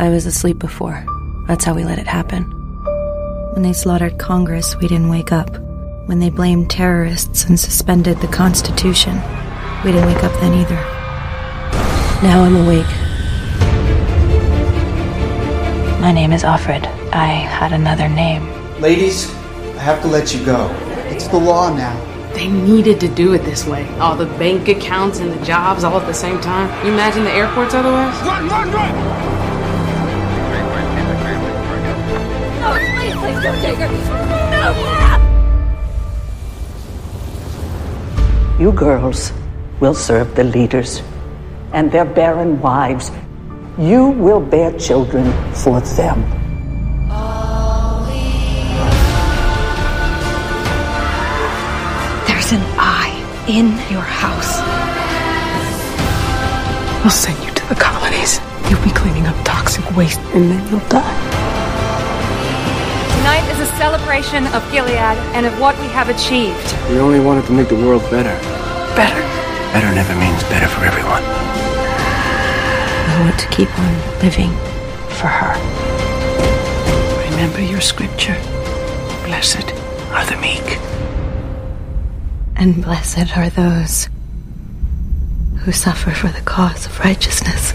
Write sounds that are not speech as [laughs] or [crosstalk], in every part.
I was asleep before. That's how we let it happen. When they slaughtered Congress, we didn't wake up. When they blamed terrorists and suspended the Constitution, we didn't wake up then either. Now I'm awake. My name is Alfred. I had another name. Ladies, I have to let you go. It's the law now. They needed to do it this way. All the bank accounts and the jobs all at the same time. You imagine the airports otherwise? Run, run, run! Please, please don't take her. No! You girls will serve the leaders and their barren wives. You will bear children for them. There's an eye in your house. We'll send you to the colonies. You'll be cleaning up toxic waste and then you'll die. Tonight is a celebration of Gilead and of what we have achieved. We only wanted to make the world better. Better. Better never means better for everyone. I want to keep on living for her. Remember your scripture. Blessed are the meek. And blessed are those who suffer for the cause of righteousness.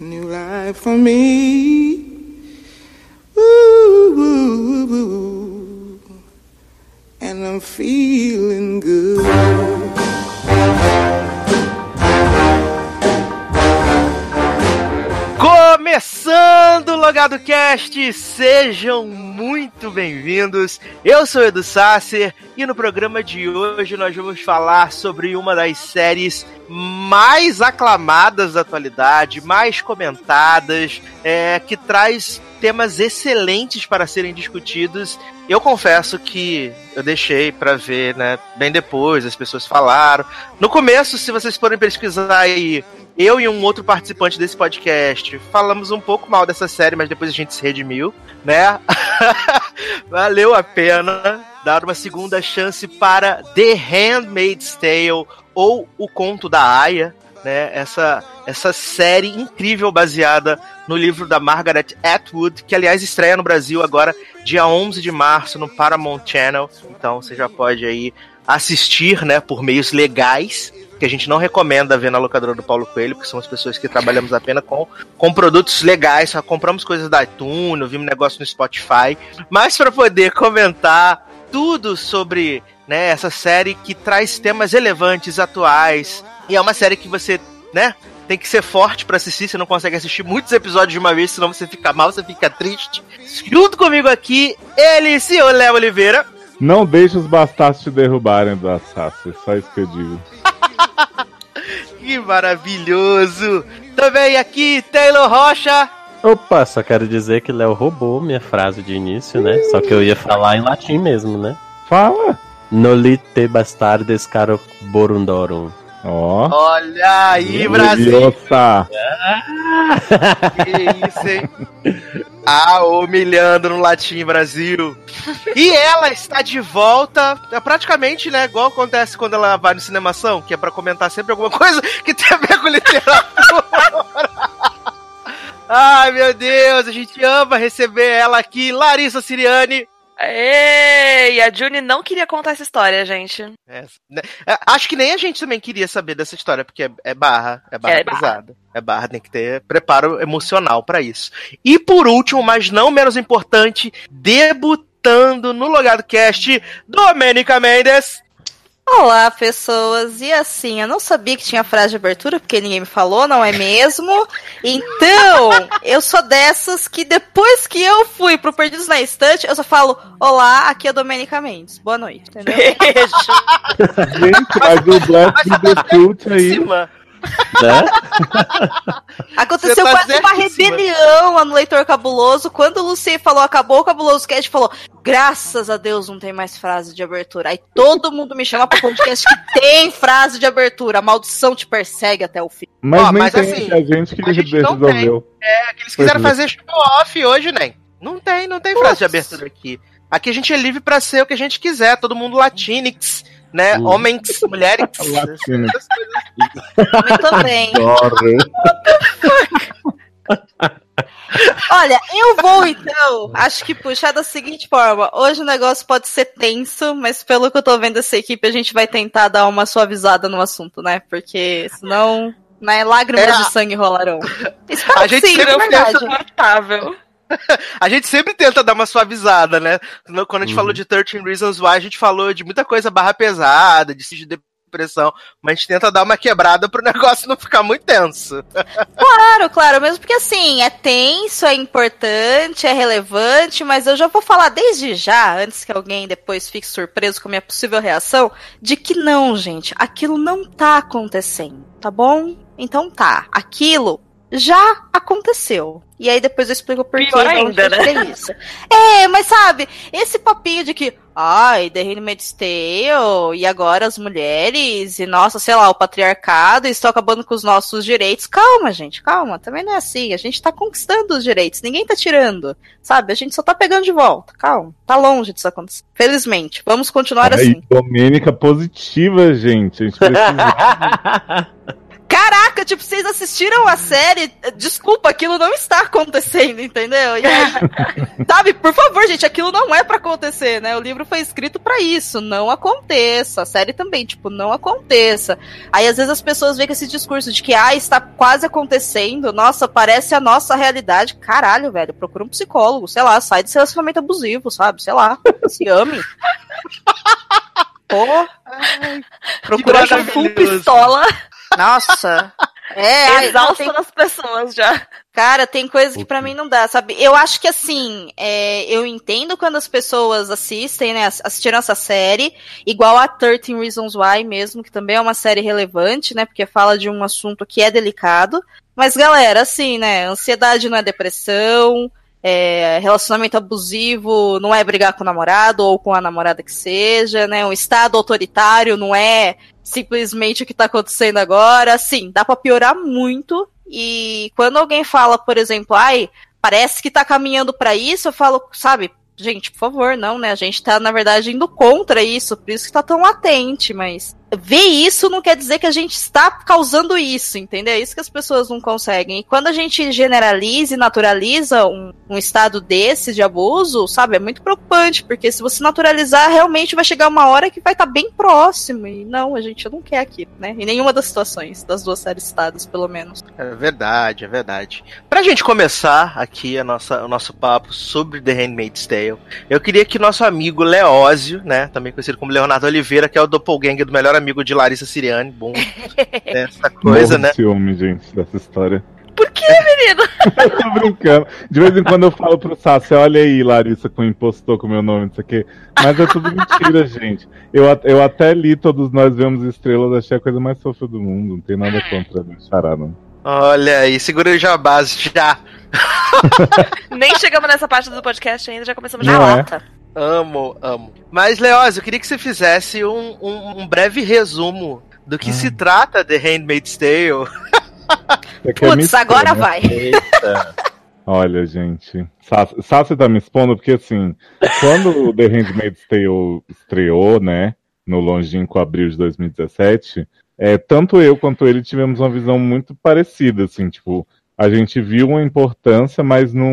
New life for me. Woo, woo, woo, And I'm feeling good. Começando o Logado Cast, sejam muito bem-vindos. Eu sou Edu Sasser e no programa de hoje nós vamos falar sobre uma das séries mais aclamadas da atualidade, mais comentadas, é, que traz temas excelentes para serem discutidos. Eu confesso que eu deixei para ver, né, bem depois, as pessoas falaram. No começo, se vocês forem pesquisar aí eu e um outro participante desse podcast falamos um pouco mal dessa série, mas depois a gente se redimiu, né? [laughs] Valeu a pena dar uma segunda chance para The Handmaid's Tale ou O Conto da Aya, né? Essa, essa série incrível baseada no livro da Margaret Atwood, que aliás estreia no Brasil agora, dia 11 de março, no Paramount Channel. Então você já pode aí assistir, né, por meios legais que a gente não recomenda ver na locadora do Paulo Coelho, porque somos pessoas que trabalhamos apenas com, com produtos legais, só compramos coisas da iTunes, vimos negócio no Spotify, mas para poder comentar tudo sobre né, essa série que traz temas relevantes, atuais, e é uma série que você, né, tem que ser forte para assistir, você não consegue assistir muitos episódios de uma vez, senão você fica mal, você fica triste. Junto comigo aqui, ele, senhor Léo Oliveira. Não deixe os bastardos te derrubarem do Assassin, só isso que eu digo. [laughs] que maravilhoso! Também aqui, Taylor Rocha. Opa, só quero dizer que Léo roubou minha frase de início, né? Só que eu ia falar em latim mesmo, né? Fala! Nolite bastardes caro borundorum. Ó. Oh. Olha aí, Brasil! Ah, que isso, hein? [laughs] Ah, humilhando no latim, Brasil. E ela está de volta, é praticamente, né, igual acontece quando ela vai no cinemação, que é para comentar sempre alguma coisa que tem a ver com literatura. Ai, meu Deus, a gente ama receber ela aqui, Larissa Siriane. Ei, a Juni não queria contar essa história, gente. É, né, acho que nem a gente também queria saber dessa história, porque é, é barra, é barra é pesada. Barra. É barra, tem que ter preparo emocional para isso. E por último, mas não menos importante, debutando no Logado Cast, Domênica Mendes. Olá, pessoas. E assim, eu não sabia que tinha frase de abertura, porque ninguém me falou, não é mesmo? Então, eu sou dessas que depois que eu fui pro Perdidos na Estante, eu só falo: Olá, aqui é a Domenica Mendes. Boa noite, entendeu? Beijo. [laughs] Gente, a dublagem do The Cult aí. Né? [laughs] Aconteceu tá quase uma rebelião lá no Leitor Cabuloso. Quando o Lucy falou acabou, o Cabuloso Cast falou: graças a Deus não tem mais frase de abertura. Aí todo mundo me chama pro podcast que tem frase de abertura. A maldição te persegue até o fim. Mas Ó, nem mas tem assim, a gente que a gente não resolveu. É, que eles quiseram Pois é. fazer show-off hoje, né? Não tem, não tem frase de abertura aqui. Aqui a gente é livre pra ser o que a gente quiser, todo mundo latinix, né? Hum. Homens, mulheres. Latinx. Muito bem. Adoro. [laughs] Olha, eu vou então, acho que puxar da seguinte forma. Hoje o negócio pode ser tenso, mas pelo que eu tô vendo essa equipe, a gente vai tentar dar uma suavizada no assunto, né? Porque senão, né, lágrimas É, de sangue rolarão. Espero A que gente sim, sempre de verdade. Insuportável. [laughs] A gente sempre tenta dar uma suavizada, né? Quando a gente Uhum. falou de 13 Reasons Why, a gente falou de muita coisa barra pesada, de de depressão, mas a gente tenta dar uma quebrada pro [laughs] negócio não ficar muito tenso. Claro, claro, mesmo porque assim, é tenso, é importante, é relevante, mas eu já vou falar desde já, antes que alguém depois fique surpreso com a minha possível reação, de que não, gente, aquilo não tá acontecendo, tá bom? Então tá, aquilo já aconteceu. E aí depois eu explico por que ainda, né? isso. [laughs] É, mas sabe, esse papinho de que, ai, The Handmaid's Tale, e agora as mulheres, e nossa, sei lá, o patriarcado, e estão acabando com os nossos direitos. Calma, gente, calma, também não é assim. A gente tá conquistando os direitos, ninguém tá tirando, sabe? A gente só tá pegando de volta, calma. Tá longe disso acontecer. Felizmente, vamos continuar Aí, assim. Domênica positiva, gente. A gente precisa. [laughs] Caraca, tipo, vocês assistiram a série? Desculpa, aquilo não está acontecendo, entendeu? E aí, [laughs] sabe, por favor, gente, aquilo não é pra acontecer, né? O livro foi escrito pra isso, não aconteça. A série também, tipo, não aconteça. Aí às vezes as pessoas veem com esse discurso de que, ah, está quase acontecendo, nossa, parece a nossa realidade. Caralho, velho, procura um psicólogo, sei lá, sai desse relacionamento abusivo, sabe? Sei lá, se ame. [laughs] Pô, procura full full pistola. Nossa. É, Exausta tem- das pessoas já. Cara, tem coisa que pra mim não dá, sabe? Eu acho que assim, é, eu entendo quando as pessoas assistem, né? ass- Assistiram essa série, igual a 13 Reasons Why mesmo, que também é uma série relevante, né? Porque fala de um assunto que é delicado. Mas, galera, assim, né? Ansiedade não é depressão. é, relacionamento abusivo não é brigar com o namorado ou com a namorada que seja, né? Um estado autoritário não é simplesmente o que tá acontecendo agora. Sim, dá pra piorar muito. E quando alguém fala, por exemplo, ai, parece que tá caminhando pra isso, eu falo, sabe, gente, por favor, não, né? A gente tá, na verdade, indo contra isso, por isso que tá tão latente, mas ver isso não quer dizer que a gente está causando isso, entendeu? É isso que as pessoas não conseguem. E quando a gente generaliza e naturaliza um, um estado desse de abuso, sabe, é muito preocupante, porque se você naturalizar, realmente vai chegar uma hora que vai estar bem próximo. E não, a gente não quer aquilo, né? Em nenhuma das situações, das duas séries citadas, pelo menos. É verdade, é verdade. Pra gente começar aqui a nossa, o nosso papo sobre The Handmaid's Tale, eu queria que nosso amigo Leózio, né, também conhecido como Leonardo Oliveira, que é o doppelganger do melhor amigo de Larissa Siriani, bom, [laughs] essa coisa, Morro né? ciúme, gente, dessa história. Por que, menino? [laughs] Eu tô brincando. De vez em quando eu falo pro Sassi, olha aí, Larissa, com impostor com meu nome, não sei o quê. Mas é tudo mentira, [laughs] gente. Eu, eu até li Todos Nós Vemos Estrelas, achei a coisa mais fofa do mundo. Não tem nada contra a Xará, não. Olha aí, segura o jabás já. Nem chegamos nessa parte do podcast ainda, já começamos já Não é? Amo, amo. Mas, Leózio, eu queria que você fizesse um, um- um breve resumo do que se trata The Handmaid's Tale. [laughs] Aqui é Putz, mistura, agora né? vai. Eita. Olha, gente. Sassi, tá me expondo porque, assim, quando The Handmaid's Tale estreou, né, no longínquo abril de 2017, é, tanto eu quanto ele tivemos uma visão muito parecida, assim, tipo, a gente viu uma importância, mas não,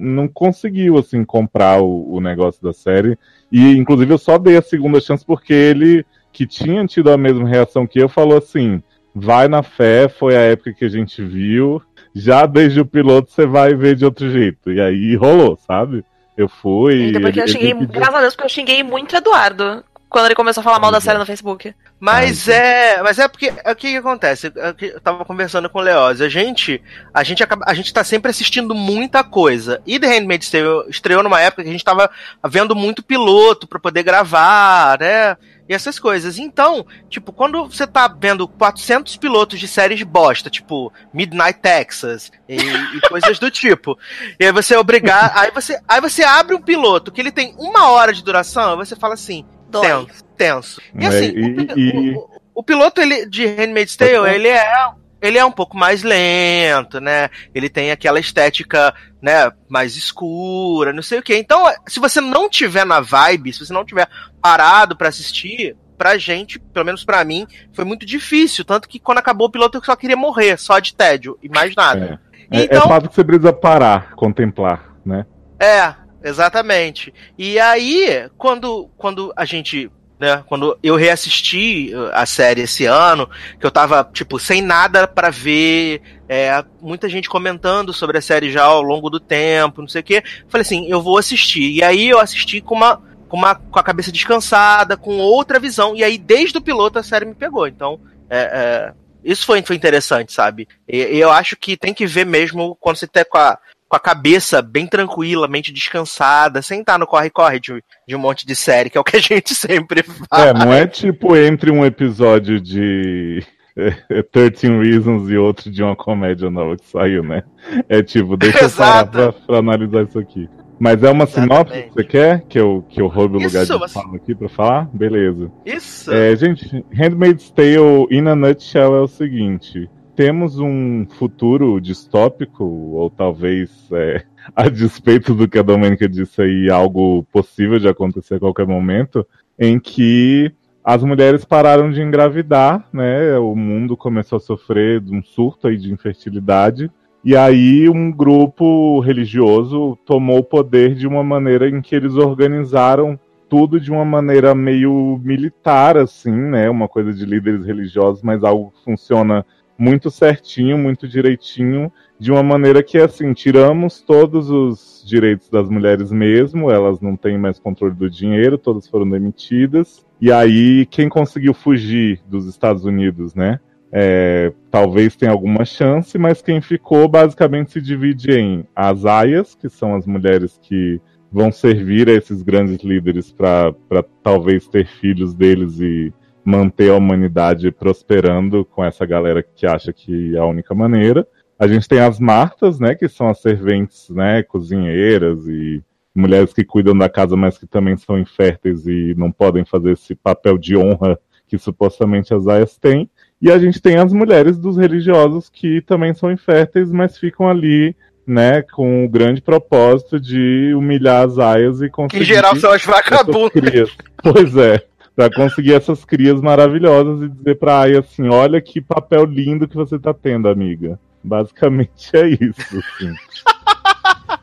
não conseguiu, assim, comprar o, o negócio da série. E, inclusive, eu só dei a segunda chance porque ele, que tinha tido a mesma reação que eu, falou assim, vai na fé, foi a época que a gente viu, já desde o piloto você vai ver de outro jeito. E aí rolou, sabe? Eu fui. Ainda porque ele- eu xinguei, pediu- graças a Deus, porque eu xinguei muito Eduardo quando ele começou a falar mal da série no Facebook. Mas é, mas é porque é o que, que acontece? É Eu tava conversando com o Leoz. A gente, a gente acaba, a gente tá sempre assistindo muita coisa. E The Handmaid's Tale estreou numa época que a gente tava vendo muito piloto para poder gravar, né? E essas coisas. Então, tipo, quando você tá vendo 400 pilotos de séries bosta, tipo Midnight Texas e, e coisas do tipo, e aí você é obrigar, aí você, aí você abre um piloto que ele tem uma hora de duração, e você fala assim, Dói. tenso, tenso. E É, assim, e- o, pi- e- o- o- piloto ele, de Handmaid's Tale, ele é ele é um pouco mais lento, né? Ele tem aquela estética, né, mais escura, não sei o quê. Então, se você não tiver na vibe, se você não tiver parado pra assistir, pra gente, pelo menos pra mim, foi muito difícil, tanto que quando acabou o piloto eu só queria morrer, só de tédio e mais nada. É, Então- é fato que você precisa parar, contemplar, né? É, exatamente. E aí, quando, quando a gente. Né, quando eu reassisti uh, a série esse ano, que eu tava, tipo, sem nada pra ver, é, muita gente comentando sobre a série já ao longo do tempo, não sei o quê. Falei assim, eu vou assistir. E aí eu assisti com uma, com uma com a cabeça descansada, com outra visão. E aí, desde o piloto, a série me pegou. Então, é, é, isso foi, foi interessante, sabe? E eu acho que tem que ver mesmo quando você tá com a, com a cabeça bem tranquila, mente descansada, sem estar no corre-corre de, de um monte de série, que é o que a [laughs] gente sempre faz. É, não é tipo entre um episódio de [laughs] é, 13 Reasons e outro de uma comédia nova que saiu, né? É tipo, deixa eu parar pra, pra analisar isso aqui. Mas é uma sinopse que você quer? Que eu, que eu roube o lugar de mas- fala aqui pra falar? Beleza. Isso. É, gente, Handmaid's Tale, in a nutshell, é o seguinte: temos um futuro distópico, ou talvez, é, [laughs] a despeito do que a Domênica disse aí, algo possível de acontecer a qualquer momento, em que as mulheres pararam de engravidar, né? O mundo começou a sofrer de um surto aí de infertilidade. E aí um grupo religioso tomou o poder de uma maneira em que eles organizaram tudo de uma maneira meio militar, assim, né? Uma coisa de líderes religiosos, mas algo que funciona muito certinho, muito direitinho, de uma maneira que, assim, tiramos todos os direitos das mulheres mesmo, elas não têm mais controle do dinheiro, todas foram demitidas. E aí, quem conseguiu fugir dos Estados Unidos, né? É, talvez tenha alguma chance, mas quem ficou basicamente se divide em as aias, que são as mulheres que vão servir a esses grandes líderes para talvez ter filhos deles e manter a humanidade prosperando com essa galera que acha que é a única maneira. A gente tem as martas, né, que são as serventes, né, cozinheiras e mulheres que cuidam da casa, mas que também são inférteis e não podem fazer esse papel de honra que supostamente as aias têm. E a gente tem as mulheres dos religiosos que também são inférteis, mas ficam ali, né, com o grande propósito de humilhar as aias e Que conseguir. em geral são as vagabundas. crias. Pois é. Pra conseguir essas crias maravilhosas e dizer pra Aya assim: olha que papel lindo que você tá tendo, amiga. Basicamente é isso, assim. [laughs]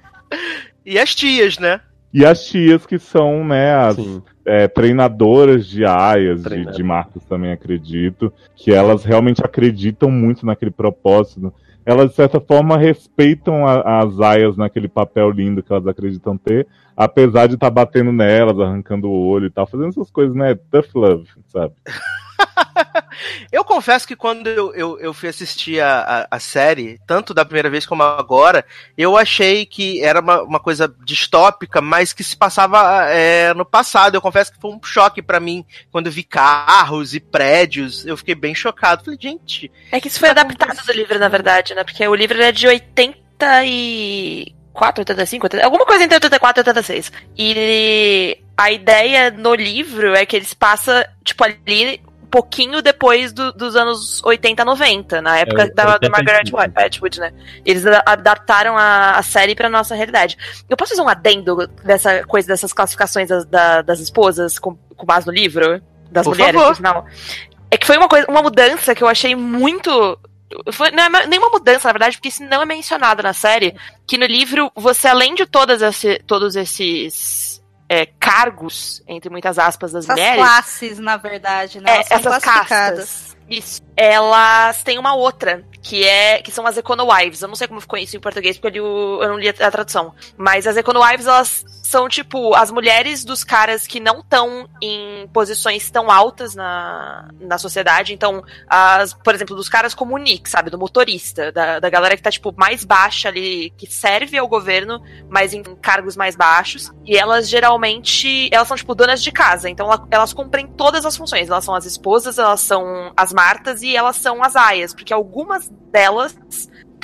E as tias, né? E as tias que são, né, as é, treinadoras de aias, de, de marcas também acredito, que elas realmente acreditam muito naquele propósito. Elas, de certa forma, respeitam as aias naquele papel lindo que elas acreditam ter, apesar de estar batendo nelas, arrancando o olho e tal, fazendo essas coisas, né, tough love, sabe? [laughs] Eu confesso que quando eu, eu, eu fui assistir a, a, a série, tanto da primeira vez como agora, eu achei que era uma, uma coisa distópica, mas que se passava é, no passado. Eu confesso que foi um choque pra mim quando eu vi carros e prédios. Eu fiquei bem chocado. Falei, gente. É que isso foi adaptado do livro, na verdade, né? Porque o livro é de 84, 85, 80, alguma coisa entre 84 e 86. E a ideia no livro é que eles passam, tipo, ali pouquinho depois do- dos anos 80, 90, na época É, da, da 85. Margaret Atwood, né? Eles adaptaram a, a série pra nossa realidade. Eu posso fazer um adendo dessa coisa, dessas classificações das, da- das esposas com, com base no livro? Das Por mulheres, favor. por sinal? É que foi uma coisa, uma mudança que eu achei muito. Foi, não é nenhuma mudança, na verdade, porque isso não é mencionado na série. Que no livro, você, além de todas esse, todos esses é, cargos, entre muitas aspas, das Essas mulheres. classes, na verdade, né? É, Elas essas castas. Isso. Elas têm uma outra, que é que são as Econowives. Eu não sei como ficou isso em português, porque eu, eu não li a, a tradução. Mas as Econowives, elas são, tipo, as mulheres dos caras que não estão em posições tão altas na, na sociedade. Então, as, por exemplo, dos caras como o Nick, sabe? Do motorista, da, da galera que tá, tipo, mais baixa ali, que serve ao governo, mas em cargos mais baixos. E elas geralmente, elas são, tipo, donas de casa. Então, elas cumprem todas as funções. Elas são as esposas, elas são as Martas e elas são as aias, porque algumas delas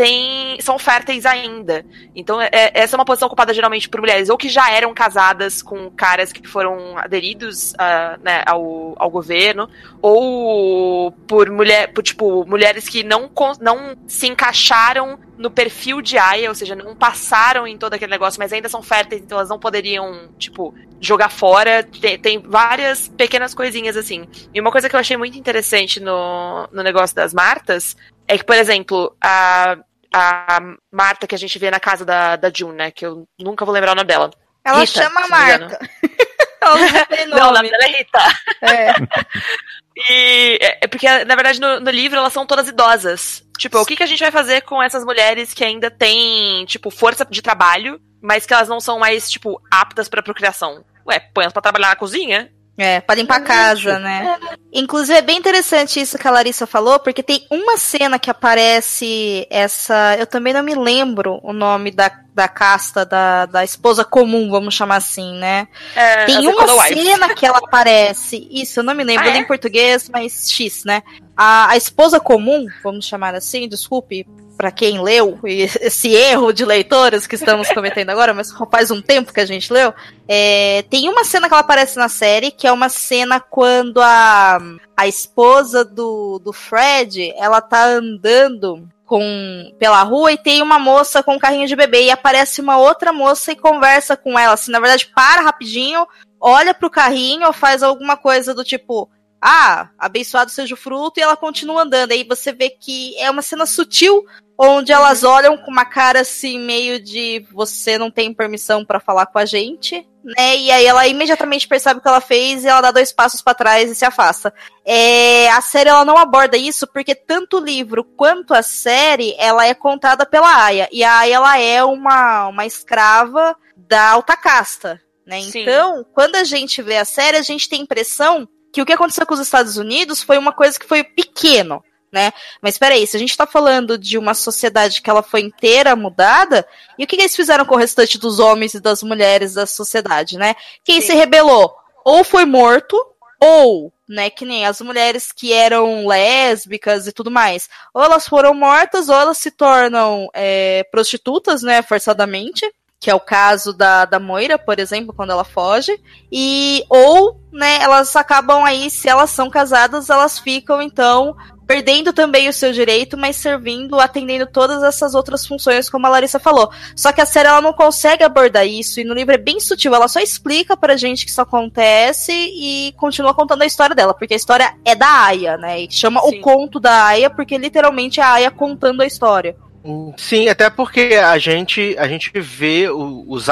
têm, são férteis ainda. Então, é, essa é uma posição ocupada geralmente por mulheres, ou que já eram casadas com caras que foram aderidos uh, né, ao, ao governo, ou por, mulher, por tipo, mulheres que não, não se encaixaram no perfil de Aya, ou seja, não passaram em todo aquele negócio, mas ainda são férteis, então elas não poderiam, tipo, jogar fora. Tem, tem várias pequenas coisinhas assim. E uma coisa que eu achei muito interessante no, no negócio das Martas é que, por exemplo, a, a Marta que a gente vê na casa da, da June, né? Que eu nunca vou lembrar o nome dela. Ela Rita, chama Marta. [laughs] Ela não, tem nome. não, o nome dela é Rita. É. [laughs] E é, é porque, na verdade, no, no, livro elas são todas idosas. Tipo, o que, que a gente vai fazer com essas mulheres que ainda têm, tipo, força de trabalho, mas que elas não são mais, tipo, aptas pra procriação? Ué, põe elas pra trabalhar na cozinha? É, pra limpar a casa, né? Inclusive, é bem interessante isso que a Larissa falou, porque tem uma cena que aparece essa. Eu também não me lembro o nome da, da casta da, da esposa comum, vamos chamar assim, né? É, tem uma cena que ela aparece. Isso, eu não me lembro ah, é? em português, mas X, né? A, a esposa comum, vamos chamar assim, desculpe, para quem leu, [laughs] esse erro de leitores que estamos cometendo agora, mas faz um tempo que a gente leu, é, tem uma cena que ela aparece na série, que é uma cena quando a, a esposa do, do Fred, ela tá andando com pela rua e tem uma moça com um carrinho de bebê e aparece uma outra moça e conversa com ela, assim, na verdade para rapidinho, olha pro carrinho, faz alguma coisa do tipo, ah, abençoado seja o fruto, e ela continua andando. Aí você vê que é uma cena sutil, onde elas uhum. olham com uma cara assim, meio de você não tem permissão para falar com a gente, né? E aí ela imediatamente percebe o que ela fez e ela dá dois passos para trás e se afasta. É, a série ela não aborda isso porque tanto o livro quanto a série ela é contada pela Aya. E a Aya ela é uma, uma escrava da alta casta. Né? Então, quando a gente vê a série, a gente tem a impressão que o que aconteceu com os Estados Unidos foi uma coisa que foi pequeno né? Mas peraí, se a gente tá falando de uma sociedade que ela foi inteira mudada, e o que, que eles fizeram com o restante dos homens e das mulheres da sociedade, né? Quem Sim. se rebelou ou foi morto, ou, né, que nem as mulheres que eram lésbicas e tudo mais, ou elas foram mortas, ou elas se tornam é, prostitutas, né, forçadamente, que é o caso da, da Moira, por exemplo, quando ela foge, e ou, né, elas acabam aí, se elas são casadas, elas ficam então perdendo também o seu direito, mas servindo, atendendo todas essas outras funções, como a Larissa falou. Só que a série ela não consegue abordar isso, e no livro é bem sutil, ela só explica pra gente que isso acontece e continua contando a história dela, porque a história é da Aya, né? E chama Sim. o conto da Aya, porque literalmente é a Aya contando a história. Sim, até porque a gente a gente vê os,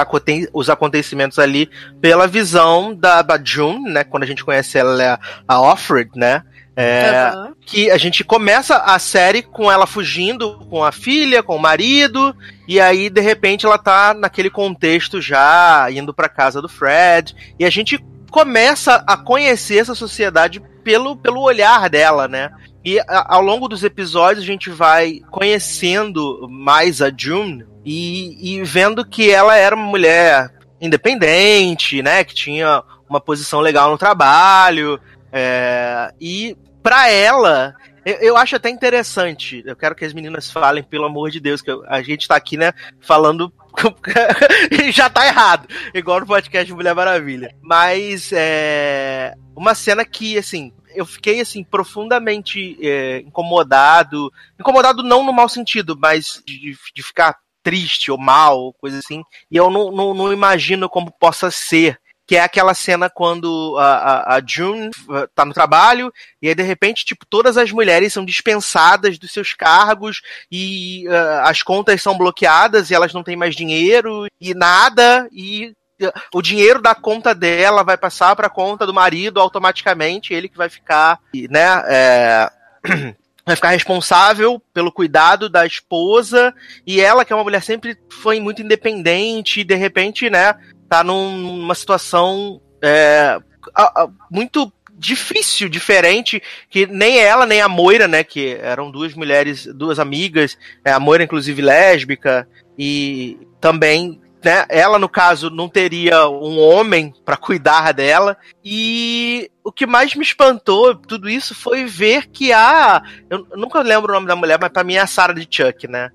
os acontecimentos ali pela visão da, da June, né? Quando a gente conhece ela, a Offred, né? É, uhum. Que a gente começa a série com ela fugindo com a filha, com o marido, e aí de repente ela tá naquele contexto já indo para casa do Fred, e a gente começa a conhecer essa sociedade pelo, pelo olhar dela, né? E a, ao longo dos episódios a gente vai conhecendo mais a June e, e vendo que ela era uma mulher independente, né? Que tinha uma posição legal no trabalho. É, e pra ela, eu, eu, acho até interessante. Eu quero que as meninas falem, pelo amor de Deus, que a gente tá aqui, né, falando. [laughs] já tá errado, igual no podcast Mulher Maravilha. Mas é. Uma cena que, assim, eu fiquei assim profundamente é, incomodado, incomodado não no mau sentido, mas de, de ficar triste ou mal, coisa assim. E eu não, não, não imagino como possa ser que é aquela cena quando a, a, a, June uh, tá no trabalho e aí de repente, tipo, todas as mulheres são dispensadas dos seus cargos e uh, as contas são bloqueadas e elas não têm mais dinheiro e nada e uh, o dinheiro da conta dela vai passar para a conta do marido automaticamente, ele que vai ficar, né, é... [clears throat] vai ficar responsável pelo cuidado da esposa e ela que é uma mulher sempre foi muito independente e de repente, né, tá num, numa situação é, a, a, muito difícil, diferente, que nem ela nem a Moira, né, que eram duas mulheres, duas amigas, é, a Moira inclusive lésbica e também né? Ela, no caso, não teria um homem para cuidar dela. E o que mais me espantou tudo isso foi ver que a. Eu nunca lembro o nome da mulher, mas pra mim é a Sarah de Chuck, né?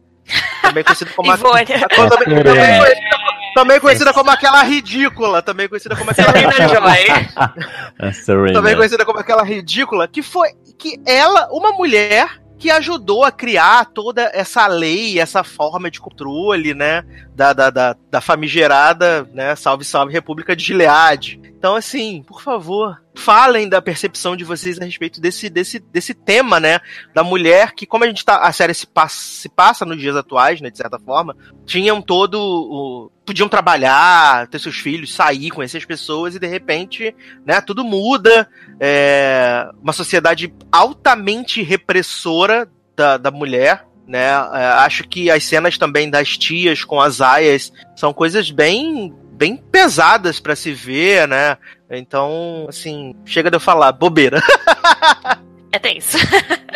Também conhecida como a. também, também, conhecida, também conhecida como aquela ridícula. Também conhecida como aquela [laughs] ridícula. também conhecida como aquela ridícula. Que foi. Que ela, uma mulher que ajudou a criar toda essa lei, essa forma de controle, né, da, da, da, da famigerada, né, salve, salve República de Gilead. Então, assim, por favor, falem da percepção de vocês a respeito desse, desse, desse tema, né? Da mulher que, como a gente tá. A série se passa, se passa nos dias atuais, né? De certa forma, tinham todo o. Podiam trabalhar, ter seus filhos, sair, conhecer as pessoas, e de repente, né, tudo muda. É, uma sociedade altamente repressora da, da mulher, né? É, acho que as cenas também das tias com as aias são coisas bem bem pesadas para se ver, né? Então, assim, chega de eu falar, bobeira. [laughs] É tenso.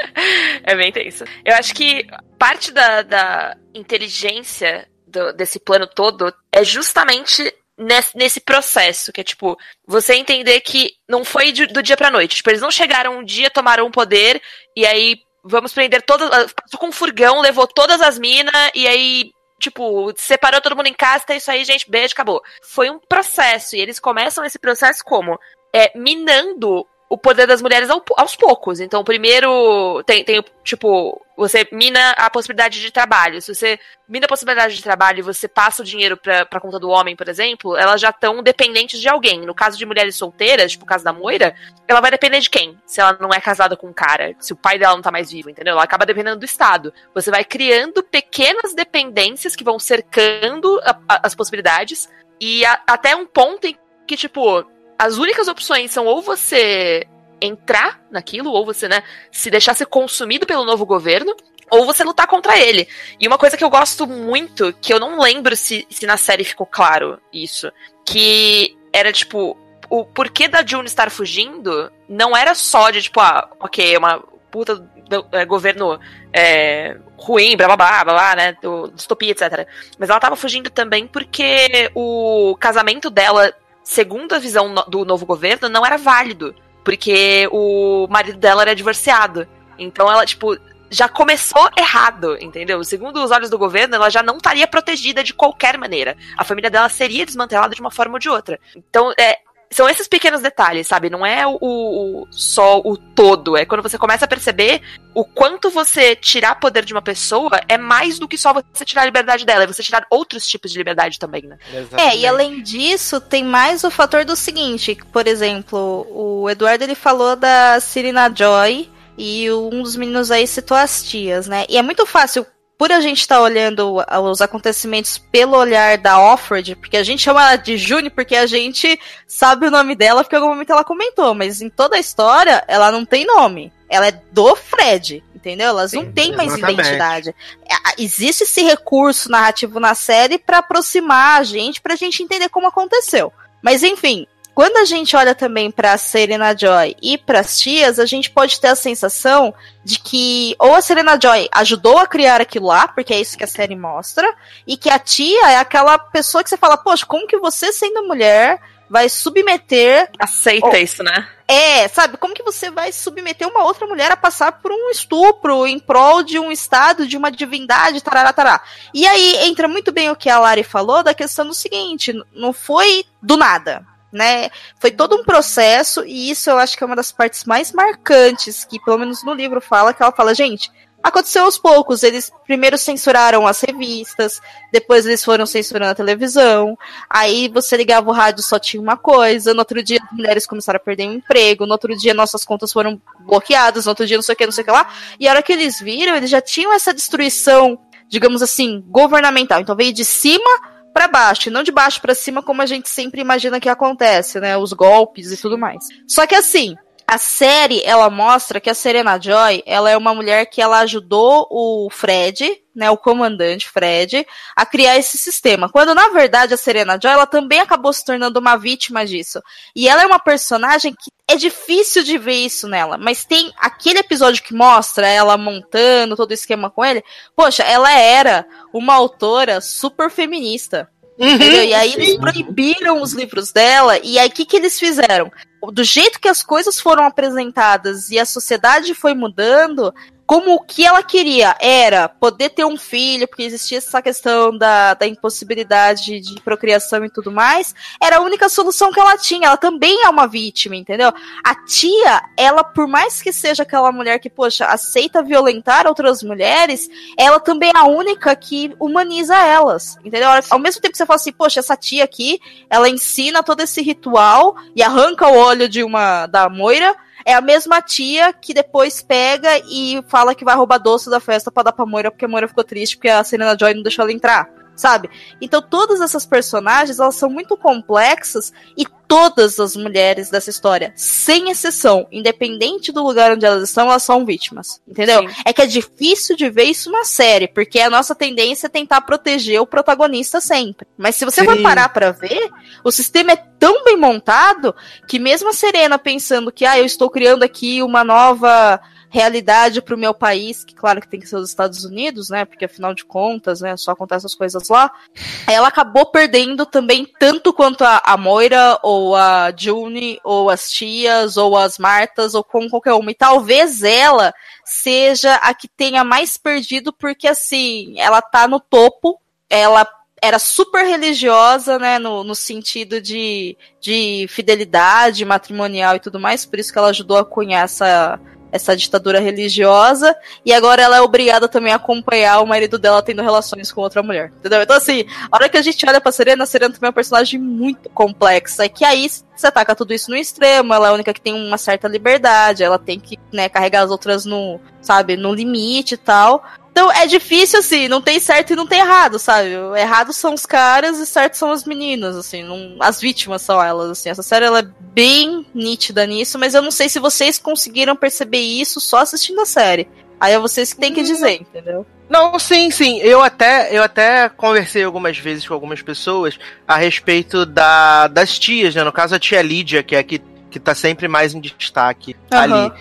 [laughs] é bem tenso. Eu acho que parte da, da inteligência do, desse plano todo é justamente nesse, nesse, processo, que é tipo, você entender que não foi de, do dia pra noite. Tipo, eles não chegaram um dia, tomaram um poder, e aí vamos prender todas. Passou com um furgão, levou todas as minas, e aí tipo, separou todo mundo em casa, tá isso aí, gente, beijo, acabou. Foi um processo, e eles começam esse processo como? É, minando o poder das mulheres aos poucos. Então, primeiro tem, tem tipo, você mina a possibilidade de trabalho. Se você mina a possibilidade de trabalho e você passa o dinheiro pra, pra conta do homem, por exemplo, elas já estão dependentes de alguém. No caso de mulheres solteiras, tipo o caso da Moira, ela vai depender de quem? Se ela não é casada com um cara, se o pai dela não tá mais vivo, entendeu? Ela acaba dependendo do Estado. Você vai criando pequenas dependências que vão cercando a, a, as possibilidades e a, até um ponto em que, tipo, as únicas opções são ou você entrar naquilo, ou você, né, se deixar ser consumido pelo novo governo, ou você lutar contra ele. E uma coisa que eu gosto muito, que eu não lembro se, se na série ficou claro isso, que era tipo, o porquê da June estar fugindo não era só de tipo, ah, ok, é uma puta do, é, governo é, ruim, blá blá blá, blá, blá né, do, distopia, etc. Mas ela tava fugindo também porque o casamento dela segundo a visão do novo governo, não era válido. Porque o marido dela era divorciado. Então ela, tipo, já começou errado, entendeu? Segundo os olhos do governo, ela já não estaria protegida de qualquer maneira. A família dela seria desmantelada de uma forma ou de outra. Então, é, são esses pequenos detalhes, sabe? Não é o, o, só o todo. É quando você começa a perceber o quanto você tirar poder de uma pessoa é mais do que só você tirar a liberdade dela, é você tirar outros tipos de liberdade também, né? Exatamente. É, e além disso, tem mais o fator do seguinte, por exemplo, o Eduardo ele falou da Serena Joy e um dos meninos aí citou as tias, né? E é muito fácil por a gente estar tá olhando os acontecimentos pelo olhar da Offred, porque a gente chama ela de June porque a gente sabe o nome dela porque em algum momento ela comentou, mas em toda a história ela não tem nome. Ela é do Fred, entendeu? Elas Sim, não têm mais identidade. É, existe esse recurso narrativo na série para aproximar a gente, pra gente entender como aconteceu. Mas enfim, quando a gente olha também para Serena Joy e para as tias, a gente pode ter a sensação de que ou a Serena Joy ajudou a criar aquilo lá, porque é isso que a série mostra, e que a tia é aquela pessoa que você fala, poxa, como que você sendo mulher vai submeter. Aceita isso, né? É, sabe? Como que você vai submeter uma outra mulher a passar por um estupro em prol de um estado, de uma divindade, tarará, tarará. E aí entra muito bem o que a Lari falou da questão do seguinte: não foi do nada né? Foi todo um processo e isso eu acho que é uma das partes mais marcantes que pelo menos no livro fala que ela fala, gente, aconteceu aos poucos. Eles primeiro censuraram as revistas, depois eles foram censurando a televisão. Aí você ligava o rádio só tinha uma coisa. No outro dia as mulheres começaram a perder o emprego. No outro dia nossas contas foram bloqueadas. No outro dia não sei o que, não sei o que lá. E a hora que eles viram, eles já tinham essa destruição, digamos assim, governamental. Então veio de cima para baixo, e não de baixo para cima como a gente sempre imagina que acontece, né? Os golpes e tudo mais. Só que assim, A série, ela mostra que a Serena Joy, ela é uma mulher que ela ajudou o Fred, né, o comandante Fred, a criar esse sistema. Quando, na verdade, a Serena Joy, ela também acabou se tornando uma vítima disso. E ela é uma personagem que é difícil de ver isso nela, mas tem aquele episódio que mostra ela montando todo o esquema com ele. Poxa, ela era uma autora super feminista. Uhum? E aí eles proibiram os livros dela, e aí o que, que eles fizeram? Do jeito que as coisas foram apresentadas e a sociedade foi mudando, como o que ela queria era poder ter um filho, porque existia essa questão da, da impossibilidade de procriação e tudo mais, era a única solução que ela tinha. Ela também é uma vítima, entendeu? A tia, ela, por mais que seja aquela mulher que, poxa, aceita violentar outras mulheres, ela também é a única que humaniza elas, entendeu? Ao mesmo tempo que você fala assim, poxa, essa tia aqui, ela ensina todo esse ritual e arranca o olho de uma da Moira, é a mesma tia que depois pega e fala que vai roubar doce da festa para dar pra Moira, porque a Moira ficou triste porque a Serena Joy não deixou ela entrar, sabe? Então todas essas personagens, elas são muito complexas e todas as mulheres dessa história, sem exceção, independente do lugar onde elas estão, elas são vítimas, entendeu? Sim. É que é difícil de ver isso na série, porque a nossa tendência é tentar proteger o protagonista sempre. Mas se você Sim. for parar pra ver, o sistema é tão bem montado que mesmo a Serena pensando que, ah, eu estou criando aqui uma nova realidade pro meu país, que claro que tem que ser os Estados Unidos, né? Porque afinal de contas, né, só acontecem essas coisas lá. Ela acabou perdendo também tanto quanto a, a Moira ou a June ou as tias ou as Martas ou com qualquer uma. E talvez ela seja a que tenha mais perdido porque assim, ela tá no topo, ela era super religiosa, né, no, no sentido de, de fidelidade matrimonial e tudo mais, por isso que ela ajudou a cunhar essa, essa ditadura religiosa, e agora ela é obrigada também a acompanhar o marido dela tendo relações com outra mulher, entendeu? Então, assim, a hora que a gente olha pra Serena, a Serena também é uma personagem muito complexa, é que aí você taca tudo isso no extremo, ela é a única que tem uma certa liberdade, ela tem que, né, carregar as outras no, sabe, no limite e tal. Então é difícil, assim, não tem certo e não tem errado, sabe? Errado são os caras e certo são as meninas, assim, não, as vítimas são elas, assim. Essa série ela é bem nítida nisso, mas eu não sei se vocês conseguiram perceber isso só assistindo a série. Aí é vocês que têm que dizer, entendeu? Não, sim, sim. Eu até, eu até conversei algumas vezes com algumas pessoas a respeito da, das tias, né? No caso, a tia Lídia, que é a que, que tá sempre mais em destaque Aham. ali.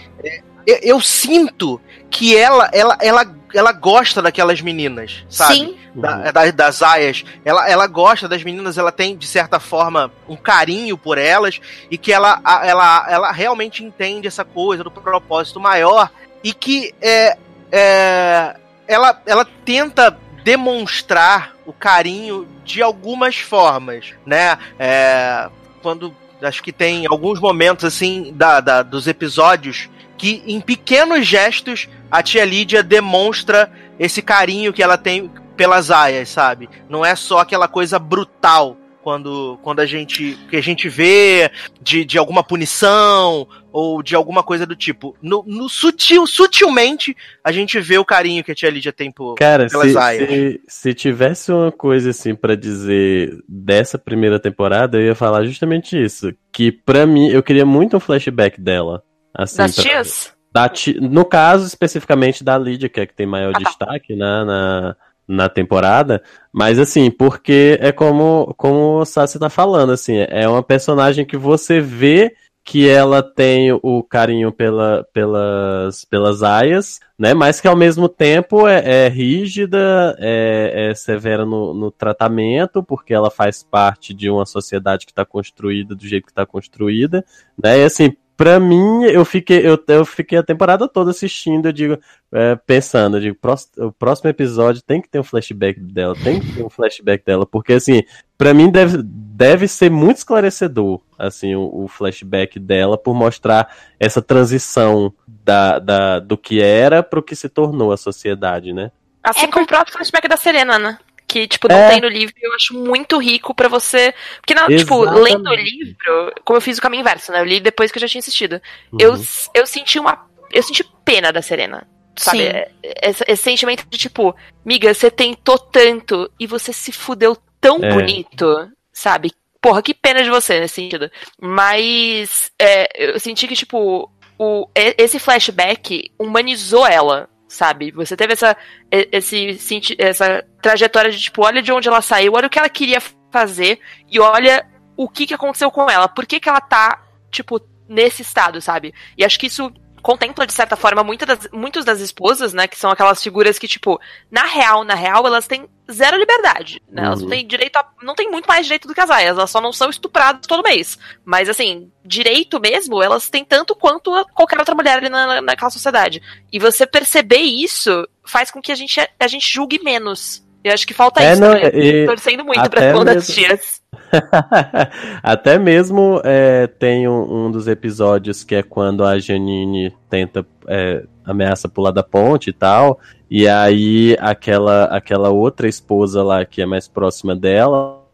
Eu, eu sinto que ela, ela, ela, ela gosta daquelas meninas, sabe? Sim. Da- da- das aias. Ela, ela gosta das meninas, ela tem, de certa forma, um carinho por elas e que ela, ela, ela realmente entende essa coisa do propósito maior e que é, é, ela, ela tenta demonstrar o carinho de algumas formas, né? É, quando acho que tem alguns momentos assim da, da- dos episódios que em pequenos gestos a tia Lídia demonstra esse carinho que ela tem pelas aias, sabe? Não é só aquela coisa brutal quando, quando a gente que a gente vê de, de alguma punição ou de alguma coisa do tipo. No, no sutil, sutilmente a gente vê o carinho que a tia Lídia tem por, Cara, pelas se, aias. se, se tivesse uma coisa assim pra dizer dessa primeira temporada, eu ia falar justamente isso. Que pra mim, eu queria muito um flashback dela. Assim, Das pra- tias? da ti- no caso, especificamente da Lydia, que é que tem maior Ah, tá. destaque né, na, na temporada. Mas assim, porque é como, como o Sassi tá falando, assim, é uma personagem que você vê que ela tem o carinho pela, pelas, pelas aias, né? Mas que ao mesmo tempo é, é rígida, é, é severa no, no tratamento, porque ela faz parte de uma sociedade que está construída do jeito que está construída, né? E assim, pra mim, eu fiquei, eu, eu fiquei a temporada toda assistindo, eu digo, é, pensando, eu digo, "Prós- o próximo episódio tem que ter um flashback dela, tem que ter um flashback dela, porque assim, pra mim deve, deve ser muito esclarecedor, assim, o, o flashback dela, por mostrar essa transição da, da, do que era pro que se tornou a sociedade, né? Assim como o próprio flashback da Serena, né? Que, tipo, não É. tem no livro, eu acho muito rico pra você. Porque, não, tipo, lendo o livro, como eu fiz o caminho inverso, né? Eu li depois que eu já tinha assistido. Uhum. Eu, eu senti uma. Eu senti pena da Serena. Sabe? É- Esse, esse sentimento de, tipo, miga, você tentou tanto e você se fudeu tão É. bonito, sabe? Porra, que pena de você nesse sentido. Mas é, eu senti que, tipo, o, esse flashback humanizou ela, sabe? Você teve essa, esse, essa trajetória de tipo, olha de onde ela saiu, olha o que ela queria fazer e olha o que, que aconteceu com ela. Por que, que ela tá, tipo, nesse estado, sabe? E acho que isso contempla, de certa forma, muitas das, muitas das esposas, né? Que são aquelas figuras que, tipo, na real, na real, elas têm zero liberdade. Né? Elas não uhum. têm direito a, Não têm muito mais direito do que as aias, elas só não são estupradas todo mês. Mas, assim, direito mesmo, elas têm tanto quanto qualquer outra mulher ali na, naquela sociedade. E você perceber isso faz com que a gente, a gente julgue menos. Eu acho que falta é, isso não, também. E... Torcendo muito pra quando das tias. [laughs] Até mesmo é, tem um, um, dos episódios que é quando a Janine tenta é, ameaça pular da ponte e tal. E aí aquela, aquela outra esposa lá que é mais próxima dela,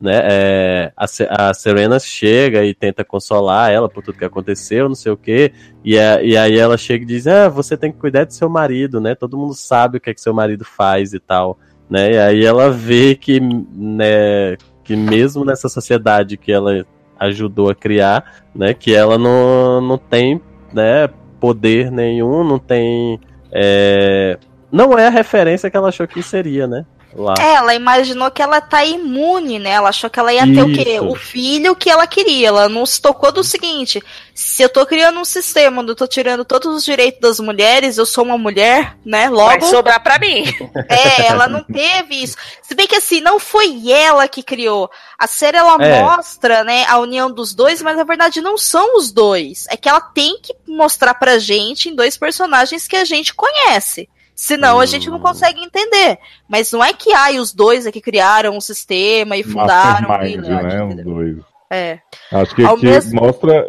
né? É, a, a, Serena chega e tenta consolar ela por tudo que aconteceu, não sei o quê. E, a, e aí ela chega e diz: Ah, você tem que cuidar do seu marido, né? Todo mundo sabe o que é que seu marido faz e tal. Né? E aí ela vê que né, que mesmo nessa sociedade que ela ajudou a criar, né, que ela não, não tem né, poder nenhum, não tem. É... Não é a referência que ela achou que seria, né? Lá. É, ela imaginou que ela tá imune, né? Ela achou que ela ia Isso. ter o quê? O filho que ela queria. Ela não se tocou do seguinte: se eu tô criando um sistema onde eu tô tirando todos os direitos das mulheres, eu sou uma mulher, né? Logo. Vai sobrar pra mim. [laughs] É, ela não teve isso. Se bem que assim, não foi ela que criou. A série ela é. mostra, né, a união dos dois, mas na verdade não são os dois. É que ela tem que mostrar pra gente em dois personagens que a gente conhece. Senão hum. a gente não hum. consegue entender. Mas não é que ai, os dois é que criaram um sistema e fundaram o né? Os dois. É. Acho que, que mesmo... mostra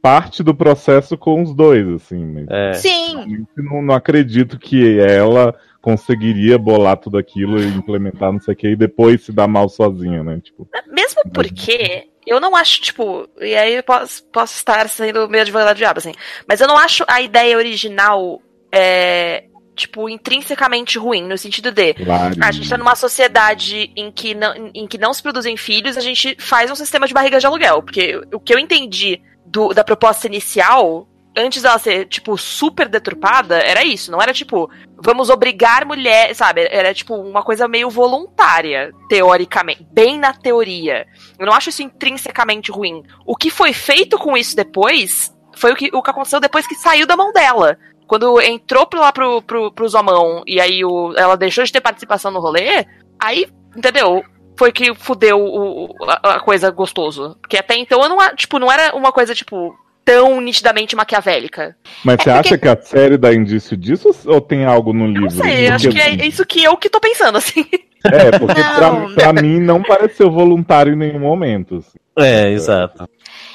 parte do processo com os dois, assim. É. Sim. Não, não acredito que ela conseguiria bolar tudo aquilo e implementar não sei o que e depois se dar mal sozinha, né? Tipo, Mesmo porque eu não acho, tipo, e aí eu posso, posso estar sendo meio advogado do diabo, assim, mas eu não acho a ideia original é, tipo, intrinsecamente ruim, no sentido de claro. a gente tá numa sociedade em que, não, em que não se produzem filhos, a gente faz um sistema de barriga de aluguel. Porque o que eu entendi do, da proposta inicial, antes dela ser, tipo, super deturpada, era isso. Não era tipo, vamos obrigar mulher, sabe? Era tipo uma coisa meio voluntária, teoricamente. Bem na teoria. Eu não acho isso intrinsecamente ruim. O que foi feito com isso depois foi o que, o que aconteceu depois que saiu da mão dela. Quando entrou pro, lá pro, pro, pro Zomão e aí o, ela deixou de ter participação no rolê, aí, entendeu? Foi que fudeu o, a, a coisa gostoso. Porque até então eu não, tipo, não era uma coisa, tipo, tão nitidamente maquiavélica. Mas é você porque... acha que a série dá indício disso ou tem algo no livro? Não sei, acho que é isso que eu que tô pensando, assim. É, porque pra, pra, mim não pareceu voluntário em nenhum momento. Assim. É, exato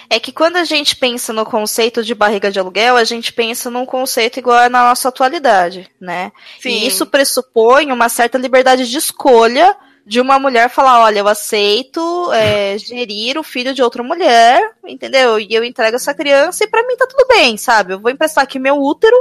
é que quando a gente pensa no conceito de barriga de aluguel, a gente pensa num conceito igual na nossa atualidade, né? Sim. E isso pressupõe uma certa liberdade de escolha de uma mulher falar, olha, eu aceito é, gerir o filho de outra mulher, entendeu? E eu entrego essa criança e para mim tá tudo bem, sabe? Eu vou emprestar aqui meu útero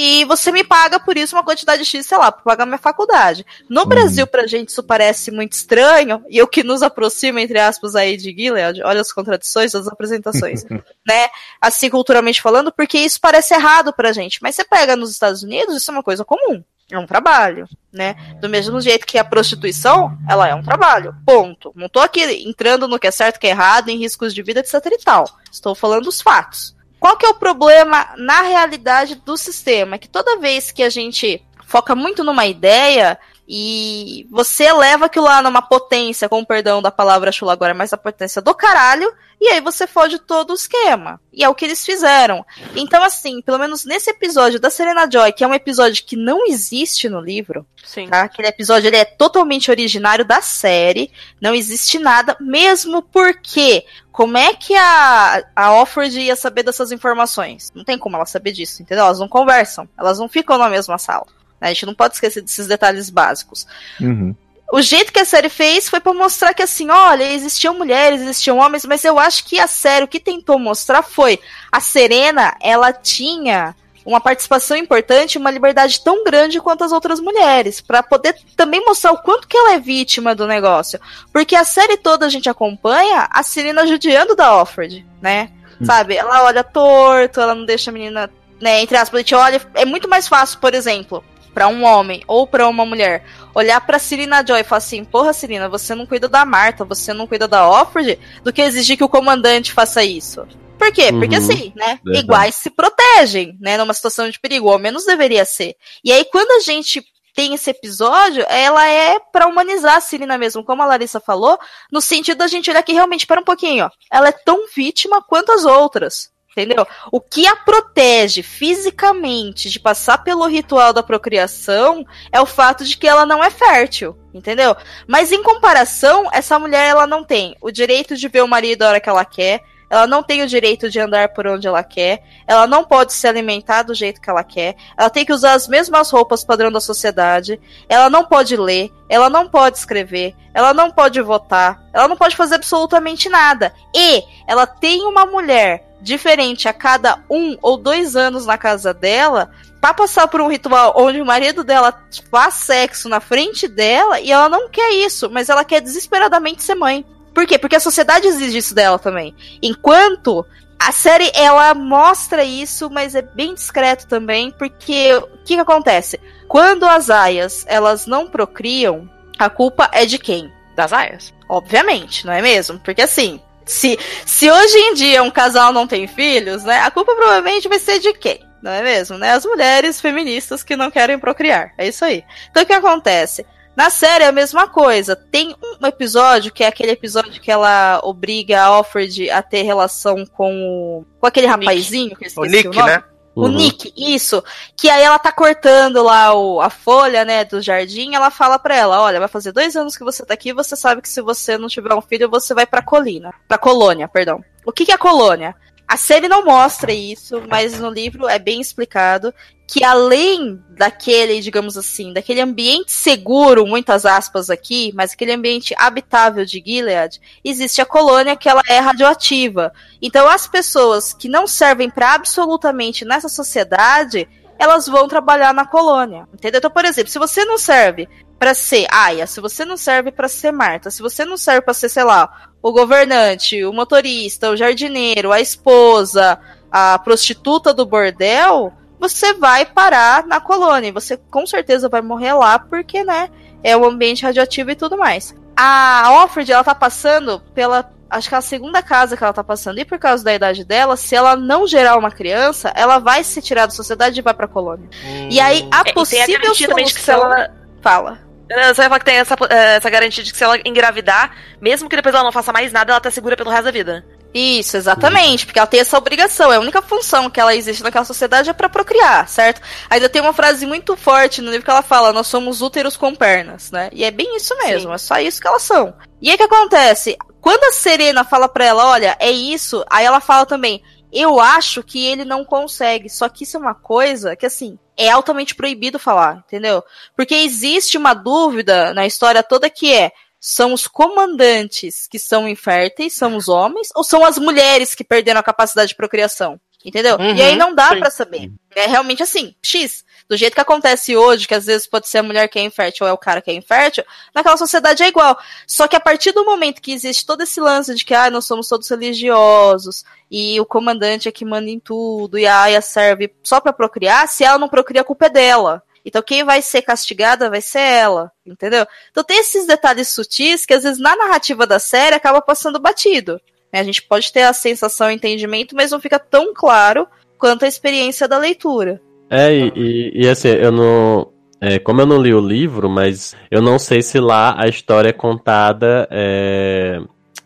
e você me paga por isso uma quantidade X, sei lá, pra pagar minha faculdade. No hum. Brasil, pra gente, isso parece muito estranho, e o que nos aproxima, entre aspas, aí de Gilead, olha as contradições das apresentações, [laughs] né? Assim, culturalmente falando, porque isso parece errado pra gente. Mas você pega nos Estados Unidos, isso é uma coisa comum. É um trabalho, né? Do mesmo jeito que a prostituição, ela é um trabalho. Ponto. Não tô aqui entrando no que é certo, que é errado, em riscos de vida, etc e tal. Estou falando os fatos. Qual que é o problema na realidade do sistema? É que toda vez que a gente foca muito numa ideia e você leva aquilo lá numa potência, com perdão da palavra chula agora, mas a potência do caralho, e aí você fode todo o esquema. E é o que eles fizeram. Então, assim, pelo menos nesse episódio da Serena Joy, que é um episódio que não existe no livro, Sim. Tá? aquele episódio ele é totalmente originário da série, não existe nada, mesmo porque como é que a, a Offred ia saber dessas informações? Não tem como ela saber disso, entendeu? Elas não conversam, elas não ficam na mesma sala. Né? A gente não pode esquecer desses detalhes básicos. Uhum. O jeito que a série fez foi para mostrar que assim, olha, existiam mulheres, existiam homens, mas eu acho que a série o que tentou mostrar foi a Serena, ela tinha uma participação importante, uma liberdade tão grande quanto as outras mulheres, para poder também mostrar o quanto que ela é vítima do negócio. Porque a série toda a gente acompanha a Serena judiando da Offred, né? sabe? Ela olha torto, ela não deixa a menina, né, entre aspas, a gente olha, é muito mais fácil, por exemplo, para um homem ou para uma mulher olhar para Serena Joy e falar assim: "Porra, Serena, você não cuida da Marta, você não cuida da Offred", do que exigir que o comandante faça isso. Por quê? Porque Uhum. assim, né? Verdade. Iguais se protegem, né? Numa situação de perigo, ao menos deveria ser. E aí, quando a gente tem esse episódio, ela é pra humanizar a Serena mesmo, como a Larissa falou, no sentido da gente olhar que realmente, para um pouquinho, ó, ela é tão vítima quanto as outras. Entendeu? O que a protege fisicamente de passar pelo ritual da procriação é o fato de que ela não é fértil, entendeu? Mas em comparação, essa mulher ela não tem o direito de ver o marido a hora que ela quer, ela não tem o direito de andar por onde ela quer, ela não pode se alimentar do jeito que ela quer, ela tem que usar as mesmas roupas padrão da sociedade, ela não pode ler, ela não pode escrever, ela não pode votar, ela não pode fazer absolutamente nada. E ela tem uma mulher diferente a cada um ou dois anos na casa dela pra passar por um ritual onde o marido dela faz sexo na frente dela e ela não quer isso, mas ela quer desesperadamente ser mãe. Por quê? Porque a sociedade exige isso dela também. Enquanto a série ela mostra isso, mas é bem discreto também, porque o que, que acontece? Quando as aias elas não procriam, a culpa é de quem? Das aias. Obviamente, não é mesmo? Porque assim, se, se hoje em dia um casal não tem filhos, né? A culpa provavelmente vai ser de quem? Não é mesmo? Né? As mulheres feministas que não querem procriar. É isso aí. Então o que acontece? Na série é a mesma coisa. Tem um episódio que é aquele episódio que ela obriga a Offred a ter relação com o, com aquele rapazinho que eu O esqueci Nick, nome. né? O Uhum. Nick, isso. Que aí ela tá cortando lá o, a folha, né, do jardim. Ela fala pra ela: Olha, vai fazer dois anos que você tá aqui. Você sabe que se você não tiver um filho, você vai pra colina. Pra colônia, perdão. O que, que é colônia? A série não mostra isso, mas no livro é bem explicado que além daquele, digamos assim, daquele ambiente seguro, muitas aspas aqui, mas aquele ambiente habitável de Gilead, existe a colônia que ela é radioativa. Então as pessoas que não servem para absolutamente nessa sociedade, elas vão trabalhar na colônia, entendeu? Então, por exemplo, se você não serve para ser Aya, se você não serve para ser Marta, se você não serve para ser, sei lá, o governante, o motorista, o jardineiro, a esposa, a prostituta do bordel, você vai parar na colônia. Você com certeza vai morrer lá, porque, né, é o ambiente radioativo e tudo mais. A Offred, ela tá passando pela. Acho que é a segunda casa que ela tá passando, e por causa da idade dela, se ela não gerar uma criança, ela vai se tirar da sociedade e vai pra colônia. E aí, a É, e tem a possível garantia também de que se solução- ela- Fala. Você vai falar que tem essa, eh, essa garantia de que se ela engravidar, mesmo que depois ela não faça mais nada, ela tá segura pelo resto da vida. Isso, exatamente, porque ela tem essa obrigação. É a única função que ela existe naquela sociedade é pra procriar, certo? Ainda tem uma frase muito forte no livro que ela fala: nós somos úteros com pernas, né? E é bem isso mesmo, é só isso que elas são. E aí o que acontece? Quando a Serena fala pra ela, olha, é isso, aí ela fala também, eu acho que ele não consegue. Só que isso é uma coisa que, assim, é altamente proibido falar, entendeu? Porque existe uma dúvida na história toda que é. São os comandantes que são inférteis, são os homens, ou são as mulheres que perderam a capacidade de procriação? Entendeu? Uhum, e aí não dá pra saber. É realmente assim, X. Do jeito que acontece hoje, que às vezes pode ser a mulher que é infértil ou é o cara que é infértil, naquela sociedade é igual. Só que a partir do momento que existe todo esse lance de que ah, nós somos todos religiosos e o comandante é que manda em tudo e a Aya serve só pra procriar, se ela não procria, a culpa é dela. Então quem vai ser castigada vai ser ela, entendeu? Então tem esses detalhes sutis que às vezes na narrativa da série acaba passando batido. né? A gente pode ter a sensação e entendimento, mas não fica tão claro quanto a experiência da leitura. É, e, e, e, assim, eu não. É, como eu não li o livro, mas eu não sei se lá a história é contada é,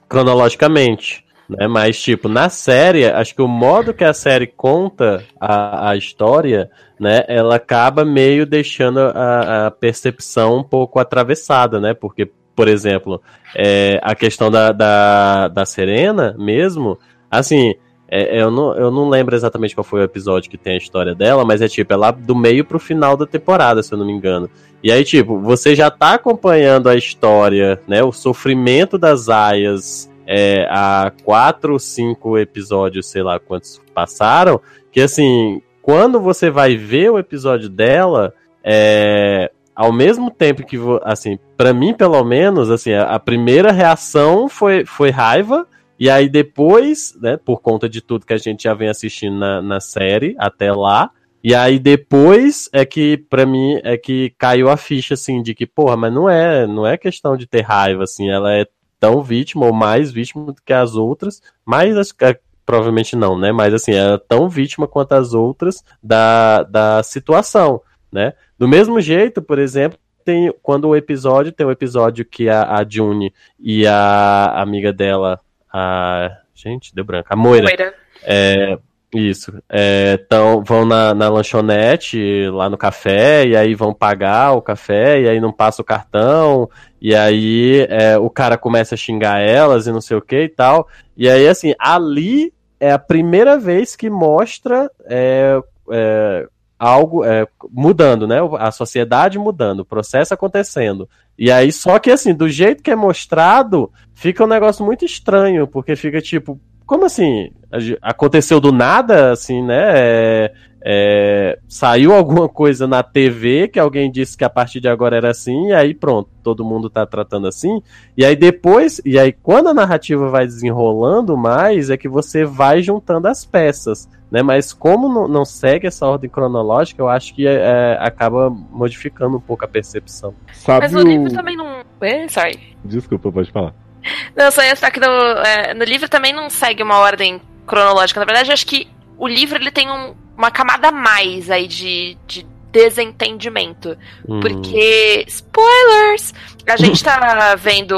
cronologicamente. Né? Mas, tipo, na série, acho que o modo que a série conta a, a história, né, ela acaba meio deixando a, a percepção um pouco atravessada, né? Porque, por exemplo, é, a questão da, da, da Serena mesmo, assim, é, eu, não, eu não lembro exatamente qual foi o episódio que tem a história dela, mas é tipo, é lá do meio pro final da temporada, se eu não me engano. E aí, tipo, você já tá acompanhando a história, né? O sofrimento das aias é, há quatro cinco episódios, sei lá quantos passaram, que assim, quando você vai ver o episódio dela, é, ao mesmo tempo que, assim, para mim pelo menos, assim, a, a primeira reação foi, foi raiva, E aí depois, né, por conta de tudo que a gente já vem assistindo na, na série até lá, e aí depois é que, pra mim, é que caiu a ficha, assim, de que, porra, mas não é, não é questão de ter raiva, assim, ela é tão vítima ou mais vítima do que as outras, mas é, provavelmente não, né? Mas assim, ela é tão vítima quanto as outras da, da situação, né? Do mesmo jeito, por exemplo, tem quando o episódio tem um episódio que a, a June e a amiga dela, a gente deu branco, a Moira, Moira. É, isso. É, tão, vão na, na lanchonete, lá no café, e aí vão pagar o café, e aí não passa o cartão, e aí é, o cara começa a xingar elas e não sei o que e tal. E aí, assim, ali é a primeira vez que mostra é, é, algo é, mudando, né? A sociedade mudando, o processo acontecendo. E aí, só que assim, do jeito que é mostrado, fica um negócio muito estranho, porque fica tipo, como assim? Aconteceu do nada, assim, né? É, é, saiu alguma coisa na TV que alguém disse que a partir de agora era assim, e aí pronto, todo mundo tá tratando assim. E aí depois, e aí quando a narrativa vai desenrolando mais, é que você vai juntando as peças, né? Mas como não, não segue essa ordem cronológica, eu acho que é, acaba modificando um pouco a percepção. Sabe Mas no o- livro também não. É, sorry. Desculpa, pode falar. Não, só ia falar que no, é, no livro também não segue uma ordem cronológica. Na verdade, eu acho que o livro ele tem um- uma camada a mais aí de, de desentendimento. Hum. Porque, spoilers! A gente tá [laughs] vendo.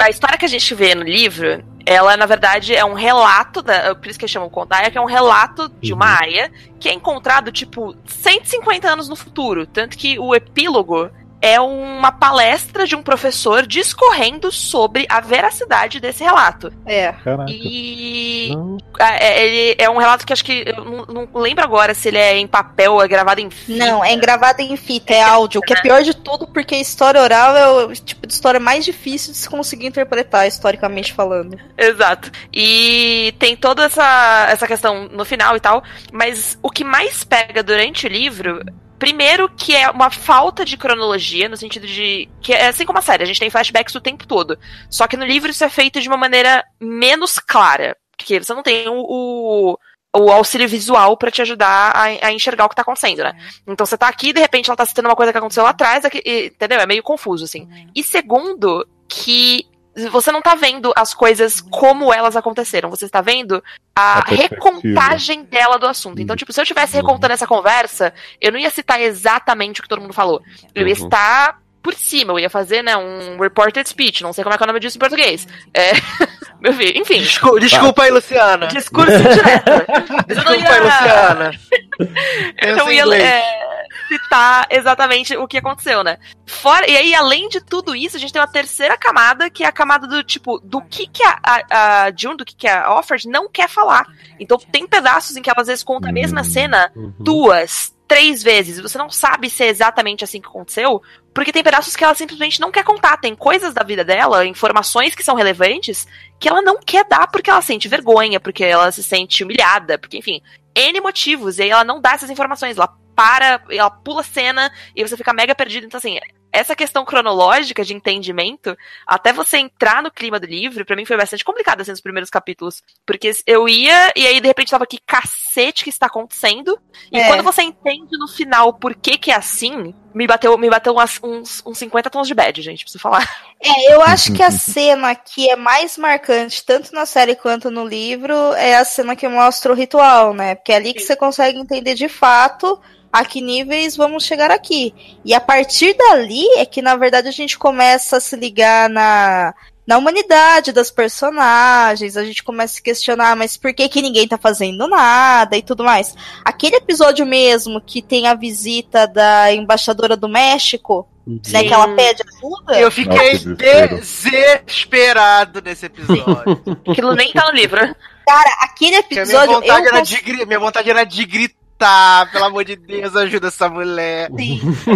A história que a gente vê no livro, ela, na verdade, é um relato, da, por isso que eles chamam Contaia, que é um relato de uma aia que é encontrado, tipo, 150 anos no futuro. Tanto que o epílogo é uma palestra de um professor discorrendo sobre a veracidade desse relato. É. Caraca. E é, ele é um relato que acho que eu não, não lembro agora se ele é em papel ou é gravado em fita. Não, é gravado em fita, é áudio, o que é pior de tudo, porque a história oral é o tipo de história mais difícil de se conseguir interpretar, historicamente falando. Exato. E tem toda essa, essa questão no final e tal, mas o que mais pega durante o livro. Primeiro, que é uma falta de cronologia, no sentido de. que é assim como a série, a gente tem flashbacks o tempo todo. Só que no livro isso é feito de uma maneira menos clara. Porque você não tem o, o, o auxílio visual pra te ajudar a, a enxergar o que tá acontecendo, né? Então você tá aqui, de repente ela tá citando uma coisa que aconteceu lá atrás, aqui- e- entendeu? É meio confuso, assim. E segundo, que você não tá vendo as coisas como elas aconteceram, você está vendo a, A recontagem dela do assunto. Então, tipo, se eu estivesse recontando essa conversa, eu não ia citar exatamente o que todo mundo falou. Eu ia Uhum. estar por cima, eu ia fazer, né, um reported speech, não sei como é que é o nome disso em português. É, [laughs] meu filho, enfim. Desculpa, desculpa aí, Luciana. Discurso direto. [laughs] Desculpa aí, ia- Luciana. [laughs] Eu Pensa não em ia é, citar exatamente o que aconteceu, né? Fora, e aí, além de tudo isso, a gente tem uma terceira camada, que é a camada do tipo, do que, que a, a, a June, do que, que a Offred não quer falar. Então tem pedaços em que ela às vezes conta a mesma cena duas, três vezes. Você não sabe se é exatamente assim que aconteceu, porque tem pedaços que ela simplesmente não quer contar. Tem coisas da vida dela, informações que são relevantes, que ela não quer dar porque ela sente vergonha, porque ela se sente humilhada, porque, enfim, N motivos. E aí ela não dá essas informações. Ela para, ela pula a cena e você fica mega perdido. Então, assim, essa questão cronológica de entendimento, até você entrar no clima do livro, pra mim foi bastante complicado assim nos primeiros capítulos. Porque eu ia e aí de repente tava aqui, cacete que está acontecendo. E É. quando você entende no final por que que é assim, me bateu, me bateu umas- uns, uns 50 tons de bad, gente, preciso falar. É, eu acho que a cena que é mais marcante, tanto na série quanto no livro, é a cena que mostra o ritual, né? Porque é ali que você consegue entender de fato a que níveis vamos chegar aqui. E a partir dali é que, na verdade, a gente começa a se ligar na, na humanidade das personagens, a gente começa a se questionar, mas por que, que ninguém tá fazendo nada e tudo mais. Aquele episódio mesmo que tem a visita da embaixadora do México, né, que ela pede ajuda. Eu fiquei desesperado nesse episódio. [laughs] Aquilo nem tá no livro. Cara, aquele Porque episódio. minha, vontade eu era cons- de, gri- minha vontade era de gritar, pelo amor de Deus, ajuda essa mulher.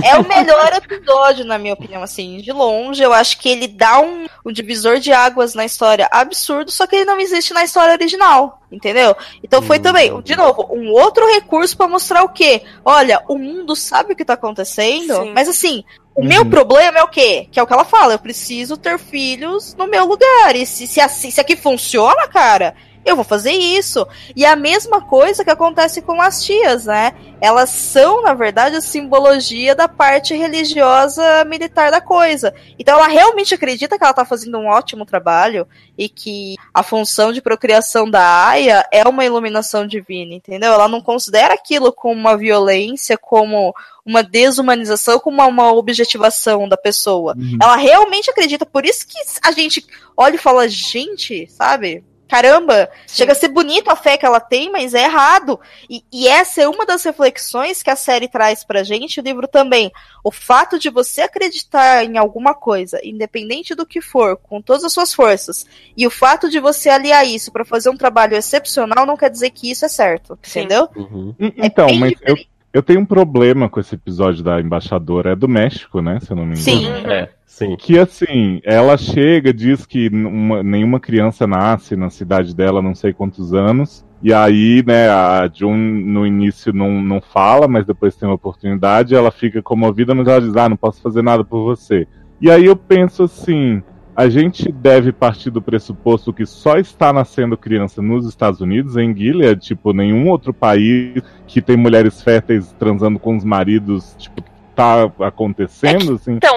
É o melhor episódio, na minha opinião, assim, de longe. Eu acho que ele dá um, um divisor de águas na história absurdo, só que ele não existe na história original, entendeu? Então foi também, de novo, um outro recurso pra mostrar o quê? Olha, o mundo sabe o que tá acontecendo, Sim. mas assim, O meu problema é o quê? Que é o que ela fala, eu preciso ter filhos no meu lugar. E se, se, assim, se aqui funciona, cara, eu vou fazer isso. E a mesma coisa que acontece com as tias, né? Elas são, na verdade, a simbologia da parte religiosa militar da coisa. Então ela realmente acredita que ela tá fazendo um ótimo trabalho e que a função de procriação da Aya é uma iluminação divina, entendeu? Ela não considera aquilo como uma violência, como uma desumanização, como uma, uma objetivação da pessoa. Uhum. Ela realmente acredita, por isso que a gente olha e fala, gente, sabe? Caramba, Sim. chega a ser bonito a fé que ela tem, mas é errado. E, e, essa é uma das reflexões que a série traz pra gente, o livro também. O fato de você acreditar em alguma coisa, independente do que for, com todas as suas forças, e o fato de você aliar isso para fazer um trabalho excepcional, não quer dizer que isso é certo, Sim. entendeu? Uhum. É então, mas eu, eu tenho um problema com esse episódio da embaixadora. É do México, né? Se eu não me engano. Sim. É. Sim. Que assim, ela chega, diz que uma, nenhuma criança nasce na cidade dela não sei quantos anos. E aí, né, a June no início não, não fala, mas depois tem uma oportunidade, ela fica comovida, mas ela diz, ah, não posso fazer nada por você. E aí eu penso assim, a gente deve partir do pressuposto que só está nascendo criança nos Estados Unidos, em Gilead, tipo, nenhum outro país que tem mulheres férteis transando com os maridos, tipo, tá acontecendo, é que, assim. Então,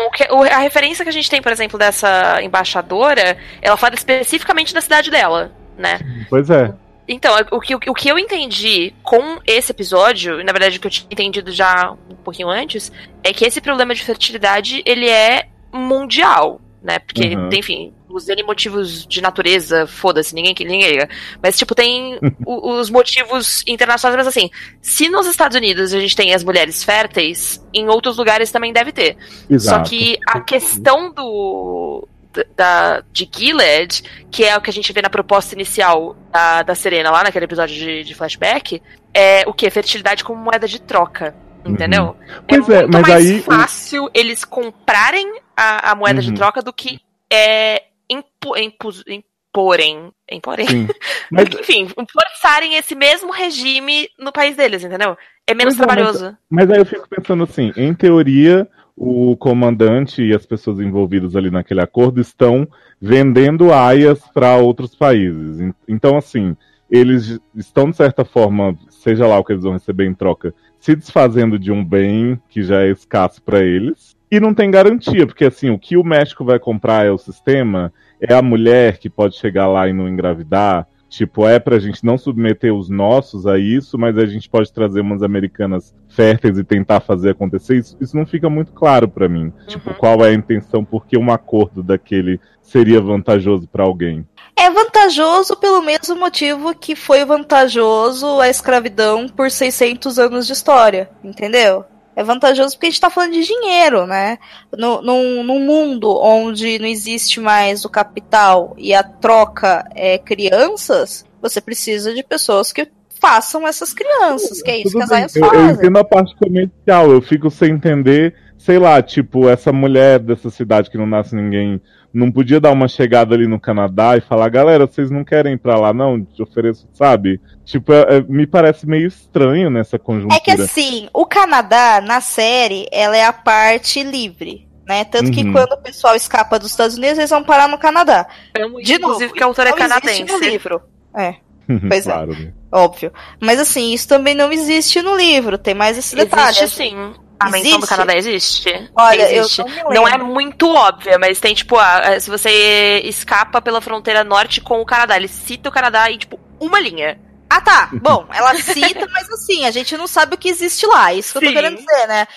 a referência que a gente tem, por exemplo, dessa embaixadora, ela fala especificamente da cidade dela, né? Pois é. Então, o que, o que eu entendi com esse episódio, e na verdade o que eu tinha entendido já um pouquinho antes, é que esse problema de fertilidade, ele é mundial, né? Porque, uhum. enfim, os N motivos de natureza, foda-se, ninguém, ninguém liga. Mas, tipo, tem [laughs] o, os motivos internacionais, mas assim, se nos Estados Unidos a gente tem as mulheres férteis, em outros lugares também deve ter. Exato. Só que a questão do. Da, de Gilead, que é o que a gente vê na proposta inicial da, da Serena lá naquele episódio de, de flashback, é o que? Fertilidade como moeda de troca. Entendeu? Uhum. Pois é, é mas mais aí. fácil eles comprarem a, a moeda uhum. de troca do que é, impu, impu, imporem. Imporem. [laughs] Mas... Enfim, forçarem esse mesmo regime no país deles, entendeu? É menos pois trabalhoso. É, mas, mas aí eu fico pensando assim, em teoria, o comandante e as pessoas envolvidas ali naquele acordo estão vendendo aias para outros países. Então, assim, eles estão, de certa forma, seja lá o que eles vão receber em troca, se desfazendo de um bem que já é escasso para eles. E não tem garantia, porque assim, o que o México vai comprar é o sistema, é a mulher que pode chegar lá e não engravidar. Tipo, é pra gente não submeter os nossos a isso, mas a gente pode trazer umas americanas férteis e tentar fazer acontecer. Isso, isso não fica muito claro para mim. Tipo, uhum. Tipo, qual é a intenção, porque um acordo daquele seria vantajoso para alguém. É vantajoso pelo mesmo motivo que foi vantajoso a escravidão por 600 anos de história, entendeu? É vantajoso porque a gente está falando de dinheiro, né? No, num, num mundo onde não existe mais o capital e a troca é crianças, você precisa de pessoas que façam essas crianças, que é isso Tudo que as eu, fazem. Eu entendo a parte comercial, eu fico sem entender, sei lá, tipo, essa mulher dessa cidade que não nasce ninguém não podia dar uma chegada ali no Canadá e falar, galera, vocês não querem ir pra lá, não? Te ofereço, sabe? Tipo, é, é, me parece meio estranho nessa conjuntura. É que assim, o Canadá, na série, ela é a parte livre. Né? Tanto que uhum. quando o pessoal escapa dos Estados Unidos, eles vão parar no Canadá. De novo, Inclusive que a autora é canadense. No livro. É. [laughs] Pois claro, é. Né? Óbvio. Mas assim, isso também não existe no livro. Tem mais esse detalhe. Existe sim. A existe? menção do Canadá existe? Olha, existe. eu não, não, é muito óbvia, mas tem, tipo, a, se você escapa pela fronteira norte com o Canadá, ele cita o Canadá em, tipo, uma linha. Ah, tá. [laughs] Bom, ela cita, mas assim, a gente não sabe o que existe lá. Isso que Sim. eu tô querendo dizer, né?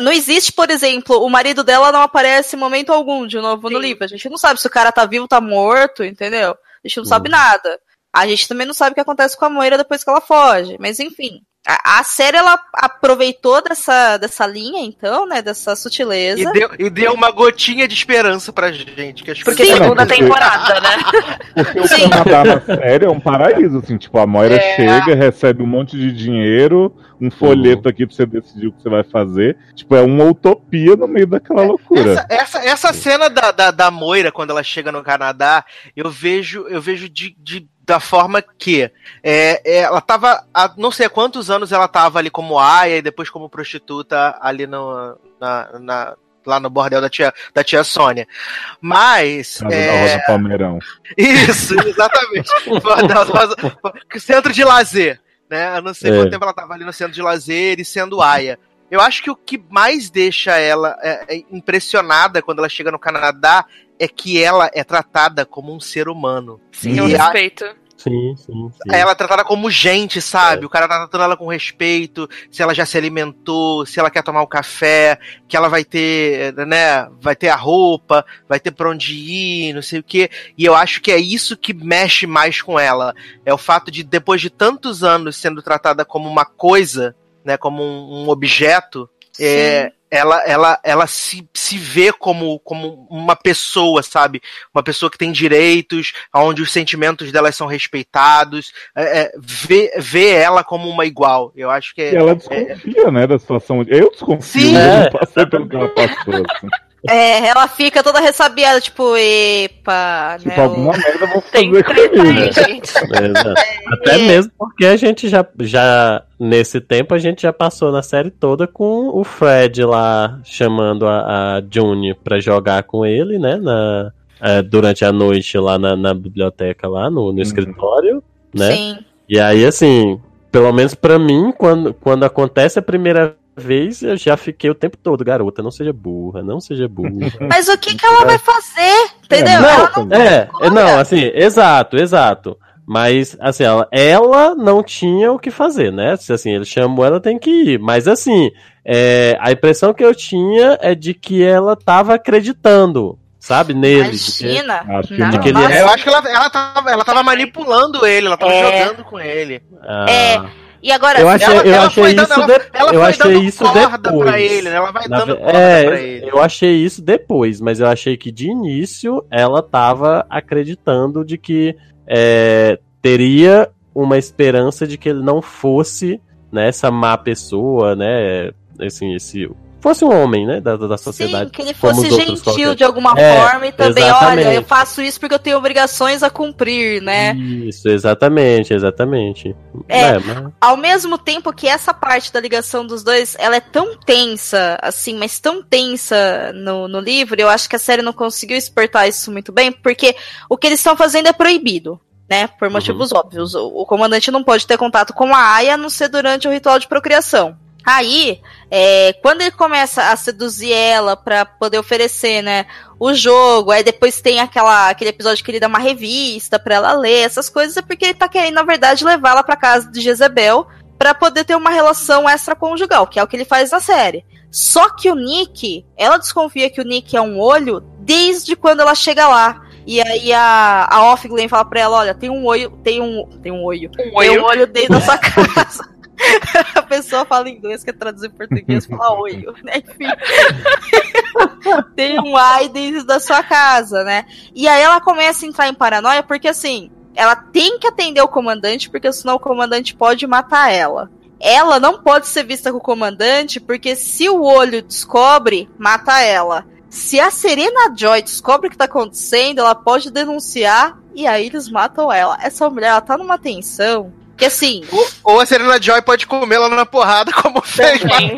Não existe, por exemplo, o marido dela não aparece em momento algum de novo Sim. no livro. A gente não sabe se o cara tá vivo, tá morto, entendeu? A gente não sabe uhum. nada. A gente também não sabe o que acontece com a Moira depois que ela foge. Mas enfim. A, a, série ela aproveitou dessa, dessa linha, então, né? Dessa sutileza. E deu, e deu uma gotinha de esperança pra gente. Que as porque é segunda porque... temporada, né? Porque o Sim. Canadá na série é um paraíso, assim, tipo, a Moira é... chega, recebe um monte de dinheiro, um folheto uhum. aqui pra você decidir o que você vai fazer. Tipo, é uma utopia no meio daquela loucura. Essa, essa, essa cena da, da, da, Moira, quando ela chega no Canadá, eu vejo, eu vejo de, de da forma que é, é, ela tava há não sei há quantos anos ela tava ali como aia e depois como prostituta ali no, na, na lá no bordel da tia, da tia Sônia. Mas. Casa é, da Rosa Palmeirão. Isso, exatamente. [laughs] Bordel da Rosa- centro de lazer. Né? Eu não sei É. quanto tempo ela tava ali no centro de lazer e sendo aia. Eu acho que o que mais deixa ela é, é, impressionada quando ela chega no Canadá é que ela é tratada como um ser humano. Sim, eu E a- respeito. Sim, sim, sim. ela é tratada como gente, sabe? O cara tá tratando ela com respeito, se ela já se alimentou, se ela quer tomar o café, que ela vai ter, né? Vai ter a roupa, vai ter pra onde ir, não sei o quê. E eu acho que é isso que mexe mais com ela. É o fato de, depois de tantos anos sendo tratada como uma coisa, né? Como um, um objeto, é, ela, ela, ela se, se vê como, como uma pessoa, sabe? Uma pessoa que tem direitos, onde os sentimentos dela são respeitados, é, é, vê, vê ela como uma igual. Eu acho que é. E ela é- desconfia, né, da situação. Eu desconfio, Sim. eu É. não passei pelo que ela passou. Assim. É, ela fica toda ressabiada, tipo, epa, Tipo, né? alguma merda eu vou Tem fazer comigo. gente. Exato. Até É. mesmo porque a gente já, já, nesse tempo, a gente já passou na série toda com o Fred lá chamando a, a June pra jogar com ele, né? Na, é, durante a noite lá na, na biblioteca, lá no, no escritório, né? Sim. E aí, assim, pelo menos pra mim, quando, quando acontece a primeira vez, eu já fiquei o tempo todo, garota, não seja burra, não seja burra. Mas o que, que ela vai fazer? Entendeu? Não, ela não é, é, não, assim, exato, exato. Mas, assim, ela, ela não tinha o que fazer, né? Se assim, ele chamou, ela tem que ir. Mas, assim, é, a impressão que eu tinha é de que ela tava acreditando, sabe, nele. de que- Imagina. Acho que Não, não. que ele. É, eu acho que ela, ela, tava, ela tava manipulando ele, ela tava É. jogando com ele. Ah, É, E agora, Eu achei, Ela- eu ela achei foi dando- isso, ela- de- ela eu achei isso depois. pra ele, né? Ela vai Na dando corda é, pra ele. eu achei isso depois, mas eu achei que de início ela tava acreditando de que é, teria uma esperança de que ele não fosse né, essa má pessoa, né? Assim, esse fosse um homem, né, da, da sociedade. sim, que ele fosse gentil qualquer. de alguma É, forma e também, exatamente. olha, eu faço isso porque eu tenho obrigações a cumprir, né? Isso, exatamente, exatamente. É. mas- Ao mesmo tempo que essa parte da ligação dos dois, ela é tão tensa, assim, mas tão tensa no, no livro, eu acho que a série não conseguiu exportar isso muito bem, porque o que eles estão fazendo é proibido. Né, por motivos óbvios. O, o comandante não pode ter contato com a Aya a não ser durante o ritual de procriação. Aí, é, quando ele começa a seduzir ela pra poder oferecer, né, o jogo, aí depois tem aquela, aquele episódio que ele dá uma revista pra ela ler, essas coisas, é porque ele tá querendo, na verdade, levar ela pra casa de Jezebel pra poder ter uma relação extraconjugal, que é o que ele faz na série. Só que o Nick, ela desconfia que o Nick é um olho desde quando ela chega lá. E aí a, a Off Glenn fala pra ela, olha, tem um olho, tem um, tem um olho, Um tem olho. um olho dentro da sua [laughs] casa. [laughs] a pessoa fala inglês, quer traduzir em português, fala olho, né? Enfim. [laughs] tem um ai dentro da sua casa, né? E aí ela começa a entrar em paranoia, porque assim, ela tem que atender o comandante, porque senão o comandante pode matar ela. Ela não pode ser vista com o comandante, porque se o olho descobre, mata ela. Se a Serena Joy descobre o que tá acontecendo, ela pode denunciar e aí eles matam ela. Essa mulher, ela tá numa tensão que assim. Ou, ou a Serena Joy pode comer ela na porrada, como fez. Né?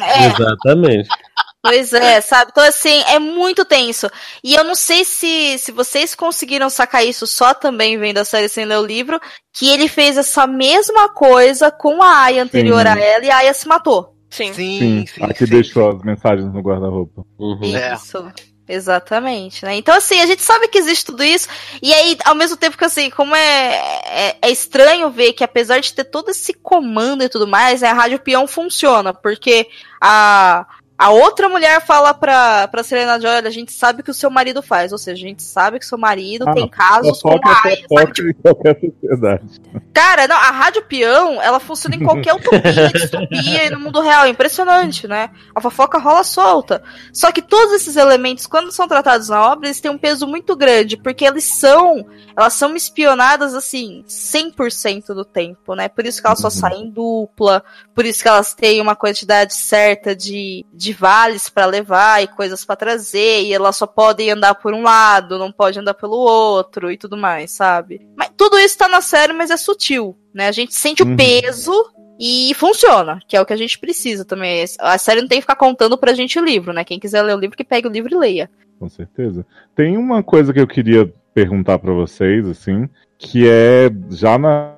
É. Exatamente. Pois é, sabe? Então, assim, é muito tenso. E eu não sei se, se vocês conseguiram sacar isso só também vendo a série sem ler o livro, que ele fez essa mesma coisa com a Aya anterior Sim. a ela e a Aya se matou. Sim. Sim, Sim, sim, aqui sim. deixou as mensagens no guarda-roupa. Uhum. É. Exatamente, né? Então, assim, a gente sabe que existe tudo isso, e aí, ao mesmo tempo que, assim, como é, é, é estranho ver que, apesar de ter todo esse comando e tudo mais, né, a Rádio Peão funciona, porque a, a outra mulher fala pra, pra Serena Joy, a gente sabe o que o seu marido faz, ou seja, a gente sabe que o seu marido Ah, tem casos com a Aya, sabe? em qualquer sociedade. Cara, não, a Rádio Peão, ela funciona em qualquer utopia, [laughs] distopia e no mundo real. É impressionante, né? A fofoca rola solta. Só que todos esses elementos, quando são tratados na obra, eles têm um peso muito grande, porque eles são, elas são espionadas, assim, 100% do tempo, né? Por isso que elas só saem em dupla, por isso que elas têm uma quantidade certa de, de vales pra levar e coisas pra trazer, e elas só podem andar por um lado, não pode andar pelo outro e tudo mais, sabe? Mas tudo isso tá na série, mas é sutil, né? A gente sente Uhum. o peso, E funciona, que é o que a gente precisa também. A série não tem que ficar contando pra gente o livro, né? Quem quiser ler o livro, que pegue o livro e leia. Com certeza. Tem uma coisa que eu queria perguntar para vocês, assim, que é já na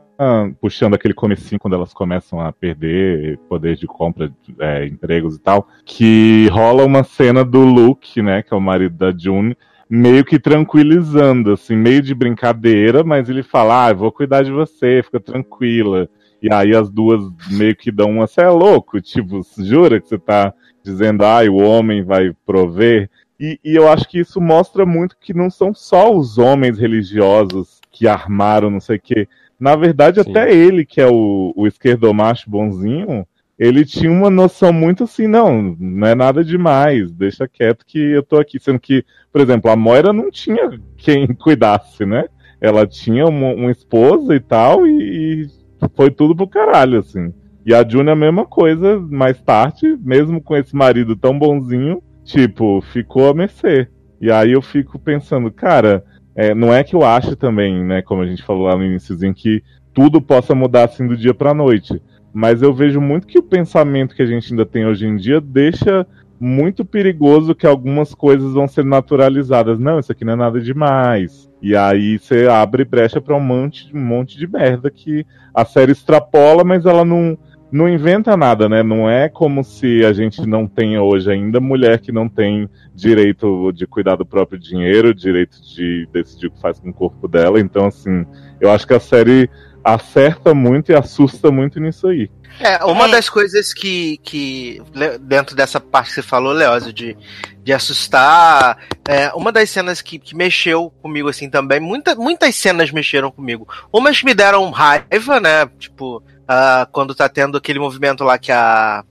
puxando aquele comecinho quando elas começam a perder poder de compra, é, empregos e tal, que rola uma cena do Luke, né, que é o marido da June, meio que tranquilizando, assim, meio de brincadeira, mas ele fala, ah, vou cuidar de você, fica tranquila. E aí as duas meio que dão uma, você é louco, tipo, jura que você tá dizendo, ah, o homem vai prover? E, e eu acho que isso mostra muito que não são só os homens religiosos que armaram não sei o quê. Na verdade, Sim. até ele, que é o, o esquerdomacho bonzinho, ele tinha uma noção muito assim, não, não é nada demais, deixa quieto que eu tô aqui. Sendo que, por exemplo, a Moira não tinha quem [laughs] cuidasse, né? Ela tinha uma, uma esposa e tal, e, e, foi tudo pro caralho, assim. E a June é a mesma coisa, mais tarde, mesmo com esse marido tão bonzinho, tipo, ficou a mercê. E aí eu fico pensando, cara, é, não é que eu acho também, né, como a gente falou lá no iníciozinho, que tudo possa mudar assim do dia pra noite. Mas eu vejo muito que o pensamento que a gente ainda tem hoje em dia deixa muito perigoso que algumas coisas vão ser naturalizadas. Não, isso aqui não é nada demais. E aí você abre brecha para um monte, um monte de merda que a série extrapola, mas ela não, não inventa nada, né? Não é como se a gente não tenha hoje ainda mulher que não tem direito de cuidar do próprio dinheiro, direito de decidir o que faz com o corpo dela. Então, assim, eu acho que a série acerta muito e assusta muito nisso aí. É, uma é. das coisas que, que, dentro dessa parte que você falou, Leózio, de, de assustar, é, uma das cenas que, que mexeu comigo, assim, também, muita, muitas cenas mexeram comigo. Umas me deram raiva, né, tipo, uh, quando tá tendo aquele movimento lá que a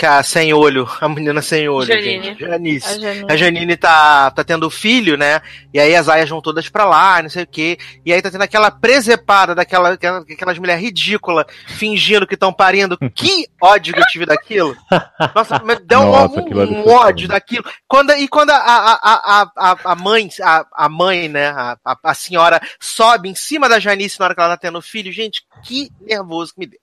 que a sem olho, a menina sem olho, Janine. Gente, Janice. A Janine, a Janine tá, tá tendo filho, né? E aí as aias vão todas pra lá, não sei o quê. E aí tá tendo aquela presepada daquela, aquelas mulheres ridículas fingindo que estão parindo. que ódio que eu tive daquilo. Nossa, me deu Nossa, um, um ódio daquilo. Quando, e quando a, a, a, a, a mãe, a, a mãe, né? A, a, a senhora sobe em cima da Janice na hora que ela tá tendo filho, gente, que nervoso que me deu.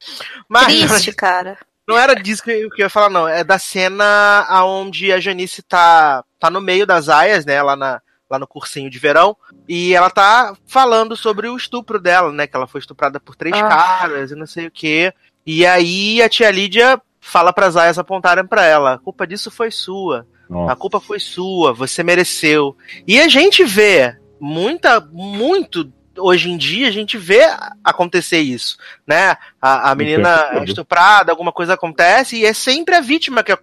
Mas, Triste, [laughs] cara. Não era disso que eu, que eu ia falar, não. É da cena onde a Janice tá, tá no meio das aias, né? Lá, na, lá no cursinho de verão. E ela tá falando sobre o estupro dela, né? Que ela foi estuprada por três ah. caras e não sei o quê. E aí a tia Lídia fala para as aias apontarem para ela: a culpa disso foi sua. Nossa. A culpa foi sua, você mereceu. E a gente vê muita, muito hoje em dia a gente vê acontecer isso, né? A, a menina é estuprada, alguma coisa acontece e é sempre a vítima que,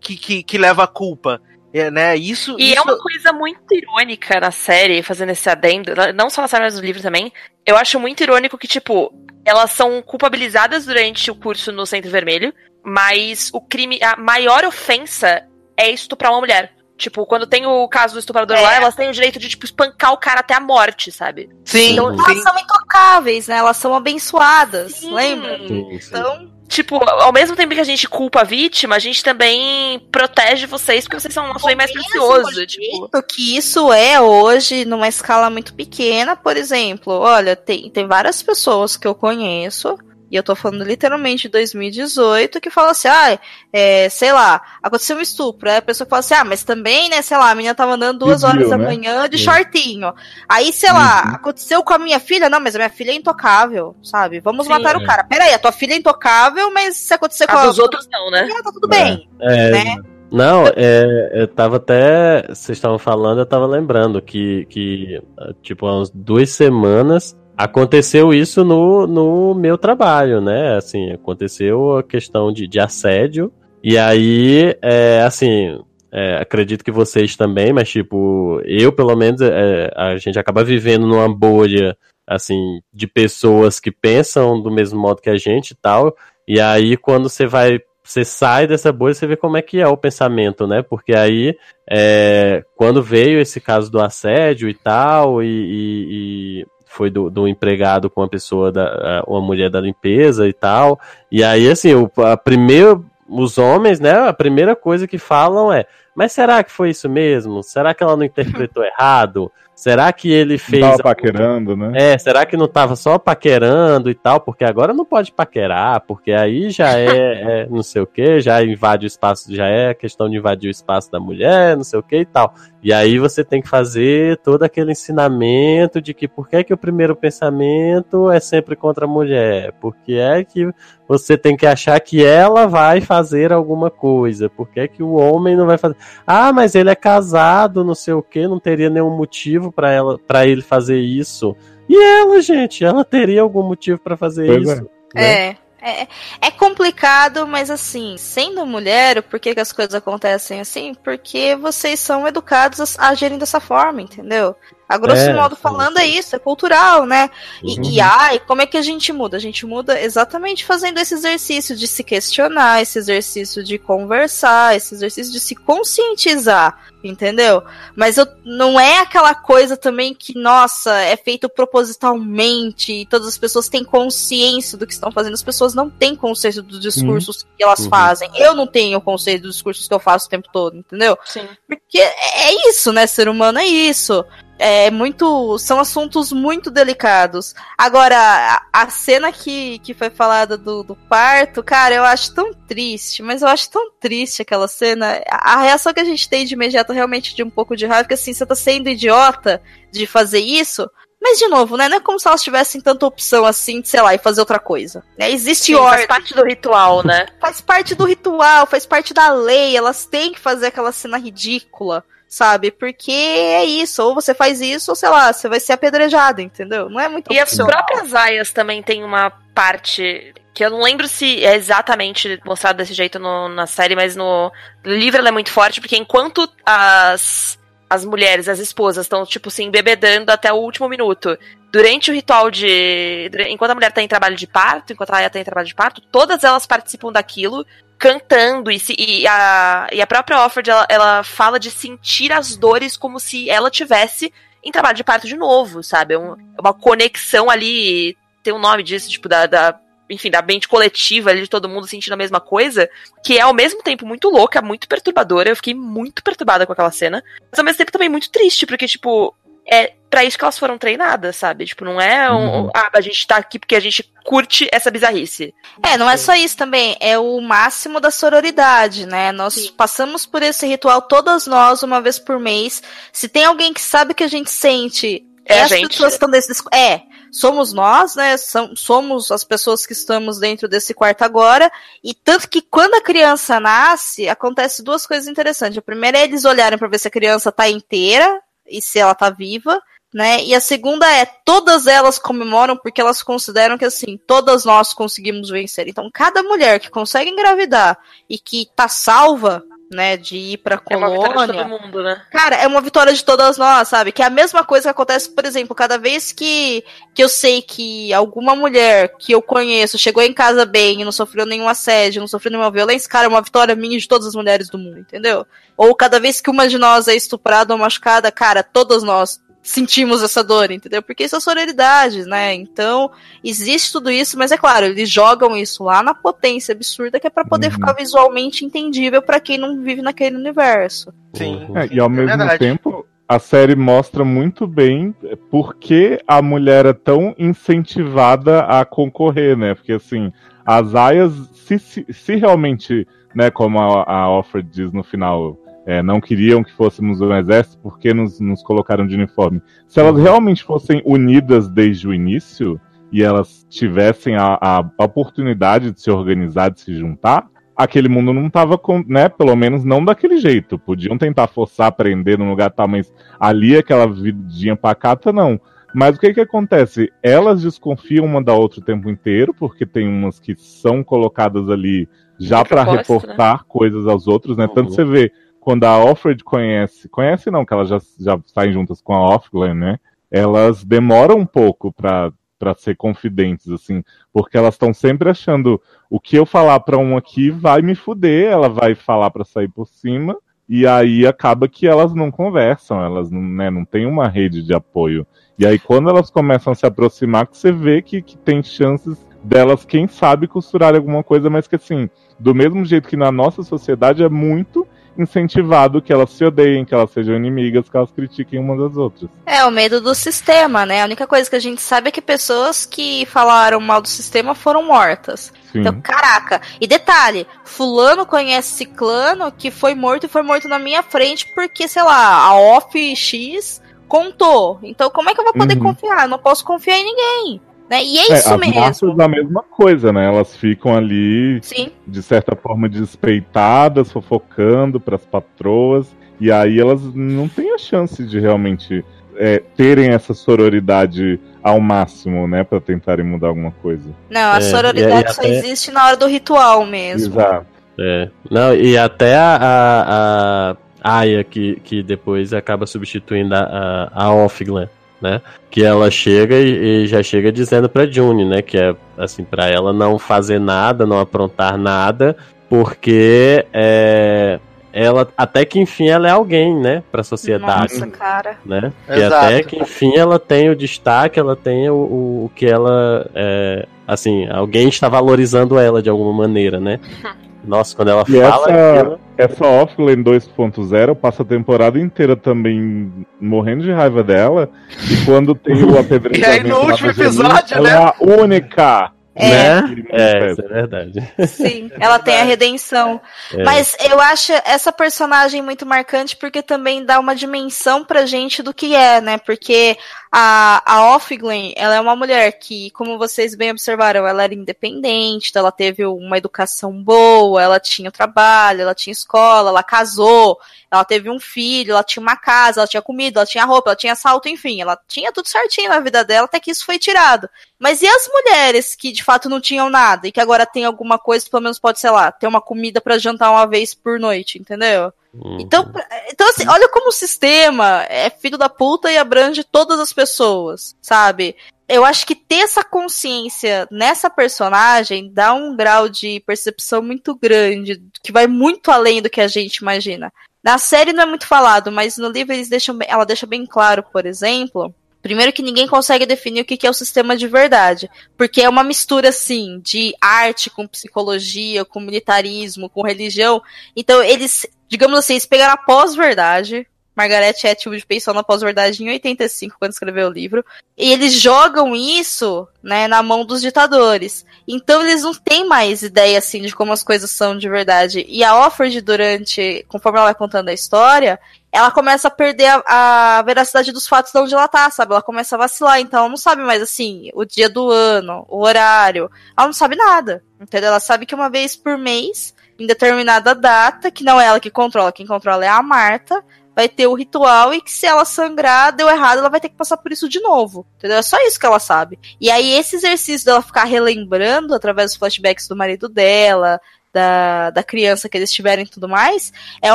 que, que, que leva a culpa. É, né? Isso, e isso... é uma coisa muito irônica na série, fazendo esse adendo, não só na série, mas no livro também. Eu acho muito irônico que, tipo, elas são culpabilizadas durante o curso no Centro Vermelho, mas o crime, a maior ofensa é estuprar uma mulher. Tipo, quando tem o caso do estuprador é. lá, elas têm o direito de, tipo, espancar o cara até a morte, sabe? Sim. Então, elas são intocáveis, né? Elas são abençoadas, sim. lembra? Sim, Então, tipo, ao mesmo tempo que a gente culpa a vítima, a gente também protege vocês porque vocês são o nosso bem mais precioso. Tipo. que isso é hoje numa escala muito pequena, por exemplo, olha, tem, tem várias pessoas que eu conheço e eu tô falando literalmente de 2018, que fala assim, ah, é, sei lá, aconteceu um estupro. Aí a pessoa fala assim, ah, mas também, né, sei lá, a menina tava andando duas horas da né? manhã de é. shortinho. Aí, sei uhum. lá, aconteceu com a minha filha, não, mas a minha filha é intocável, sabe? Vamos Sim, matar é. o cara. Pera aí, a tua filha é intocável, mas se acontecer com a... os outros não, né? tá tudo bem, é, né? Não, é, eu tava até. Vocês estavam falando, eu tava lembrando que, que tipo, há umas duas semanas Aconteceu isso no, no meu trabalho, né? Assim, aconteceu a questão de, de assédio. E aí, é, assim, é, acredito que vocês também, mas tipo, eu pelo menos, é, a gente acaba vivendo numa bolha, assim, de pessoas que pensam do mesmo modo que a gente e tal. E aí, quando você vai você sai dessa bolha, você vê como é que é o pensamento, né? Porque aí, é, quando veio esse caso do assédio e tal, e, e, e foi do, do empregado com uma pessoa, da, uma mulher da limpeza e tal. E aí, assim, o, a primeiro, os homens, né, a primeira coisa que falam é Mas será que foi isso mesmo? Será que ela não [laughs] interpretou errado? Será que ele fez. Tava paquerando, né? É, será que não tava só paquerando e tal? Porque agora não pode paquerar, porque aí já é, [laughs] é não sei o que, já invade o espaço, já é questão de invadir o espaço da mulher, não sei o que e tal. E aí você tem que fazer todo aquele ensinamento de que por que, que o primeiro pensamento é sempre contra a mulher? Porque é que você tem que achar que ela vai fazer alguma coisa. Por que, que o homem não vai fazer? Ah, mas ele é casado, não sei o que, não teria nenhum motivo para ela para ele fazer isso. E ela, gente, ela teria algum motivo para fazer Pois isso. é. né? É. É, é complicado, mas assim, sendo mulher, por que, que as coisas acontecem assim? Porque vocês são educados a agirem dessa forma, entendeu? A grosso É, modo falando é isso, é cultural, né? E, Uhum. e ai, como é que a gente muda? A gente muda exatamente fazendo esse exercício de se questionar, esse exercício de conversar, esse exercício de se conscientizar, entendeu? Mas eu, não é aquela coisa também que, nossa, é feito propositalmente e todas as pessoas têm consciência do que estão fazendo. As pessoas não têm consciência dos discursos que elas Uhum. fazem. Eu não tenho consciência dos discursos que eu faço o tempo todo, entendeu? Sim. Porque é isso, né? Ser humano é isso. É muito. São assuntos muito delicados. Agora, a, a cena que, que foi falada do, do parto, cara, eu acho tão triste, mas eu acho tão triste aquela cena. A, a reação que a gente tem de imediato realmente de um pouco de raiva, porque assim, você tá sendo idiota de fazer isso. Mas, de novo, né? Não é como se elas tivessem tanta opção assim de, sei lá, e fazer outra coisa. Né? Existe Sim, ordem faz parte do ritual, né? faz parte do ritual, faz parte da lei, elas têm que fazer aquela cena ridícula, sabe? Porque é isso, ou você faz isso, ou sei lá, você vai ser apedrejado, entendeu? Não é muito E as opcional. próprias aias também tem uma parte que eu não lembro se é exatamente mostrado desse jeito no- na série, mas no, livro ela é muito forte, porque enquanto as, as mulheres, as esposas, estão, tipo, se embebedando até o último minuto, durante o ritual de. Enquanto a mulher tá em trabalho de parto, enquanto a aia tá em trabalho de parto, todas elas participam daquilo, cantando, e, se- e a, e a própria Offred, ela, ela fala de sentir as dores como se ela tivesse em trabalho de parto de novo, sabe? É um- é uma conexão ali, tem um nome disso, tipo, da, da- enfim, da mente coletiva ali, de todo mundo sentindo a mesma coisa, que é ao mesmo tempo muito louca, muito perturbadora. Eu fiquei muito perturbada com aquela cena, mas ao mesmo tempo também muito triste, porque, tipo, é pra isso que elas foram treinadas, sabe? Tipo, não é um. Uhum. Ah, a gente tá aqui porque a gente curte essa bizarrice. É, não é só isso também, é o máximo da sororidade, né? Nós passamos por esse ritual todas nós uma vez por mês. Se tem alguém que sabe o que a gente sente, É a as gente. pessoas que estão desse é, somos nós, né? São- somos as pessoas que estamos dentro desse quarto agora. E tanto que quando a criança nasce, acontece duas coisas interessantes. A primeira é eles olharem para ver se a criança tá inteira e se ela tá viva. Né? E a segunda é, todas elas comemoram porque elas consideram que assim, todas nós conseguimos vencer. Então, cada mulher que consegue engravidar e que tá salva, né, de ir pra É uma vitória de colônia, todo mundo, né? Cara, é uma vitória de todas nós, sabe? Que é a mesma coisa que acontece, por exemplo, cada vez que, que eu sei que alguma mulher que eu conheço chegou em casa bem e não sofreu nenhum assédio, não sofreu nenhuma violência, cara, é uma vitória minha de todas as mulheres do mundo, entendeu? Ou cada vez que uma de nós é estuprada ou machucada, cara, todas nós sentimos essa dor, entendeu? Porque isso é sororidade, né? Então, existe tudo isso, mas é claro, eles jogam isso lá na potência absurda que é pra poder Uhum. ficar visualmente entendível pra quem não vive naquele universo. Sim. É, e ao mesmo verdade. tempo, a série mostra muito bem por que a mulher é tão incentivada a concorrer, né? Porque assim, as aias, se, se, se realmente, né, como a, a Offred diz no final, é, não queriam que fôssemos um exército porque nos, nos colocaram de uniforme. Se elas realmente fossem unidas desde o início e elas tivessem a, a oportunidade de se organizar, de se juntar, aquele mundo não tava com, né, pelo menos não daquele jeito. Podiam tentar forçar, prender num lugar tal, mas ali aquela vidinha pacata, não. Mas o que que acontece? Elas desconfiam uma da outra o tempo inteiro, porque tem umas que são colocadas ali já para propósito, reportar coisas aos outros, né? Tanto Uhum. você vê quando a Offred conhece, conhece não, que elas já, já saem juntas com a Offglen, né? Elas demoram um pouco pra para ser confidentes, assim, porque elas estão sempre achando o que eu falar pra um aqui vai me fuder, ela vai falar pra sair por cima, e aí acaba que elas não conversam, elas não, né, não têm uma rede de apoio. E aí quando elas começam a se aproximar, que você vê que, que tem chances delas, quem sabe, costurar alguma coisa, mas que assim, do mesmo jeito que na nossa sociedade é muito incentivado que elas se odeiem, que elas sejam inimigas, que elas critiquem umas das outras. É, o medo do sistema, né? A única coisa que a gente sabe é que pessoas que falaram mal do sistema foram mortas. Sim. Então, caraca. E detalhe, fulano conhece ciclano que foi morto e foi morto na minha frente porque, sei lá, a off X contou. Então, como é que eu vou poder Uhum. confiar? Eu não posso confiar em ninguém. Né? E é É, isso as marcas mesmo. da mesma coisa, né? Elas ficam ali, Sim. de certa forma, despeitadas, fofocando pras patroas. E aí elas não têm a chance de realmente é, terem essa sororidade ao máximo, né? Pra tentarem mudar alguma coisa. Não, a É, sororidade e- e só até- existe na hora do ritual mesmo. Exato. É. Não, e até a, a, a Aya, que, que depois acaba substituindo a, a, a Offglen, né? Que ela chega e, e já chega dizendo pra June, né? Que é assim, pra ela não fazer nada, não aprontar nada, porque é, ela, até que enfim, ela é alguém, né? Pra sociedade. Nossa, cara. né? E Exato. até que enfim ela tem o destaque, ela tem o, o, o que ela. É, assim, alguém está valorizando ela de alguma maneira, né? [laughs] Nossa, quando ela E fala. essa, aquilo- essa Offlane 2.0 passa a temporada inteira também morrendo de raiva dela. E quando tem o apedrejamento. [laughs] E aí no último episódio, ela né? é a única. Né? que É, manifesta. isso é verdade. Sim, [laughs] ela tem a redenção. É. Mas eu acho essa personagem muito marcante porque também dá uma dimensão pra gente do que é, né? Porque a, a Offglen, ela é uma mulher que, como vocês bem observaram, ela era independente, então ela teve uma educação boa, ela tinha trabalho, ela tinha escola, ela casou, ela teve um filho, ela tinha uma casa, ela tinha comida, ela tinha roupa, ela tinha salto, enfim, ela tinha tudo certinho na vida dela, até que isso foi tirado. Mas e as mulheres que de fato não tinham nada e que agora tem alguma coisa, pelo menos pode, sei lá, ter uma comida pra jantar uma vez por noite, entendeu? Então, então assim, olha como o sistema é filho da puta e abrange todas as pessoas, sabe? Eu acho que ter essa consciência nessa personagem dá um grau de percepção muito grande, que vai muito além do que a gente imagina. Na série não é muito falado, mas no livro eles deixam ela deixa bem claro, por exemplo, Primeiro que ninguém consegue definir o que é o sistema de verdade. Porque é uma mistura, assim, de arte com psicologia, com militarismo, com religião. Então, eles, digamos assim, eles pegaram a pós-verdade. Margaret Atwood pensou na pós-verdade em 85, quando escreveu o livro. E eles jogam isso, né, na mão dos ditadores. Então eles não têm mais ideia, assim, de como as coisas são de verdade. E a Offord, durante, conforme ela vai contando a história, ela começa a perder a, a veracidade dos fatos de onde ela tá, sabe? Ela começa a vacilar, então ela não sabe mais, assim, o dia do ano, o horário. Ela não sabe nada, entendeu? Ela sabe que uma vez por mês, em determinada data, que não é ela que controla, quem controla é a Marta, vai ter o ritual e que se ela sangrar, deu errado, ela vai ter que passar por isso de novo. Entendeu? É só isso que ela sabe. E aí, esse exercício dela ficar relembrando através dos flashbacks do marido dela, da, da criança que eles tiveram e tudo mais, é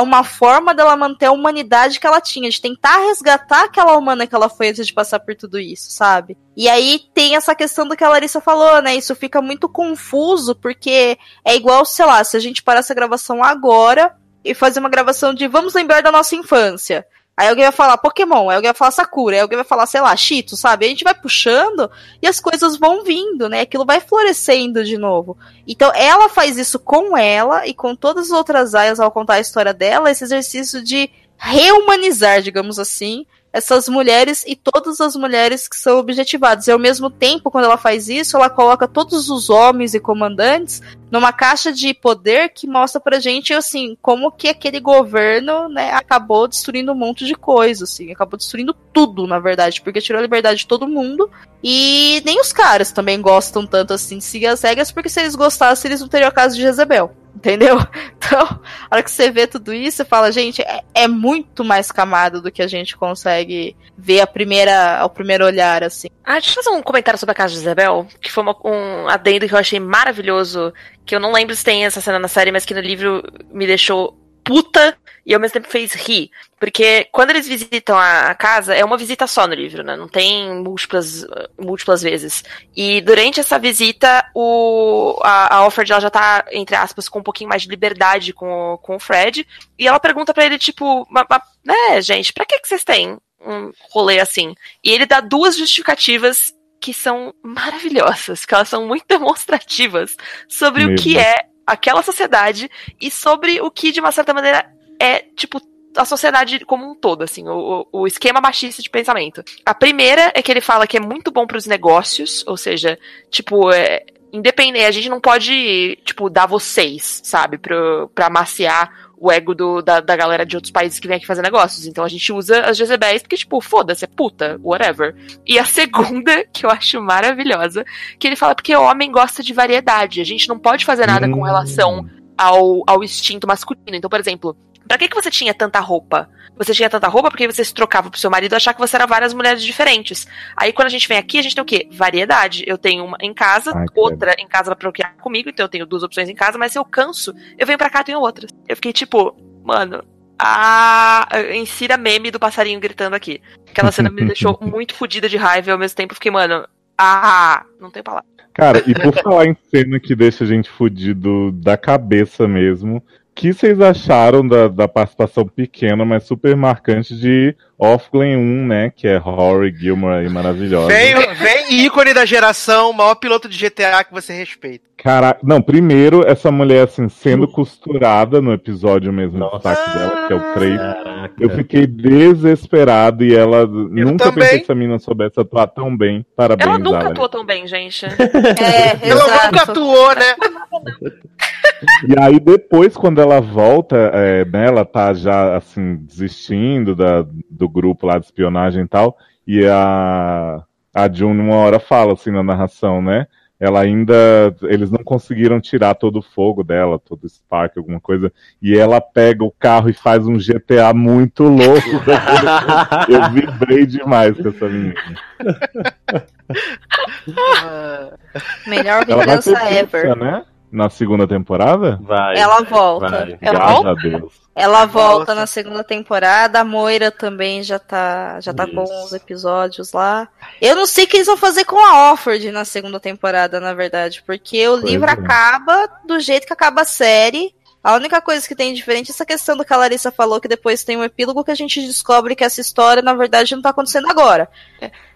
uma forma dela manter a humanidade que ela tinha, de tentar resgatar aquela humana que ela foi antes de passar por tudo isso, sabe? E aí tem essa questão do que a Larissa falou, né? Isso fica muito confuso, porque é igual, sei lá, se a gente parasse a gravação agora e fazer uma gravação de vamos lembrar da nossa infância. Aí alguém vai falar Pokémon, aí alguém vai falar Sakura, aí alguém vai falar, sei lá, Cheeto, sabe? A gente vai puxando e as coisas vão vindo, né? Aquilo vai florescendo de novo. Então ela faz isso com ela e com todas as outras aias ao contar a história dela, esse exercício de reumanizar, digamos assim, essas mulheres e todas as mulheres que são objetivadas. E ao mesmo tempo, quando ela faz isso, ela coloca todos os homens e comandantes numa caixa de poder que mostra pra gente, assim, como que aquele governo, né, acabou destruindo um monte de coisa, assim, acabou destruindo tudo, na verdade, porque tirou a liberdade de todo mundo. E nem os caras também gostam tanto assim de seguir as regras, porque se eles gostassem, eles não teriam a casa de Jezebel. Entendeu? [laughs] Então, a hora que você vê tudo isso, você fala, gente, é, é muito mais camada do que a gente consegue ver a primeira, ao primeiro olhar, assim. Ah, deixa eu fazer um comentário sobre a casa de Isabel, que foi uma- um adendo que eu achei maravilhoso, que eu não lembro se tem essa cena na série, mas que no livro me deixou puta e ao mesmo tempo fez rir. Porque quando eles visitam a, casa, é uma visita só no livro, né? Não tem múltiplas, múltiplas vezes. E durante essa visita, o, a, a Alfred ela já tá, entre aspas, com um pouquinho mais de liberdade com, o- com o Fred. E ela pergunta pra ele, tipo, "Ma- ma- né, gente, pra que, que vocês têm um rolê assim? E ele dá duas justificativas que são maravilhosas, que elas são muito [laughs] demonstrativas sobre Meu o que Deus. é aquela sociedade e sobre o que, de uma certa maneira, é, tipo, a sociedade como um todo, assim, o, o esquema machista de pensamento. A primeira é que ele fala que é muito bom para os negócios, ou seja, tipo, é, independente, a gente não pode, tipo, dar vocês, sabe, pra amaciar o ego do, da, da galera de outros países que vem aqui fazer negócios. Então a gente usa as Jezebéis porque, tipo, foda-se, é puta, whatever. E a [laughs] segunda, que eu acho maravilhosa, que ele fala porque o homem gosta de variedade. A gente não pode fazer nada com relação ao, ao instinto masculino. Então, por exemplo, Pra que, que você tinha tanta roupa? Você tinha tanta roupa porque você se trocava pro seu marido achar que você era várias mulheres diferentes. Aí quando a gente vem aqui, a gente tem o quê? Variedade. Eu tenho uma em casa, Ai, outra em casa pra procriar comigo, então eu tenho duas opções em casa, mas se eu canso, eu venho pra cá e tenho outras. Eu fiquei tipo, mano, a. Insira meme do passarinho gritando aqui. Aquela cena me deixou [laughs] muito fodida de raiva e ao mesmo tempo fiquei, mano, ah, não tem palavra. Cara, e por falar em cena que deixa a gente fudido da cabeça mesmo, que vocês acharam da, da participação pequena, mas super marcante de Offglen 1, né? Que é Rory Gilmore aí maravilhosa. Vem, vem ícone da geração, maior piloto de GTA que você respeita. Cara, não, primeiro, essa mulher, assim, sendo costurada no episódio mesmo do destaque dela, que é o 3. Eu fiquei desesperado e ela. Eu nunca também. pensei que essa menina soubesse atuar tão bem. Parabéns, Ela nunca Alex. atuou tão bem, gente. [laughs] É, Ela exato. nunca atuou, né? E aí depois, quando ela volta, é, né, ela tá já, assim, desistindo da, do grupo lá de espionagem e tal, e a, a June uma hora fala, assim, na narração, né, ela ainda, eles não conseguiram tirar todo o fogo dela, todo o spark, alguma coisa, e ela pega o carro e faz um GTA muito louco. [laughs] Eu vibrei demais com essa menina. Melhor Ela vai vingança ever. pizza, né? Na segunda temporada? Vai. Ela volta. Vai. Ela Graças volta? a Deus. Ela volta na segunda temporada, a Moira também já tá, já tá com os episódios lá. Eu não sei o que eles vão fazer com a Offord na segunda temporada, na verdade, porque o Pois livro é. acaba do jeito que acaba a série. A única coisa que tem diferente é essa questão do que a Larissa falou, que depois tem um epílogo que a gente descobre que essa história, na verdade, não tá acontecendo agora.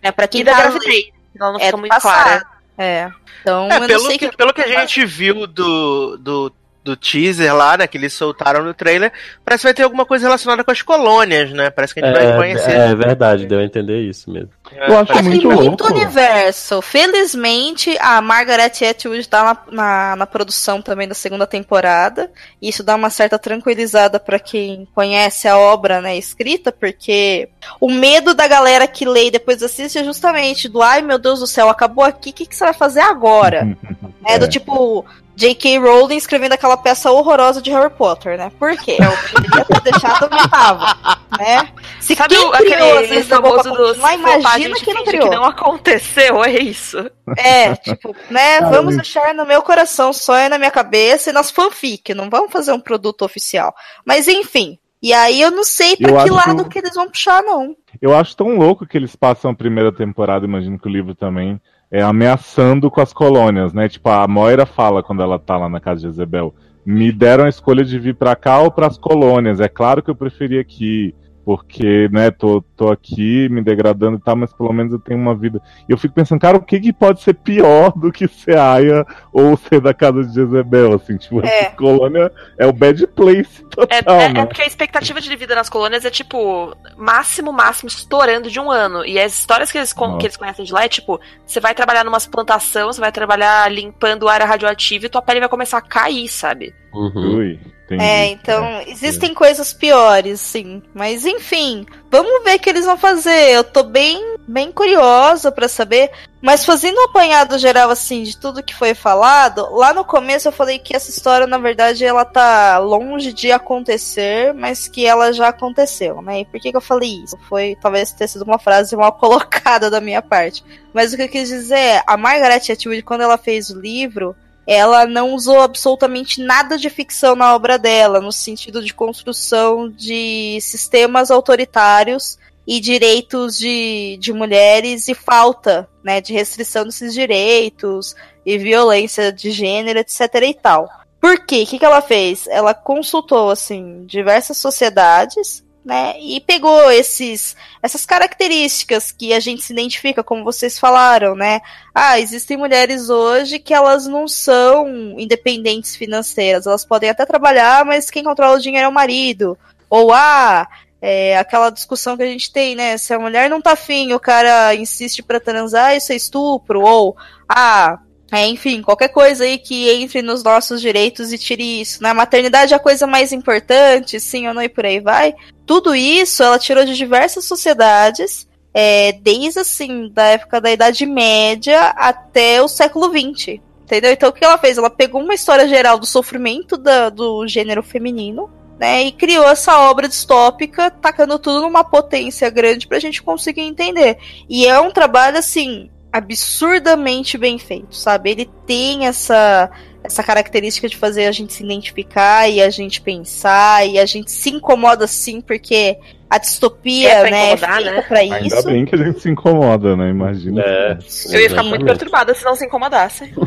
É pra quem E da tá gravidez. Ela não é fica do muito passado. clara. É. Então, É, eu não pelo, sei que, que... pelo que a gente viu do, do, do teaser lá, né, que eles soltaram no trailer, parece que vai ter alguma coisa relacionada com as colônias, né? Parece que a gente vai conhecer. É, é verdade, deu a entender isso mesmo. Eu acho É, muito tem muito louco. universo. Felizmente, a Margaret Atwood tá na, na, na produção também da segunda temporada. Isso dá uma certa tranquilizada pra quem conhece a obra, né, escrita, porque o medo da galera que lê e depois assiste é justamente do ai meu Deus do céu, acabou aqui, o que, que você vai fazer agora? [laughs] É, do tipo. J.K. Rowling escrevendo aquela peça horrorosa de Harry Potter, né? Por quê? Eu poderia ter deixado onde tava, né? Se Sabe quem o, criou aquele famoso do continuar, se for pá, a imagina quem não criou. que não aconteceu, é isso. É, tipo, né? Vamos deixar no meu coração, só é na minha cabeça e nas fanfic. Não vamos fazer um produto oficial. Mas enfim. E aí eu não sei pra Eu que lado que eles vão puxar, não. Eu acho tão louco que eles passam a primeira temporada, imagino que o livro também, é ameaçando com as colônias, né? Tipo, a Moira fala quando ela tá lá na casa de Jezebel. Me deram a escolha de vir pra cá ou pras colônias. É claro que eu preferi aqui. Porque, né, tô, tô aqui me degradando e tal, mas pelo menos eu tenho uma vida. E eu fico pensando, cara, o que, que pode ser pior do que ser Aya ou ser da casa de Jezebel? Assim, tipo, É. essa colônia é o bad place É, total, é- né? é porque a expectativa de vida nas colônias é tipo, máximo, máximo, estourando de um ano. E as histórias que eles, Nossa. que eles conhecem de lá é tipo, você vai trabalhar numa plantação, você vai trabalhar limpando área radioativa e tua pele vai começar a cair, sabe? Uhum. Ui, entendi. É, então, existem coisas piores, sim. Mas enfim, vamos ver o que eles vão fazer. Eu tô bem, bem curiosa pra saber. Mas fazendo um apanhado geral, assim, de tudo que foi falado, lá no começo eu falei que essa história, na verdade, ela tá longe de acontecer, mas que ela já aconteceu, né? E por que, que eu falei isso? Foi talvez ter sido uma frase mal [laughs] colocada da minha parte. Mas o que eu quis dizer é, a Margaret Atwood, quando ela fez o livro, ela não usou absolutamente nada de ficção na obra dela, no sentido de construção de sistemas autoritários e direitos de, de mulheres e falta né, de restrição desses direitos e violência de gênero, etc. e tal. Por quê? O que, que ela fez? Ela consultou assim diversas sociedades né, e pegou esses, essas características que a gente se identifica, como vocês falaram, né? Ah, existem mulheres hoje que elas não são independentes financeiras, elas podem até trabalhar, mas quem controla o dinheiro é o marido. Ou, ah, é, aquela discussão que a gente tem, né? Se a mulher não tá afim, o cara insiste pra transar, isso é estupro. Ou, ah, é, enfim, qualquer coisa aí que entre nos nossos direitos e tire isso, né? A maternidade é a coisa mais importante, sim ou não, e por aí vai. Tudo isso ela tirou de diversas sociedades, é, desde assim, da época da Idade Média até o século XX. Entendeu? Então o que ela fez? Ela pegou uma história geral do sofrimento da, do gênero feminino, né? E criou essa obra distópica, tacando tudo numa potência grande pra gente conseguir entender. E é um trabalho, assim, absurdamente bem feito, sabe? Ele tem essa essa característica de fazer a gente se identificar e a gente pensar e a gente se incomoda sim porque a distopia, É pra né, é feita né? pra Ainda isso. bem que a gente se incomoda, né? Imagina. É, Eu ia ficar muito perturbada se não se incomodasse. [laughs]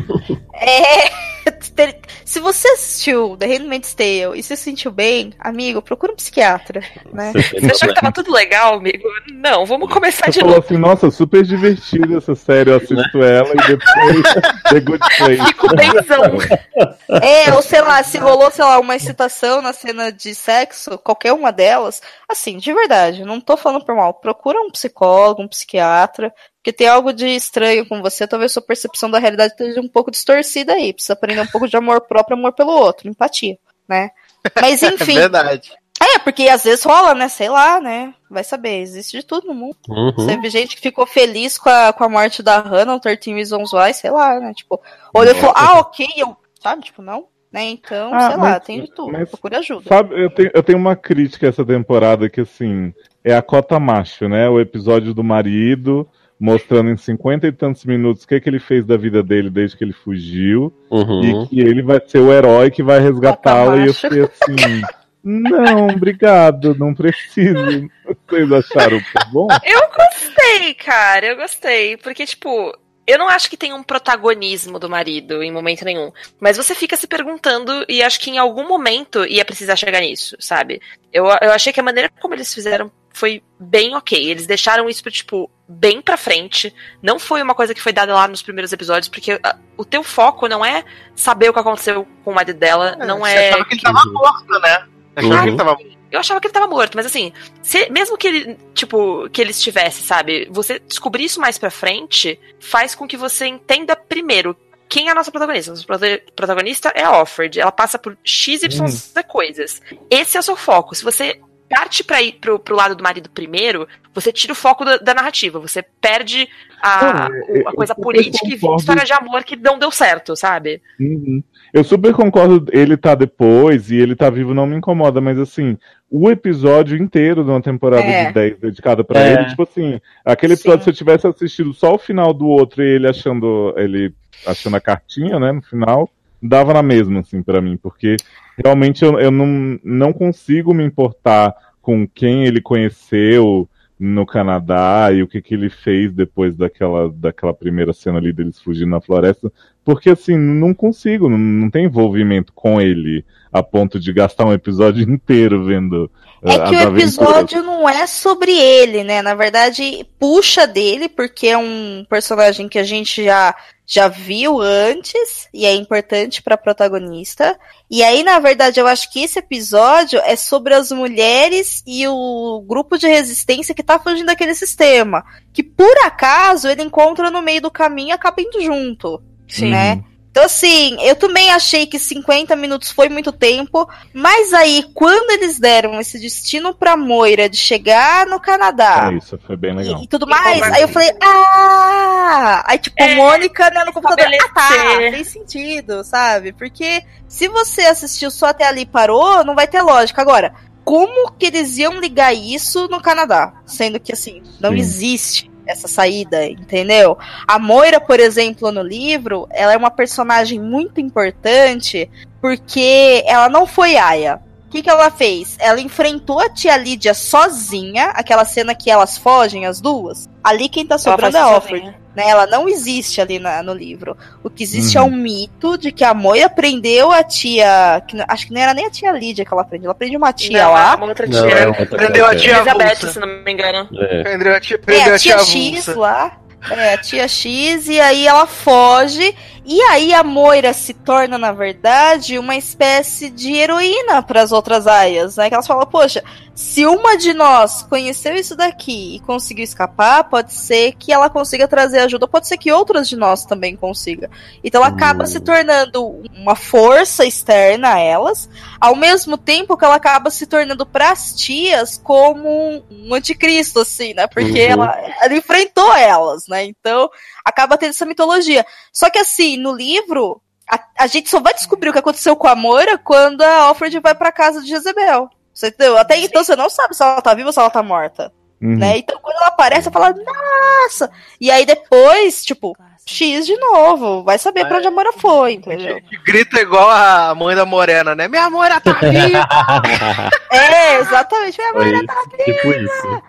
É, se você assistiu The Handmaid's Tale e se sentiu bem, amigo, procura um psiquiatra, né? Você achou que tava tudo legal, amigo? Não, vamos começar Você de falou novo. assim, nossa, super divertida essa série, eu assisto ela e depois [laughs] The Good Place. Fico benzão. É, ou sei lá, se rolou, sei lá, uma excitação na cena de sexo, qualquer uma delas, assim, de verdade, não tô falando por mal, procura um psicólogo, um psiquiatra, porque tem algo de estranho com você, talvez sua percepção da realidade esteja um pouco distorcida aí, precisa aprender um pouco de amor próprio, amor pelo outro, empatia, né? Mas [laughs] enfim, É verdade. é, porque às vezes rola, né, sei lá, né, vai saber, existe de tudo no mundo. Uhum. Você vê gente que ficou feliz com a, com a morte da Hannah, o 13 Reasons Why, sei lá, né? Tipo, olhou e falou, ah, ok, eu. Sabe? Tipo, não. Né? Então, Ah, sei lá, mas- tem de tudo. mas- Procure ajuda. Sabe, eu tenho, eu tenho uma crítica essa temporada que, assim, é a cota macho, né? O episódio do marido, mostrando em cinquenta e tantos minutos o que, que ele fez da vida dele desde que ele fugiu. Uhum. E que ele vai ser o herói que vai resgatá-la. E eu fiquei assim. Não, obrigado, não preciso. Vocês acharam que bom? Eu gostei, cara, eu gostei. Porque, tipo, eu não acho que tem um protagonismo do marido em momento nenhum. Mas você fica se perguntando, e acho que em algum momento ia precisar chegar nisso, sabe? Eu, eu achei que a maneira como eles fizeram foi bem ok. Eles deixaram isso, tipo, bem pra frente. Não foi uma coisa que foi dada lá nos primeiros episódios, porque ah, o teu foco não é saber o que aconteceu com o marido dela, não Você é. achava que ele tava morto, né? Você achava Uhum. que ele tava morto. Eu achava que ele tava morto, mas assim, se- mesmo que ele, tipo, que ele estivesse, sabe? Você descobrir isso mais pra frente faz com que você entenda primeiro quem é a nossa protagonista. Nossa prota- protagonista é a Offred. Ela passa por X, Y, Z coisas. Esse é o seu foco. Se você parte pra ir pro, pro lado do marido primeiro, você tira o foco da, da narrativa. Você perde a, o- a coisa política e concordo. história de amor que não deu certo, sabe? Uhum. Eu super concordo, ele tá depois e ele tá vivo não me incomoda, mas assim, o episódio inteiro de uma temporada É. de 10 dedicada pra É. ele, tipo assim, aquele episódio Sim. se eu tivesse assistido só o final do outro e ele achando ele achando a cartinha, né, no final, dava na mesma assim pra mim, porque realmente eu, eu não, não consigo me importar com quem ele conheceu no Canadá e o que, que ele fez depois daquela, daquela primeira cena ali deles fugindo na floresta, porque assim, não consigo, não, não tem envolvimento com ele a ponto de gastar um episódio [laughs] inteiro vendo É uh, que o aventuras. episódio não é sobre ele, né? Na verdade, puxa dele, porque é um personagem que a gente já, já viu antes e é importante pra protagonista. E aí, na verdade, eu acho que esse episódio é sobre as mulheres e o grupo de resistência que tá fugindo daquele sistema. Que por acaso ele encontra no meio do caminho e acaba indo junto. Sim. Né? Então, assim, eu também achei que 50 minutos foi muito tempo, mas aí, quando eles deram esse destino pra Moira de chegar no Canadá É, isso foi bem legal. e, e tudo mais, aí eu falei, ah! Aí, tipo, É, Mônica né, no computador, ah, tá, tem sentido, sabe? Porque se você assistiu só até ali e parou, não vai ter lógica. Agora, como que eles iam ligar isso no Canadá? Sendo que, assim, não Sim. existe essa saída, entendeu? A Moira, por exemplo, no livro, ela é uma personagem muito importante porque ela não foi Aya. O que, que ela fez? Ela enfrentou a tia Lídia sozinha, aquela cena que elas fogem, as duas. Ali quem tá sobrando é a Offred. Né? Ela não existe ali na- no livro. O que existe Uhum. é um mito de que a Moira prendeu a tia. que acho que não era nem a tia Lídia que ela prendeu, ela prende uma tia Não, lá. é uma outra Não, tia. é outra Prendeu a tia Elizabeth, se não me engano. É. Prendeu a tia, É, prendeu a tia avulsa. X lá. É, a tia X, e aí ela foge. E aí a Moira se torna, na verdade, uma espécie de heroína para as outras aias, né? Que elas falam, poxa, se uma de nós conheceu isso daqui e conseguiu escapar, pode ser que ela consiga trazer ajuda, pode ser que outras de nós também consiga. Então ela acaba se tornando uma força externa a elas, ao mesmo tempo que ela acaba se tornando para as tias como um anticristo, assim, né? Porque Uhum. ela, ela enfrentou elas, né? Então acaba tendo essa mitologia. Só que assim, no livro, a, a gente só vai descobrir o que aconteceu com a Moira quando a Alfred vai pra casa de Jezebel. Você entendeu? Até então você não sabe se ela tá viva ou se ela tá morta. Uhum. Né? Então quando ela aparece, você fala, nossa! E aí depois, tipo, X de novo. Vai saber pra onde a Moira foi, entendeu? Grita igual a mãe da Morena, né? Minha Moira tá [laughs] viva! É, exatamente. Minha Moira tá Tipo isso.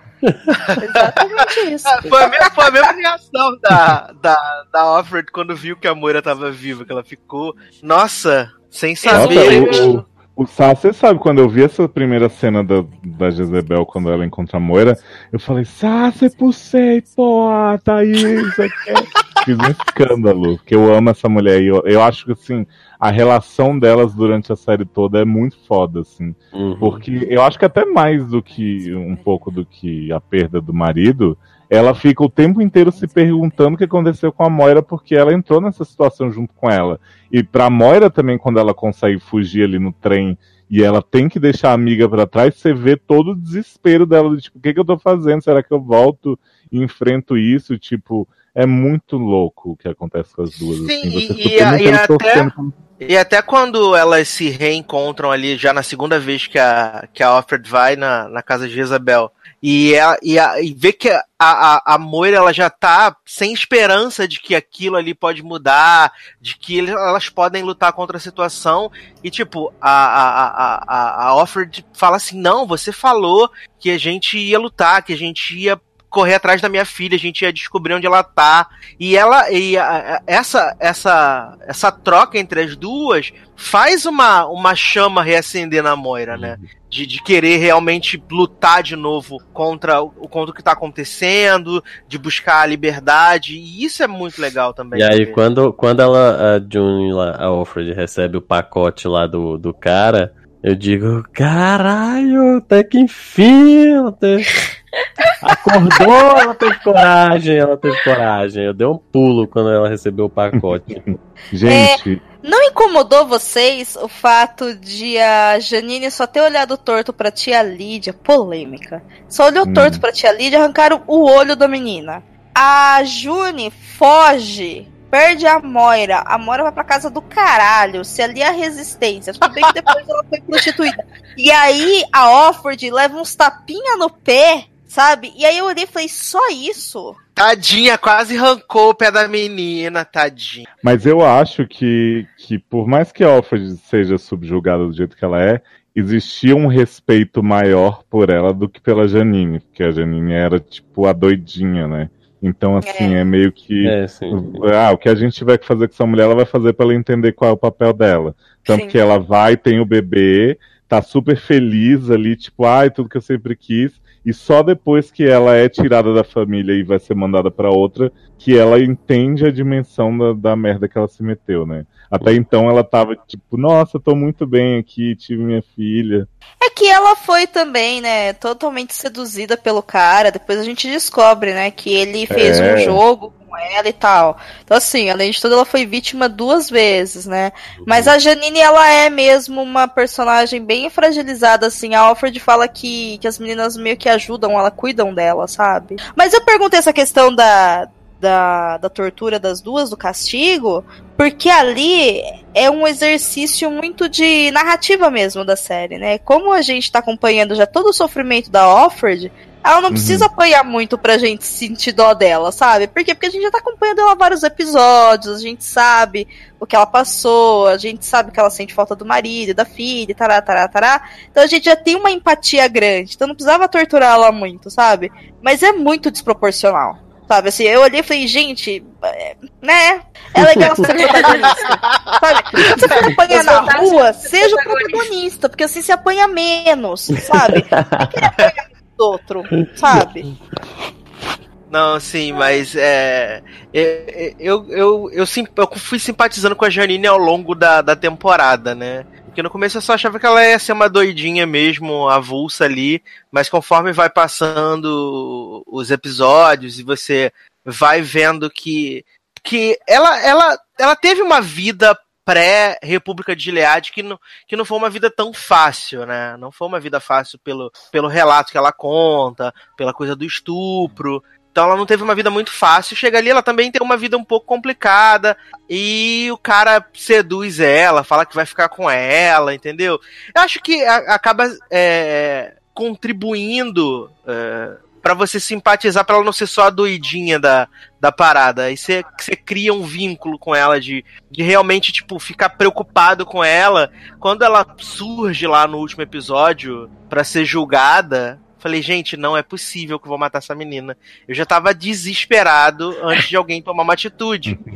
Exatamente isso. [laughs] Foi a mesma, foi a mesma reação da, da, da Alfred quando viu que a Moira tava viva, que ela ficou, nossa, sem saber. Nossa, o, o, o Sá, você sabe, quando eu vi essa primeira cena da, da Jezebel, quando ela encontra a Moira, eu falei, Sá, você pulsei, porra, Thaís, aqui. [laughs] Fiz um escândalo, porque eu amo essa mulher. E eu, eu acho que, assim, a relação delas durante a série toda é muito foda, assim. Porque eu acho que até mais do que um pouco do que a perda do marido, ela fica o tempo inteiro se perguntando o que aconteceu com a Moira, porque ela entrou nessa situação junto com ela. E pra Moira também, quando ela consegue fugir ali no trem e ela tem que deixar a amiga pra trás, você vê todo o desespero dela, de, tipo, o que, que eu tô fazendo? Será que eu volto e enfrento isso? Tipo, é muito louco o que acontece com as duas. Sim, assim, você e, e, e até, torcendo e até quando elas se reencontram ali, já na segunda vez que a, que a Alfred vai na, na casa de Isabel, e, a, e, a, e vê que a, a, a Moira ela já tá sem esperança de que aquilo ali pode mudar, de que elas podem lutar contra a situação, e tipo, a, a, a, a, a Alfred fala assim: não, você falou que a gente ia lutar, que a gente ia correr atrás da minha filha, a gente ia descobrir onde ela tá. E ela e a- essa essa essa troca entre as duas faz uma, uma chama reacender na Moira, né? De, de querer realmente lutar de novo contra o, contra o que tá acontecendo, de buscar a liberdade, e isso é muito legal também. E aí, quando, quando ela, a June, lá, a Alfred, recebe o pacote lá do, do cara, eu digo, caralho, até que enfim, teve... acordou, ela teve coragem, ela teve coragem. Eu dei um pulo quando ela recebeu o pacote. Gente, Não incomodou vocês o fato de a Janine só ter olhado torto pra tia Lídia? Polêmica. Só olhou Hum. torto pra tia Lídia e arrancaram o olho da menina. A June foge, perde a Moira. A Moira vai pra casa do caralho, se ali a resistência. Tudo bem que depois ela foi prostituída. E aí a Offord leva uns tapinha no pé, sabe? E aí eu olhei e falei, só isso? Tadinha, quase arrancou o pé da menina, tadinha. Mas eu acho que, que por mais que a Alfred seja subjugada do jeito que ela é, existia um respeito maior por ela do que pela Janine, porque a Janine era tipo a doidinha, né? Então, assim, é, meio que. É, sim. Ah, o que a gente tiver que fazer com essa mulher, ela vai fazer pra ela entender qual é o papel dela. Tanto Sim. que ela vai, tem o bebê, tá super feliz ali, tipo, ai, tudo que eu sempre quis. E só depois que ela é tirada da família e vai ser mandada pra outra, que ela entende a dimensão da, da merda que ela se meteu, né? Até então ela tava tipo, nossa, tô muito bem aqui, tive minha filha. É que ela foi também, né, totalmente seduzida pelo cara. Depois a gente descobre, né, que ele fez É. um jogo ela e tal. Então, assim, além de tudo, ela foi vítima duas vezes, né? Mas a Janine, ela é mesmo uma personagem bem fragilizada, assim. A Alfred fala que, que as meninas meio que ajudam, ela cuidam dela, sabe? Mas eu perguntei essa questão da. Da, da tortura das duas, do castigo, porque ali é um exercício muito de narrativa mesmo da série, né? Como a gente tá acompanhando já todo o sofrimento da Offred, ela não Uhum. precisa apanhar muito pra gente sentir dó dela, sabe? Por quê? Porque a gente já tá acompanhando ela vários episódios, a gente sabe o que ela passou, a gente sabe que ela sente falta do marido, da filha, tará, tará, tará. Então a gente já tem uma empatia grande, então não precisava torturar ela muito, sabe? Mas é muito desproporcional. Sabe, assim, eu olhei e falei, gente, é, né? É legal ser protagonista. [laughs] sabe? Se você apanha na rua, seja o protagonista, porque assim se apanha menos, sabe? [laughs] Não apanhar outro, sabe? Não, sim, mas é. é, é eu, eu, eu, eu fui simpatizando com a Janine ao longo da, da temporada, né? Porque no começo eu só achava que ela ia ser uma doidinha mesmo, avulsa ali, mas conforme vai passando os episódios e você vai vendo que, que ela, ela, ela teve uma vida pré-República de Gilead que não, que não foi uma vida tão fácil, né? Não foi uma vida fácil pelo, pelo relato que ela conta, pela coisa do estupro. Então ela não teve uma vida muito fácil. Chega ali, ela também tem uma vida um pouco complicada. E o cara seduz ela, fala que vai ficar com ela, entendeu? Eu acho que a- acaba é, contribuindo é, para você simpatizar, pra ela não ser só a doidinha da, da parada. Aí você, você cria um vínculo com ela de, de realmente, tipo, ficar preocupado com ela. Quando ela surge lá no último episódio pra ser julgada, falei, gente, não é possível que eu vou matar essa menina. Eu já tava desesperado antes de alguém tomar uma atitude. [laughs]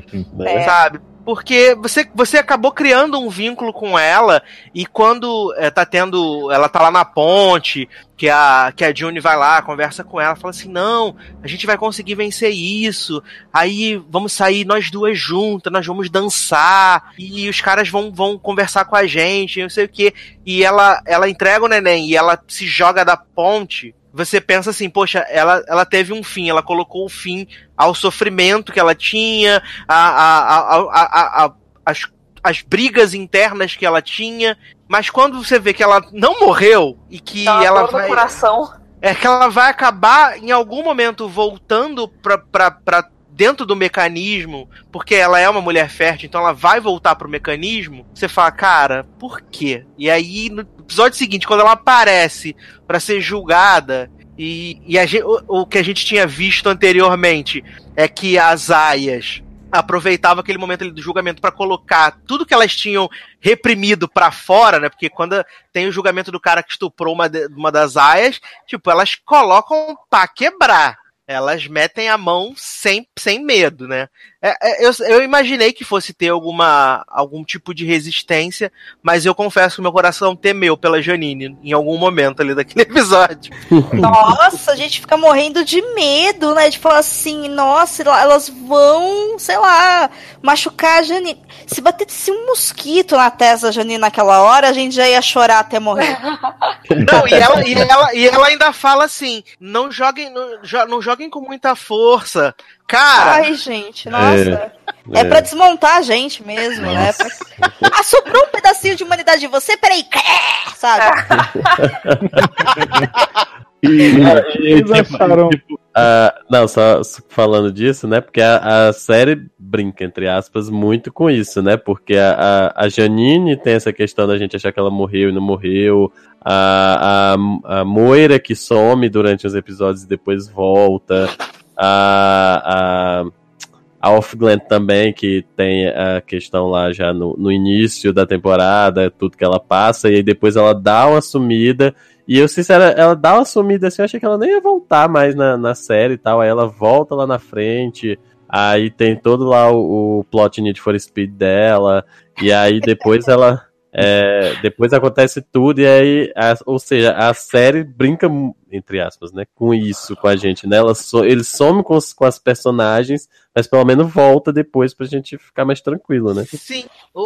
É. Sabe? Porque você, você acabou criando um vínculo com ela e quando é, tá tendo. Ela tá lá na ponte, que a, que a June vai lá, conversa com ela, fala assim: não, a gente vai conseguir vencer isso. Aí vamos sair nós duas juntas, nós vamos dançar, e os caras vão, vão conversar com a gente, não sei o quê. E ela, ela entrega o neném e ela se joga da ponte. Você pensa assim, poxa, ela, ela teve um fim, ela colocou o fim ao sofrimento que ela tinha, a, a, a, a, as, as brigas internas que ela tinha. Mas quando você vê que ela não morreu e que Dá ela vai. coração. É que ela vai acabar em algum momento voltando pra, pra, pra dentro do mecanismo, porque ela é uma mulher fértil, então ela vai voltar pro mecanismo. Você fala, cara, por quê? E aí, no episódio seguinte, quando ela aparece pra ser julgada, e, e a gen- o, o que a gente tinha visto anteriormente é que as aias aproveitava aquele momento ali do julgamento pra colocar tudo que elas tinham reprimido pra fora, né? Porque quando tem o julgamento do cara que estuprou uma, de- uma das aias, tipo, elas colocam pra quebrar. Elas metem a mão sem, sem medo, né? É, é, eu, eu imaginei que fosse ter alguma, algum tipo de resistência, mas eu confesso que meu coração temeu pela Janine em algum momento ali daquele [laughs] episódio. Nossa, a gente fica morrendo de medo, né? De falar assim, nossa, elas vão, sei lá, machucar a Janine. Se batesse um mosquito na testa da Janine naquela hora, a gente já ia chorar até morrer. [laughs] Não, e ela, e, ela, e ela ainda fala assim: não joguem, não, jo- não joguem com muita força. Cara. Ai, gente, nossa. É, pra desmontar a gente mesmo, né? Pra- Ah, sobrou um pedacinho de humanidade de você? Peraí, sabe? [laughs] E, e, Vocês tipo, acharam- tipo, ah, não, só só falando disso, né? Porque a, a série brinca, entre aspas, muito com isso, né? Porque a, a, a Janine tem essa questão da gente achar que ela morreu e não morreu. A, a, a Moira que some durante os episódios e depois volta. A, a, a Off Glen também, que tem a questão lá já no, no início da temporada, tudo que ela passa, e aí depois ela dá uma sumida. E eu, sinceramente, ela dá uma sumida assim, eu achei que ela nem ia voltar mais na, na série e tal. Aí ela volta lá na frente. Aí tem todo lá o, o plot Need for Speed dela. E aí depois ela. É, depois acontece tudo, e aí. a- ou seja, a série brinca, entre aspas, né? Com isso, com a gente, né? Ela so, ele some com, os- com as personagens, mas pelo menos volta depois pra gente ficar mais tranquilo, né? Sim, o,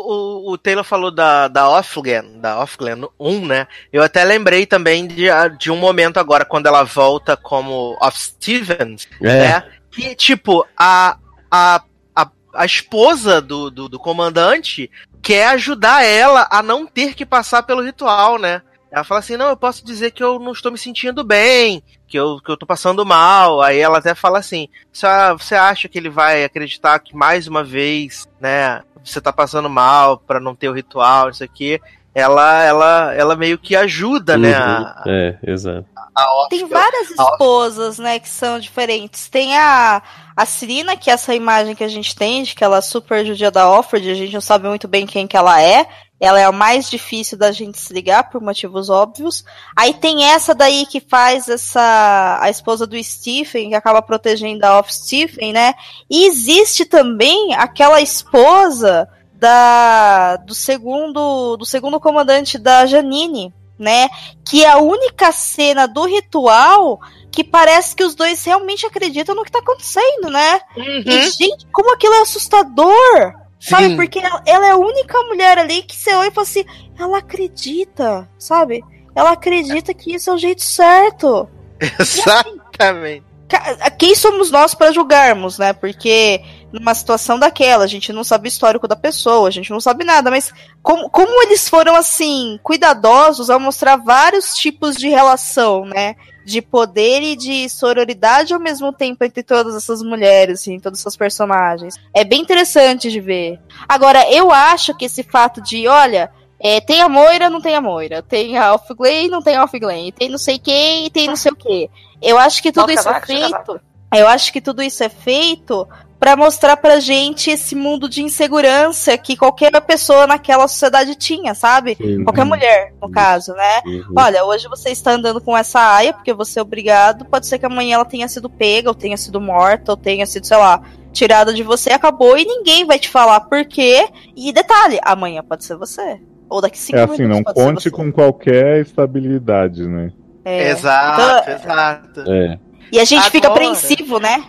o, o Taylor falou da, da Offglen, da Offglen 1, né? Eu até lembrei também de, de um momento agora, quando ela volta como Off Stevens, É. né? Que, tipo, a, a, a, a esposa do, do, do comandante quer ajudar ela a não ter que passar pelo ritual, né? Ela fala assim, não, eu posso dizer que eu não estou me sentindo bem, que eu, que eu tô passando mal. Aí ela até fala assim, você, você acha que ele vai acreditar que mais uma vez, né, você tá passando mal pra não ter o ritual, isso aqui. Ela, ela, ela meio que ajuda, né, a, Uhum. É, exato. a Off- Tem várias a esposas, né, que são diferentes. Tem a, a Cirina, que é essa imagem que a gente tem, de que ela é super judia da Offred, a gente não sabe muito bem quem que ela é. Ela é a mais difícil da gente se ligar, por motivos óbvios. Aí tem essa daí que faz essa. a esposa do Stephen, que acaba protegendo a Off Stephen, né? E existe também aquela esposa da do segundo do segundo comandante da Janine, né? Que a única cena do ritual que parece que os dois realmente acreditam no que tá acontecendo, né? Uhum. E, gente, como aquilo é assustador! Sabe? Sim. Porque ela, ela é a única mulher ali que você olha e fala assim, ela acredita, sabe? Ela acredita que isso é o jeito certo. [laughs] Exatamente. Ca- Quem somos nós para julgarmos, né? Porque numa situação daquela, a gente não sabe o histórico da pessoa, a gente não sabe nada, mas como, como eles foram assim, cuidadosos ao mostrar vários tipos de relação, né? De poder e de sororidade ao mesmo tempo entre todas essas mulheres, assim, todos esses personagens. É bem interessante de ver. Agora, eu acho que esse fato de, olha, é, tem a Moira, não tem a Moira. Tem a Glen, não tem a Glen. Tem não sei quem, tem não sei o que. Eu acho que tudo isso é vaca, feito. Eu acho que tudo isso é feito pra mostrar pra gente esse mundo de insegurança que qualquer pessoa naquela sociedade tinha, sabe? Sim. Qualquer mulher, no caso, né? Uhum. Olha, hoje você está andando com essa aia porque você é obrigado. Pode ser que amanhã ela tenha sido pega, ou tenha sido morta, ou tenha sido, sei lá, tirada de você, acabou e ninguém vai te falar por quê. E detalhe, amanhã pode ser você. Ou daqui cinco É assim, minutos não conte com qualquer estabilidade, né? É. Exato, Então, exato. É. E a gente fica Agora- apreensivo, né?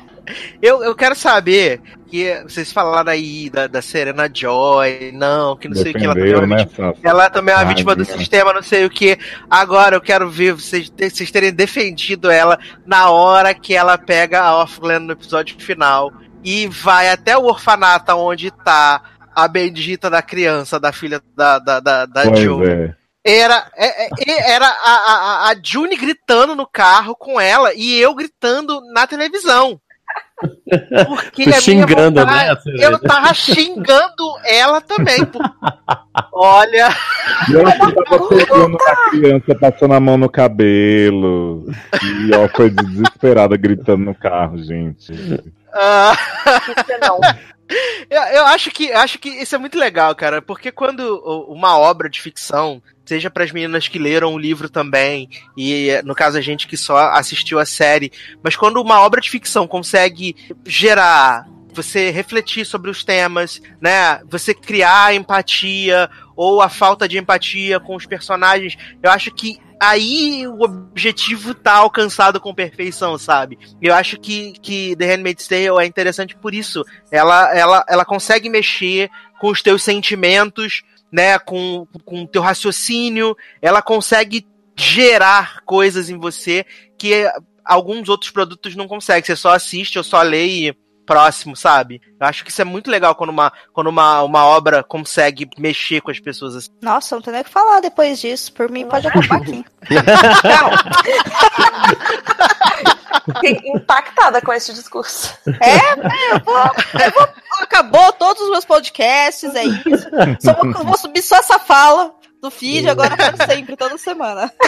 Eu, eu quero saber que vocês falaram aí da, da Serena Joy, não, que não sei o que ela também é uma né, vítima. Ela também é uma vítima do sistema, não sei o que. Agora eu quero ver vocês, vocês terem defendido ela na hora que ela pega a Offland no episódio final e vai até o orfanato onde tá a bendita da criança, da filha da, da, da, da Pois Joe. é. Era, é- é- era a, a, a June gritando no carro com ela e eu gritando na televisão. Porque xingando, vontade- né? Eu tava xingando ela também. [laughs] Olha, E ela tava pegando a criança, passando a mão no cabelo. E ó, foi desesperada gritando no carro, gente. ah, não. eu, eu acho que eu acho que isso é muito legal, cara, porque quando uma obra de ficção, seja para as meninas que leram o livro também, e no caso a gente que só assistiu a série, mas quando uma obra de ficção consegue gerar você refletir sobre os temas, né? Você criar empatia ou a falta de empatia com os personagens, eu acho que aí o objetivo tá alcançado com perfeição, sabe? Eu acho que, que The Handmaid's Tale é interessante por isso. Ela, ela, ela consegue mexer com os teus sentimentos, né? Com com teu raciocínio. Ela consegue gerar coisas em você que alguns outros produtos não conseguem. Você só assiste ou só lê e próximo, sabe? Eu acho que isso é muito legal quando uma, quando uma, uma obra consegue mexer com as pessoas assim. Nossa, não tem nem o que falar depois disso. Por mim, pode acabar [laughs] aqui. [laughs] Fiquei impactada com esse discurso. É, eu vou, eu vou- Acabou todos os meus podcasts, é isso. Só vou, vou subir só essa fala do feed agora para sempre, toda semana. [laughs]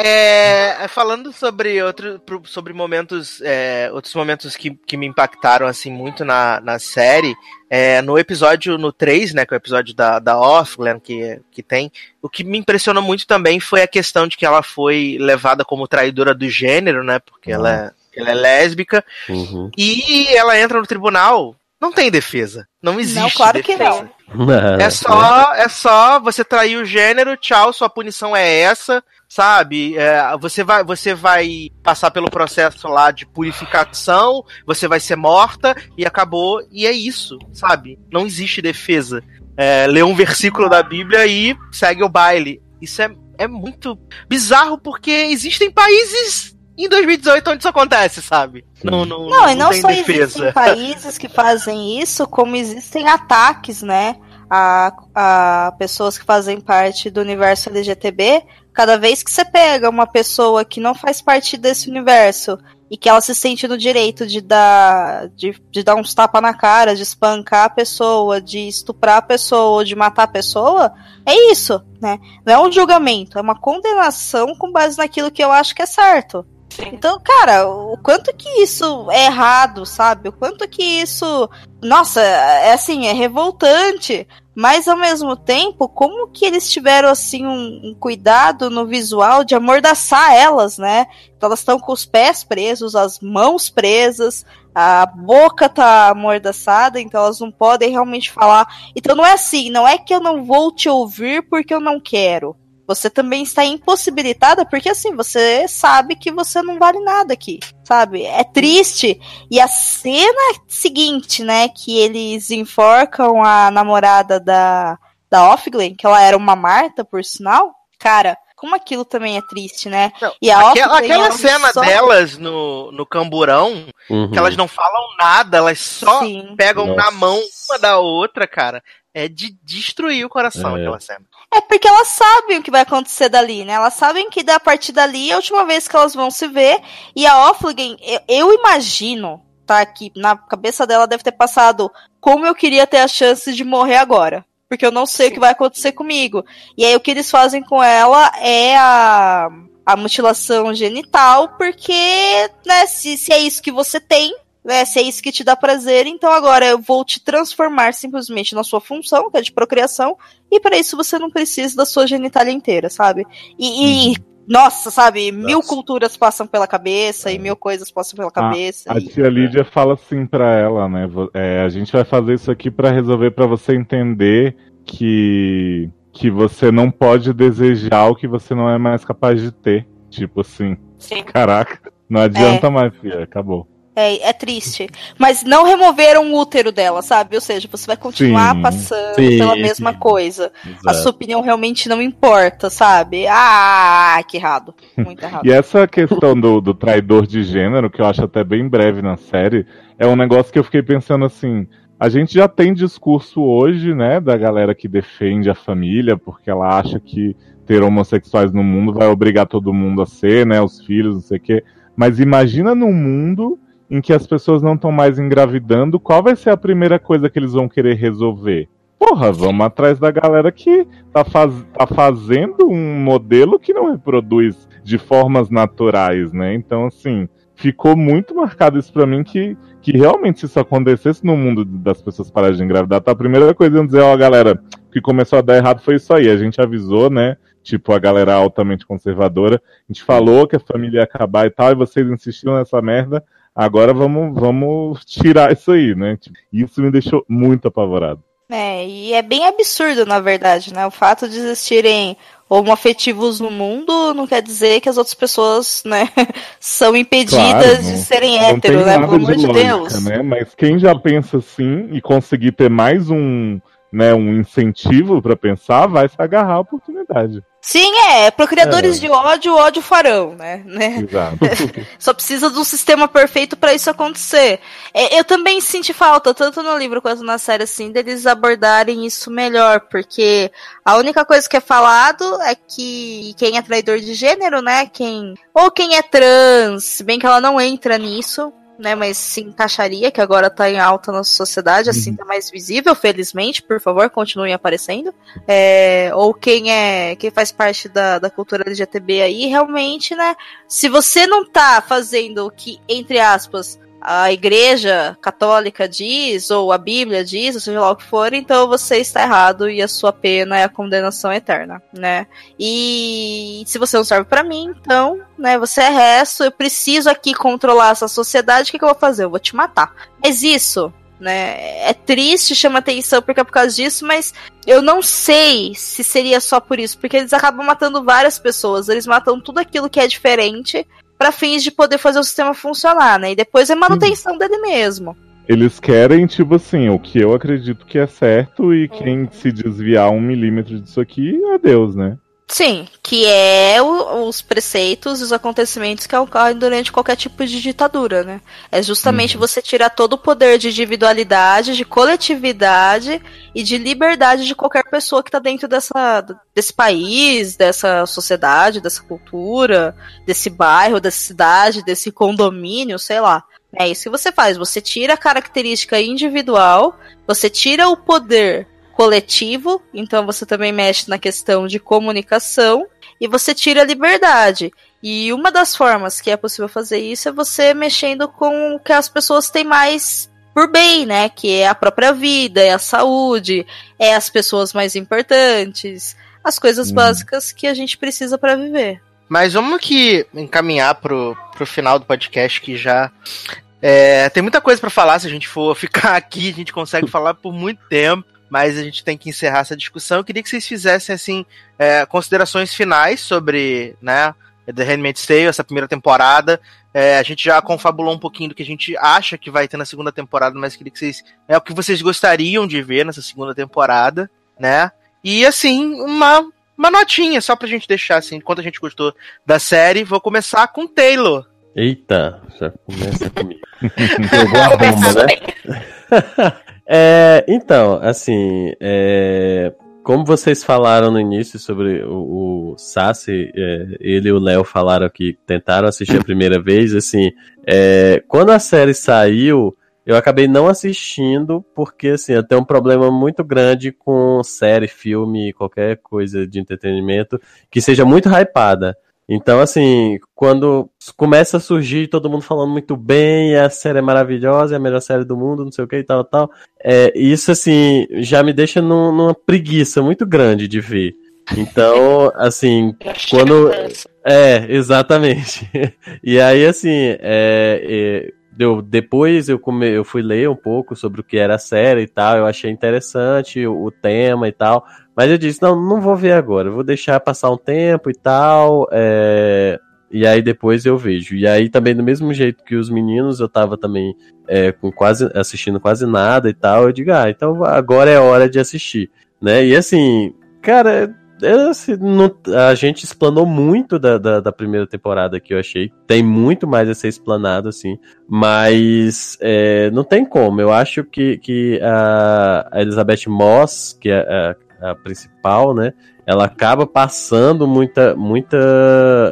É, falando sobre outro, sobre momentos, é, outros momentos que, que me impactaram assim muito na, na série, é, no episódio no 3, né, que é o episódio da, da Offland que, que tem, o que me impressionou muito também foi a questão de que ela foi levada como traidora do gênero, né, porque ela, é, ela é lésbica, Uhum. e ela entra no tribunal, não tem defesa, não existe Não, claro que defesa. não. [laughs] É só, é só você trair o gênero, tchau, sua punição é essa, sabe? É, você, vai, você vai passar pelo processo lá de purificação, você vai ser morta e acabou, e é isso, sabe? Não existe defesa. É, lê um versículo da Bíblia e segue o baile. Isso é, é muito bizarro porque existem países em 2018 onde isso acontece, sabe? Não, não, Não, e não só defesa. existem países que fazem isso, como existem ataques, né? A, a pessoas que fazem parte do universo LGTB. Cada vez que você pega uma pessoa que não faz parte desse universo e que ela se sente no direito de dar, de, de dar uns tapas na cara, de espancar a pessoa, de estuprar a pessoa, ou de matar a pessoa, é isso, né? Não é um julgamento, é uma condenação com base naquilo que eu acho que é certo. Então, cara, o quanto que isso é errado, sabe? O quanto que isso. Nossa, é assim, é revoltante. Mas ao mesmo tempo, como que eles tiveram assim um, um cuidado no visual de amordaçar elas, né? Então elas estão com os pés presos, as mãos presas, a boca tá amordaçada, então elas não podem realmente falar. Então não é assim, não é que eu não vou te ouvir porque eu não quero. Você também está impossibilitada porque assim, você sabe que você não vale nada aqui, sabe? É triste. E a cena seguinte, né, que eles enforcam a namorada da da Offglen, que ela era uma Marta, por sinal, cara, como aquilo também é triste, né? Não, e a aquela, aquela ela cena só- delas no, no camburão, Uhum. que elas não falam nada, elas só Sim. pegam Nossa. na mão uma da outra, cara. É de destruir o coração É. aquela cena. É porque elas sabem o que vai acontecer dali, né? Elas sabem que da partir dali é a última vez que elas vão se ver. E a Offligen, eu, eu imagino, tá? Que na cabeça dela deve ter passado como eu queria ter a chance de morrer agora. Porque eu não sei o que vai acontecer comigo. E aí o que eles fazem com ela é a, a mutilação genital, porque, né, se, se é isso que você tem, né, se é isso que te dá prazer, então agora eu vou te transformar simplesmente na sua função, que é de procriação, e para isso você não precisa da sua genitália inteira, sabe? E, e, nossa, sabe, mil culturas passam pela cabeça e mil coisas passam pela cabeça. A, a e- tia Lídia fala assim pra ela, né? é, a gente vai fazer isso aqui pra resolver pra você entender que que você não pode desejar o que você não é mais capaz de ter. Tipo assim, Sim. caraca, não adianta mais, filha, acabou. É, é triste. Mas não removeram o útero dela, sabe? Ou seja, você vai continuar Sim, passando sim, pela mesma sim. coisa. A Exato. sua opinião realmente não importa, sabe? Ah, que errado. Muito errado. E essa questão do, do traidor de gênero, que eu acho até bem breve na série, é um negócio que eu fiquei pensando assim. A gente já tem discurso hoje, né, da galera que defende a família, porque ela acha que ter homossexuais no mundo vai obrigar todo mundo a ser, né, os filhos, não sei o quê. Mas imagina num mundo em que as pessoas não estão mais engravidando, qual vai ser a primeira coisa que eles vão querer resolver? Porra, vamos atrás da galera que tá, faz, tá fazendo um modelo que não reproduz de formas naturais, né? Então, assim, ficou muito marcado isso pra mim que, que realmente se isso acontecesse no mundo das pessoas pararem de engravidar, tá? A primeira coisa é dizer, ó, galera, o que começou a dar errado foi isso aí. A gente avisou, né? Tipo, a galera altamente conservadora. A gente falou que a família ia acabar e tal, e vocês insistiram nessa merda. Agora vamos, vamos tirar isso aí, né? Isso me deixou muito apavorado. É, e é bem absurdo, na verdade, né? O fato de existirem homoafetivos no mundo não quer dizer que as outras pessoas, né, [laughs] são impedidas Claro, de serem não hétero, tem né? Pelo amor de lógica, Deus. Né? Mas quem já pensa assim e conseguir ter mais um, né, um incentivo pra pensar, vai se agarrar à oportunidade. Sim, é. Procriadores É. de ódio, ódio farão, né? né? Exato. [laughs] Só precisa de um sistema perfeito pra isso acontecer. É, eu também senti falta, tanto no livro quanto na série, assim, deles abordarem isso melhor, porque a única coisa que é falado é que quem é traidor de gênero, né? Quem. Ou quem é trans, se bem que ela não entra nisso. Né, mas se encaixaria, que agora tá em alta na sociedade, assim tá mais visível, felizmente, por favor, continuem aparecendo. É, ou quem é quem faz parte da, da cultura LGTB aí, realmente, né? Se você não tá fazendo o que, entre aspas, a igreja católica diz, ou a Bíblia diz, ou seja lá o que for, então você está errado e a sua pena é a condenação eterna, né? E se você não serve pra mim, então, né, você é resto, eu preciso aqui controlar essa sociedade, o que, que eu vou fazer? Eu vou te matar. Mas isso, né, é triste, chama atenção porque é por causa disso, mas eu não sei se seria só por isso, porque eles acabam matando várias pessoas, eles matam tudo aquilo que é diferente para fins de poder fazer o sistema funcionar, né? E depois é manutenção dele mesmo. Eles querem, tipo assim, o que eu acredito que é certo e quem se desviar um milímetro disso aqui, adeus, né? Sim, que é o- os preceitos, os acontecimentos que ocorrem durante qualquer tipo de ditadura, né? É justamente você tirar todo o poder de individualidade, de coletividade e de liberdade de qualquer pessoa que tá dentro dessa, desse país, dessa sociedade, dessa cultura, desse bairro, dessa cidade, desse condomínio, sei lá. É isso que você faz. Você tira a característica individual, você tira o poder coletivo, então você também mexe na questão de comunicação e você tira a liberdade. E uma das formas que é possível fazer isso é você mexendo com o que as pessoas têm mais por bem, né? Que é a própria vida, é a saúde, é as pessoas mais importantes, as coisas Hum. básicas que a gente precisa para viver. Mas vamos que encaminhar pro, pro final do podcast que já. é, tem muita coisa pra falar, se a gente for [laughs] ficar aqui, a gente consegue falar por muito tempo. Mas a gente tem que encerrar essa discussão. Eu queria que vocês fizessem assim é, considerações finais sobre, né, The Handmaid's Tale, essa primeira temporada. É, a gente já confabulou um pouquinho do que a gente acha que vai ter na segunda temporada, mas queria que vocês. É o que vocês gostariam de ver nessa segunda temporada, né? E assim, uma, uma notinha, só pra gente deixar assim, quanto a gente gostou da série. Vou começar com Taylor. Eita, já começa comigo. Jogou a bomba, né? [laughs] é, então, assim, é, como vocês falaram no início sobre o, o Sassi, é, ele e o Léo falaram que tentaram assistir a primeira vez, assim, é, quando a série saiu, eu acabei não assistindo porque, assim, eu tenho um problema muito grande com série, filme, qualquer coisa de entretenimento que seja muito hypada. Então, assim, quando começa a surgir todo mundo falando muito bem, a série é maravilhosa, é a melhor série do mundo, não sei o que e tal, tal, é, isso, assim, já me deixa num, numa preguiça muito grande de ver. Então, [laughs] assim, quando. É, exatamente. [laughs] E aí, assim, é, é, eu, depois eu, come, eu fui ler um pouco sobre o que era a série e tal, eu achei interessante o, o tema e tal, mas eu disse, não, não vou ver agora, vou deixar passar um tempo e tal, é... e aí depois eu vejo. E aí também, do mesmo jeito que os meninos, eu tava também é, com quase assistindo quase nada e tal, eu digo, ah, então agora é hora de assistir, né? E assim, cara, assim, não, a gente explanou muito da, da, da, primeira temporada que eu achei. Tem muito mais a ser explanado, assim. Mas é, não tem como. Eu acho que, que a, a Elizabeth Moss, que é a, a principal, né? Ela acaba passando muita, muita,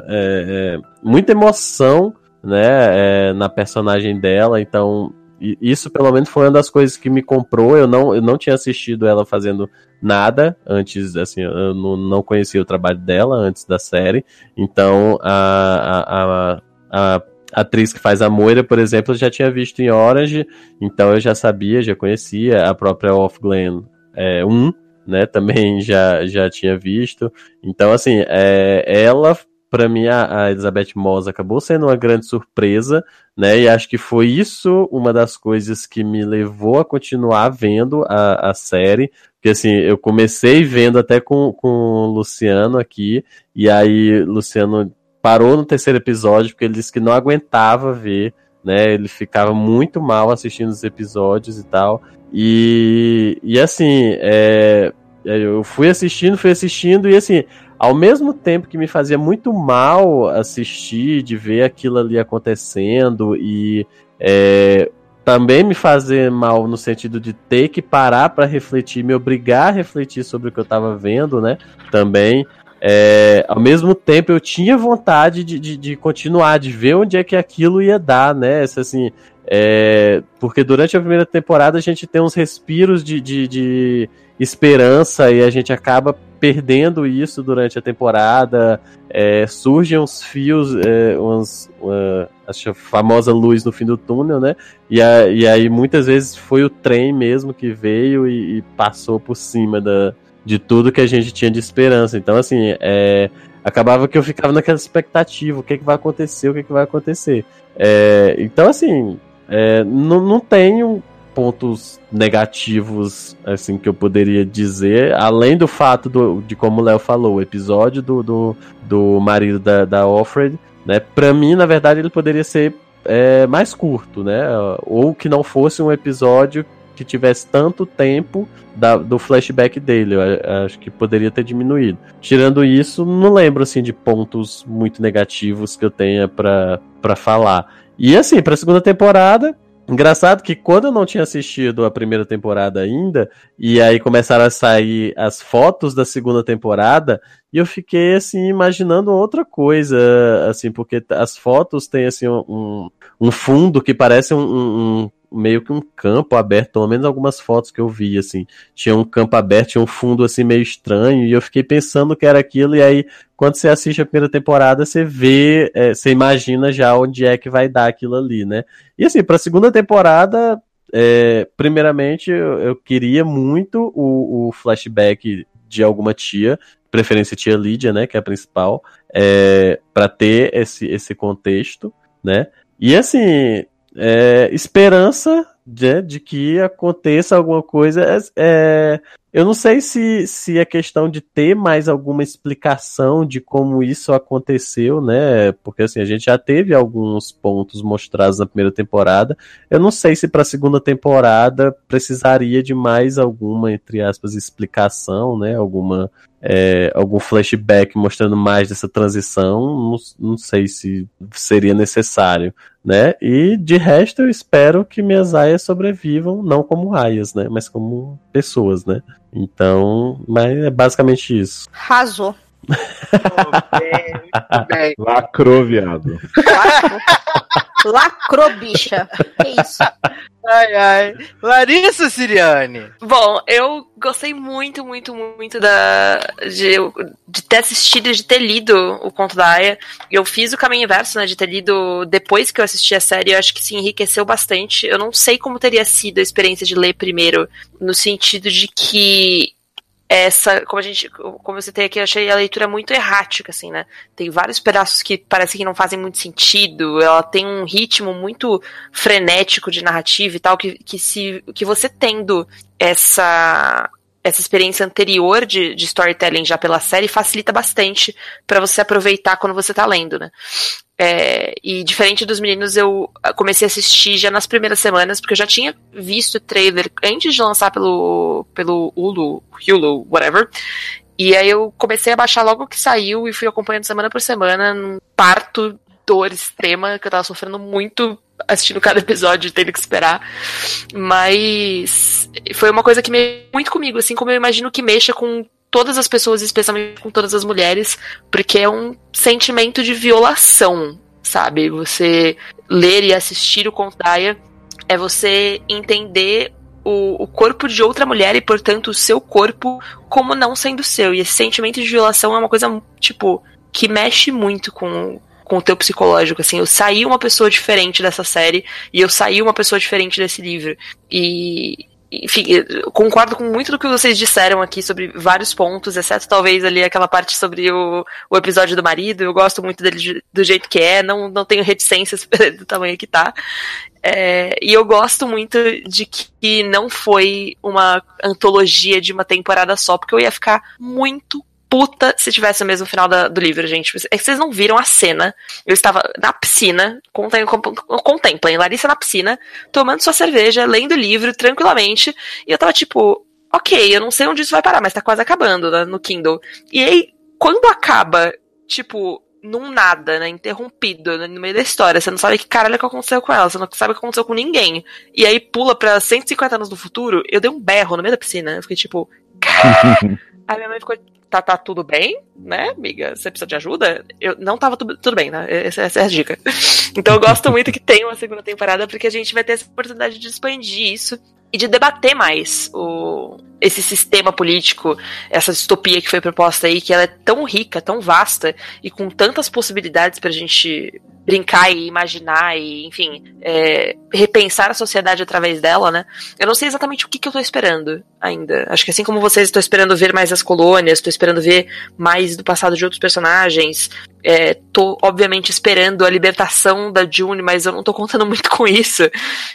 é, é, muita emoção, né? É, na personagem dela. Então, isso pelo menos foi uma das coisas que me comprou. Eu não, eu não tinha assistido ela fazendo nada antes, assim, eu não, não conhecia o trabalho dela antes da série. Então, a, a, a, a atriz que faz a Moira, por exemplo, eu já tinha visto em Orange, então eu já sabia, já conhecia a própria Off Glenn é, 1, né? Também [laughs] já, já tinha visto. Então, assim, é, ela, para mim, a, Elizabeth Moss acabou sendo uma grande surpresa, né? E acho que foi isso uma das coisas que me levou a continuar vendo a, a série. Porque, assim, eu comecei vendo até com, com o Luciano aqui, e aí Luciano parou no terceiro episódio porque ele disse que não aguentava ver né? Ele ficava muito mal assistindo os episódios e tal. E, e assim, é, é, eu fui assistindo, fui assistindo, e assim, ao mesmo tempo que me fazia muito mal assistir, de ver aquilo ali acontecendo, e é, também me fazer mal no sentido de ter que parar para refletir, me obrigar a refletir sobre o que eu estava vendo, né? Também. É, ao mesmo tempo eu tinha vontade de, de, de, continuar, de ver onde é que aquilo ia dar, né? Essa, assim, é, porque durante a primeira temporada a gente tem uns respiros de, de, de, esperança e a gente acaba perdendo isso durante a temporada. É, surgem uns fios, é, uns, uma, a famosa luz no fim do túnel, né? E, a, e aí muitas vezes foi o trem mesmo que veio e, e passou por cima da, de tudo que a gente tinha de esperança. Então, assim, é, acabava que eu ficava naquela expectativa: o que, é que vai acontecer, o que, é que vai acontecer. É, então, assim, é, não, não tenho pontos negativos assim que eu poderia dizer, além do fato do, de como o Léo falou, o episódio do, do, do marido da, da Alfred, né? Pra mim, na verdade, ele poderia ser é, mais curto, né? Ou que não fosse um episódio que tivesse tanto tempo da, do flashback dele. Eu acho que poderia ter diminuído. Tirando isso, não lembro assim de pontos muito negativos que eu tenha para falar. E assim, pra segunda temporada, Engraçado que quando eu não tinha assistido a primeira temporada ainda, e aí começaram a sair as fotos da segunda temporada, e eu fiquei assim, imaginando outra coisa, assim, porque as fotos têm assim um, um fundo que parece um, um, meio que um campo aberto, pelo menos algumas fotos que eu vi, assim. Tinha um campo aberto, tinha um fundo assim meio estranho, e eu fiquei pensando que era aquilo, e aí, quando você assiste a primeira temporada, você vê, é, você imagina já onde é que vai dar aquilo ali, né? E assim, pra segunda temporada, é, primeiramente, eu, eu, queria muito o, o, flashback de alguma tia, preferência tia Lídia, né, que é a principal, é, para ter esse, esse contexto, né? E assim, é, esperança de, de que aconteça alguma coisa. É, é, eu não sei se, se é questão de ter mais alguma explicação de como isso aconteceu, né? Porque assim, a gente já teve alguns pontos mostrados na primeira temporada. Eu não sei se para a segunda temporada precisaria de mais alguma, entre aspas, explicação, né? Alguma é, algum flashback mostrando mais dessa transição, não, não sei se seria necessário, né? E de resto eu espero que minhas aias sobrevivam, não como aias, né? Mas como pessoas, né? Então, mas é basicamente isso. Arrasou. [laughs] bem, Lacrou, viado. Lacrou, bicha. Que isso? Ai, ai. Larissa Siriane. Bom, eu gostei muito, muito, muito da, de, de ter assistido e de ter lido o conto da Aya. Eu fiz o caminho inverso, né? De ter lido depois que eu assisti a série. Eu acho que se enriqueceu bastante. Eu não sei como teria sido a experiência de ler primeiro, no sentido de que essa, como a gente, como você tem aqui, eu achei a leitura muito errática, assim, né? Tem vários pedaços que parece que não fazem muito sentido. Ela tem um ritmo muito frenético de narrativa e tal, que, que se, que você tendo essa essa experiência anterior de, de storytelling já pela série facilita bastante para você aproveitar quando você tá lendo, né? É, e diferente dos meninos, eu comecei a assistir já nas primeiras semanas, porque eu já tinha visto o trailer antes de lançar pelo, pelo Hulu, Hulu, whatever. E aí eu comecei a baixar logo que saiu e fui acompanhando semana por semana, num parto, dor extrema, que eu tava sofrendo muito assistindo cada episódio, tendo que esperar. Mas foi uma coisa que me muito comigo, assim como eu imagino que mexa com todas as pessoas, especialmente com todas as mulheres, porque é um sentimento de violação, sabe? Você ler e assistir o conto Daya é você entender o, o, corpo de outra mulher e, portanto, o seu corpo como não sendo seu. E esse sentimento de violação é uma coisa, tipo, que mexe muito com, com o teu psicológico, assim. Eu saí uma pessoa diferente dessa série e eu saí uma pessoa diferente desse livro. E, enfim, concordo com muito do que vocês disseram aqui sobre vários pontos, exceto talvez ali aquela parte sobre o, o episódio do marido. Eu gosto muito dele do jeito que é, não, não tenho reticências [laughs] do tamanho que tá. É, e eu gosto muito de que não foi uma antologia de uma temporada só, porque eu ia ficar muito puta se tivesse o mesmo final da, do livro, gente. É que vocês não viram a cena. Eu estava na piscina, contemplem, Larissa na piscina, tomando sua cerveja, lendo o livro tranquilamente, e eu tava tipo, ok, eu não sei onde isso vai parar, mas tá quase acabando né, no Kindle. E aí, quando acaba, tipo, num nada, né? Interrompido né, no meio da história. Você não sabe que caralho que aconteceu com ela, você não sabe o que aconteceu com ninguém. E aí pula pra 150 anos no futuro, eu dei um berro no meio da piscina. Eu fiquei tipo. [laughs] Aí minha mãe ficou, tá, tá tudo bem, né, amiga? Você precisa de ajuda? Eu não tava tudo, tudo bem, né? Essa, essa, é a dica. [laughs] Então eu gosto muito que tenha uma segunda temporada, porque a gente vai ter essa oportunidade de expandir isso e de debater mais o, esse sistema político, essa distopia que foi proposta aí, que ela é tão rica, tão vasta e com tantas possibilidades pra gente brincar e imaginar e, enfim, é, repensar a sociedade através dela, né? Eu não sei exatamente o que, que eu tô esperando ainda. Acho que assim como vocês, estou esperando ver mais as colônias, estou esperando ver mais do passado de outros personagens. É, tô, obviamente, esperando a libertação da June, mas eu não tô contando [laughs] muito com isso.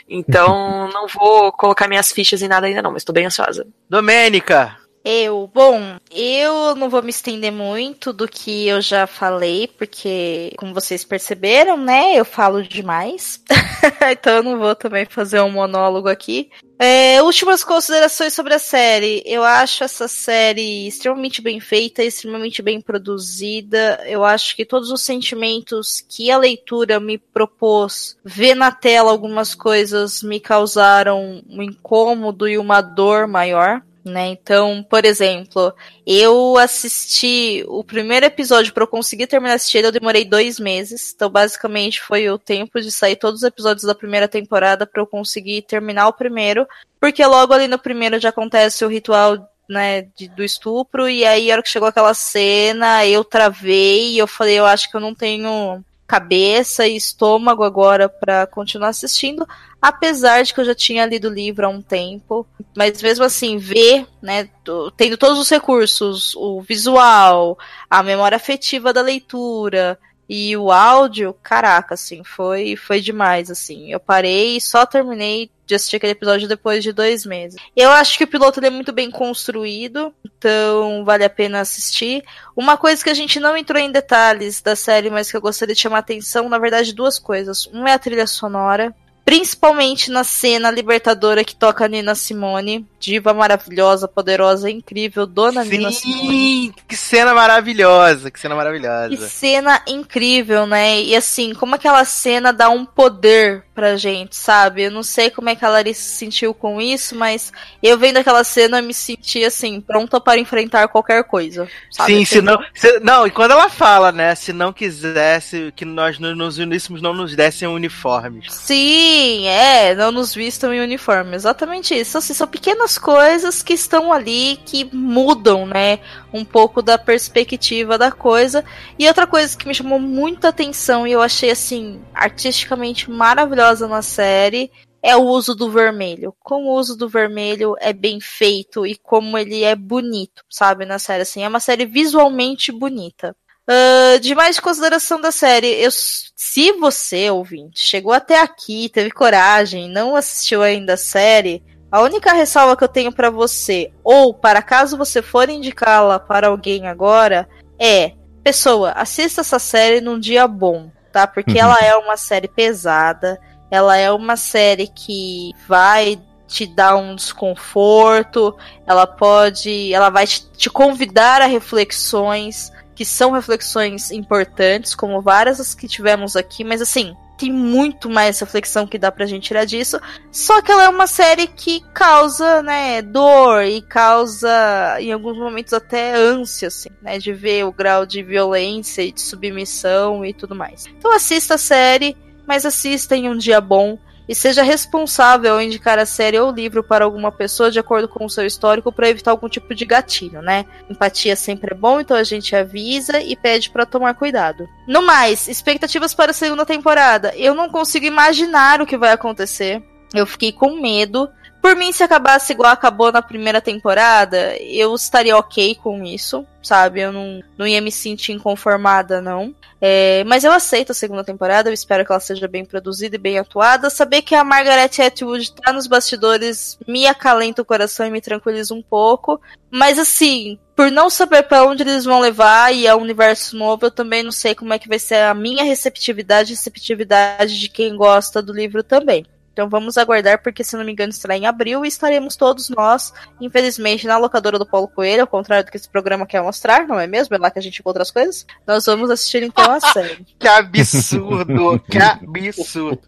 Então, [laughs] não vou colocar minhas fichas em nada ainda não, mas tô bem ansiosa. Domênica, eu, bom, eu não vou me estender muito do que eu já falei, porque, como vocês perceberam, né, eu falo demais. [laughs] então eu não vou também fazer um monólogo aqui. É, últimas considerações sobre a série. Eu acho essa série extremamente bem feita, extremamente bem produzida. Eu acho que todos os sentimentos que a leitura me propôs ver na tela algumas coisas me causaram um incômodo e uma dor maior né? Então, por exemplo, eu assisti o primeiro episódio para eu conseguir terminar assistir ele, eu demorei dois meses. Então, basicamente, foi o tempo de sair todos os episódios da primeira temporada para eu conseguir terminar o primeiro, porque logo ali no primeiro já acontece o ritual né, de, do estupro, e aí a hora que chegou aquela cena, eu travei e eu falei, eu acho que eu não tenho cabeça e estômago agora para continuar assistindo, apesar de que eu já tinha lido o livro há um tempo, mas mesmo assim ver, né, tendo todos os recursos, o visual, a memória afetiva da leitura e o áudio, caraca, assim, foi foi demais, assim. Eu parei e só terminei de assistir aquele episódio depois de dois meses. Eu acho que o piloto é muito bem construído, então vale a pena assistir. Uma coisa que a gente não entrou em detalhes da série, mas que eu gostaria de chamar a atenção, na verdade, duas coisas. Um é a trilha sonora, principalmente na cena libertadora que toca a Nina Simone, diva maravilhosa, poderosa, incrível, dona Sim, Nina Simone. que cena maravilhosa, que cena maravilhosa. Que cena incrível, né? E assim, como aquela cena dá um poder pra gente, sabe? Eu não sei como é que a Larissa se sentiu com isso, mas eu vendo aquela cena me senti assim, pronta para enfrentar qualquer coisa. Sabe? Sim, se não, se- não, e quando ela fala, né, se não quisesse que nós no- nos uníssemos, não nos dessem uniformes. Sim, é, não nos vistam em uniforme, exatamente isso. Assim, são pequenas coisas que estão ali que mudam, né, um pouco da perspectiva da coisa. E outra coisa que me chamou muita atenção e eu achei assim artisticamente maravilhosa na série é o uso do vermelho. Como o uso do vermelho é bem feito e como ele é bonito, sabe, na série assim, é uma série visualmente bonita. Ah, de mais consideração da série, eu, se você, ouvinte, chegou até aqui, teve coragem, não assistiu ainda a série, a única ressalva que eu tenho pra você, ou para caso você for indicá-la para alguém agora, é: pessoa, assista essa série num dia bom, tá? Porque ela é uma série pesada, ela é uma série que vai te dar um desconforto, ela pode, ela vai te, te convidar a reflexões que são reflexões importantes, como várias as que tivemos aqui, mas assim, tem muito mais reflexão que dá pra gente tirar disso. Só que ela é uma série que causa, né, dor e causa, em alguns momentos, até ânsia, assim, né, de ver o grau de violência e de submissão e tudo mais. Então assista a série, mas assista em um dia bom. E seja responsável ao indicar a série ou livro para alguma pessoa de acordo com o seu histórico para evitar algum tipo de gatilho, né? Empatia sempre é bom, então a gente avisa e pede para tomar cuidado. No mais, expectativas para a segunda temporada. Eu não consigo imaginar o que vai acontecer. Eu fiquei com medo. Por mim, se acabasse igual acabou na primeira temporada, eu estaria ok com isso, sabe? Eu não, não ia me sentir inconformada, não. É, mas eu aceito a segunda temporada, eu espero que ela seja bem produzida e bem atuada. Saber que a Margaret Atwood tá nos bastidores me acalenta o coração e me tranquiliza um pouco. Mas assim, por não saber para onde eles vão levar e é um universo novo, eu também não sei como é que vai ser a minha receptividade receptividade de quem gosta do livro também. Então vamos aguardar, porque se não me engano estará em abril e estaremos todos nós, infelizmente, na locadora do Paulo Coelho, ao contrário do que esse programa quer mostrar, não é mesmo? É lá que a gente encontra as coisas. Nós vamos assistir então a [laughs] série. Que absurdo, que absurdo.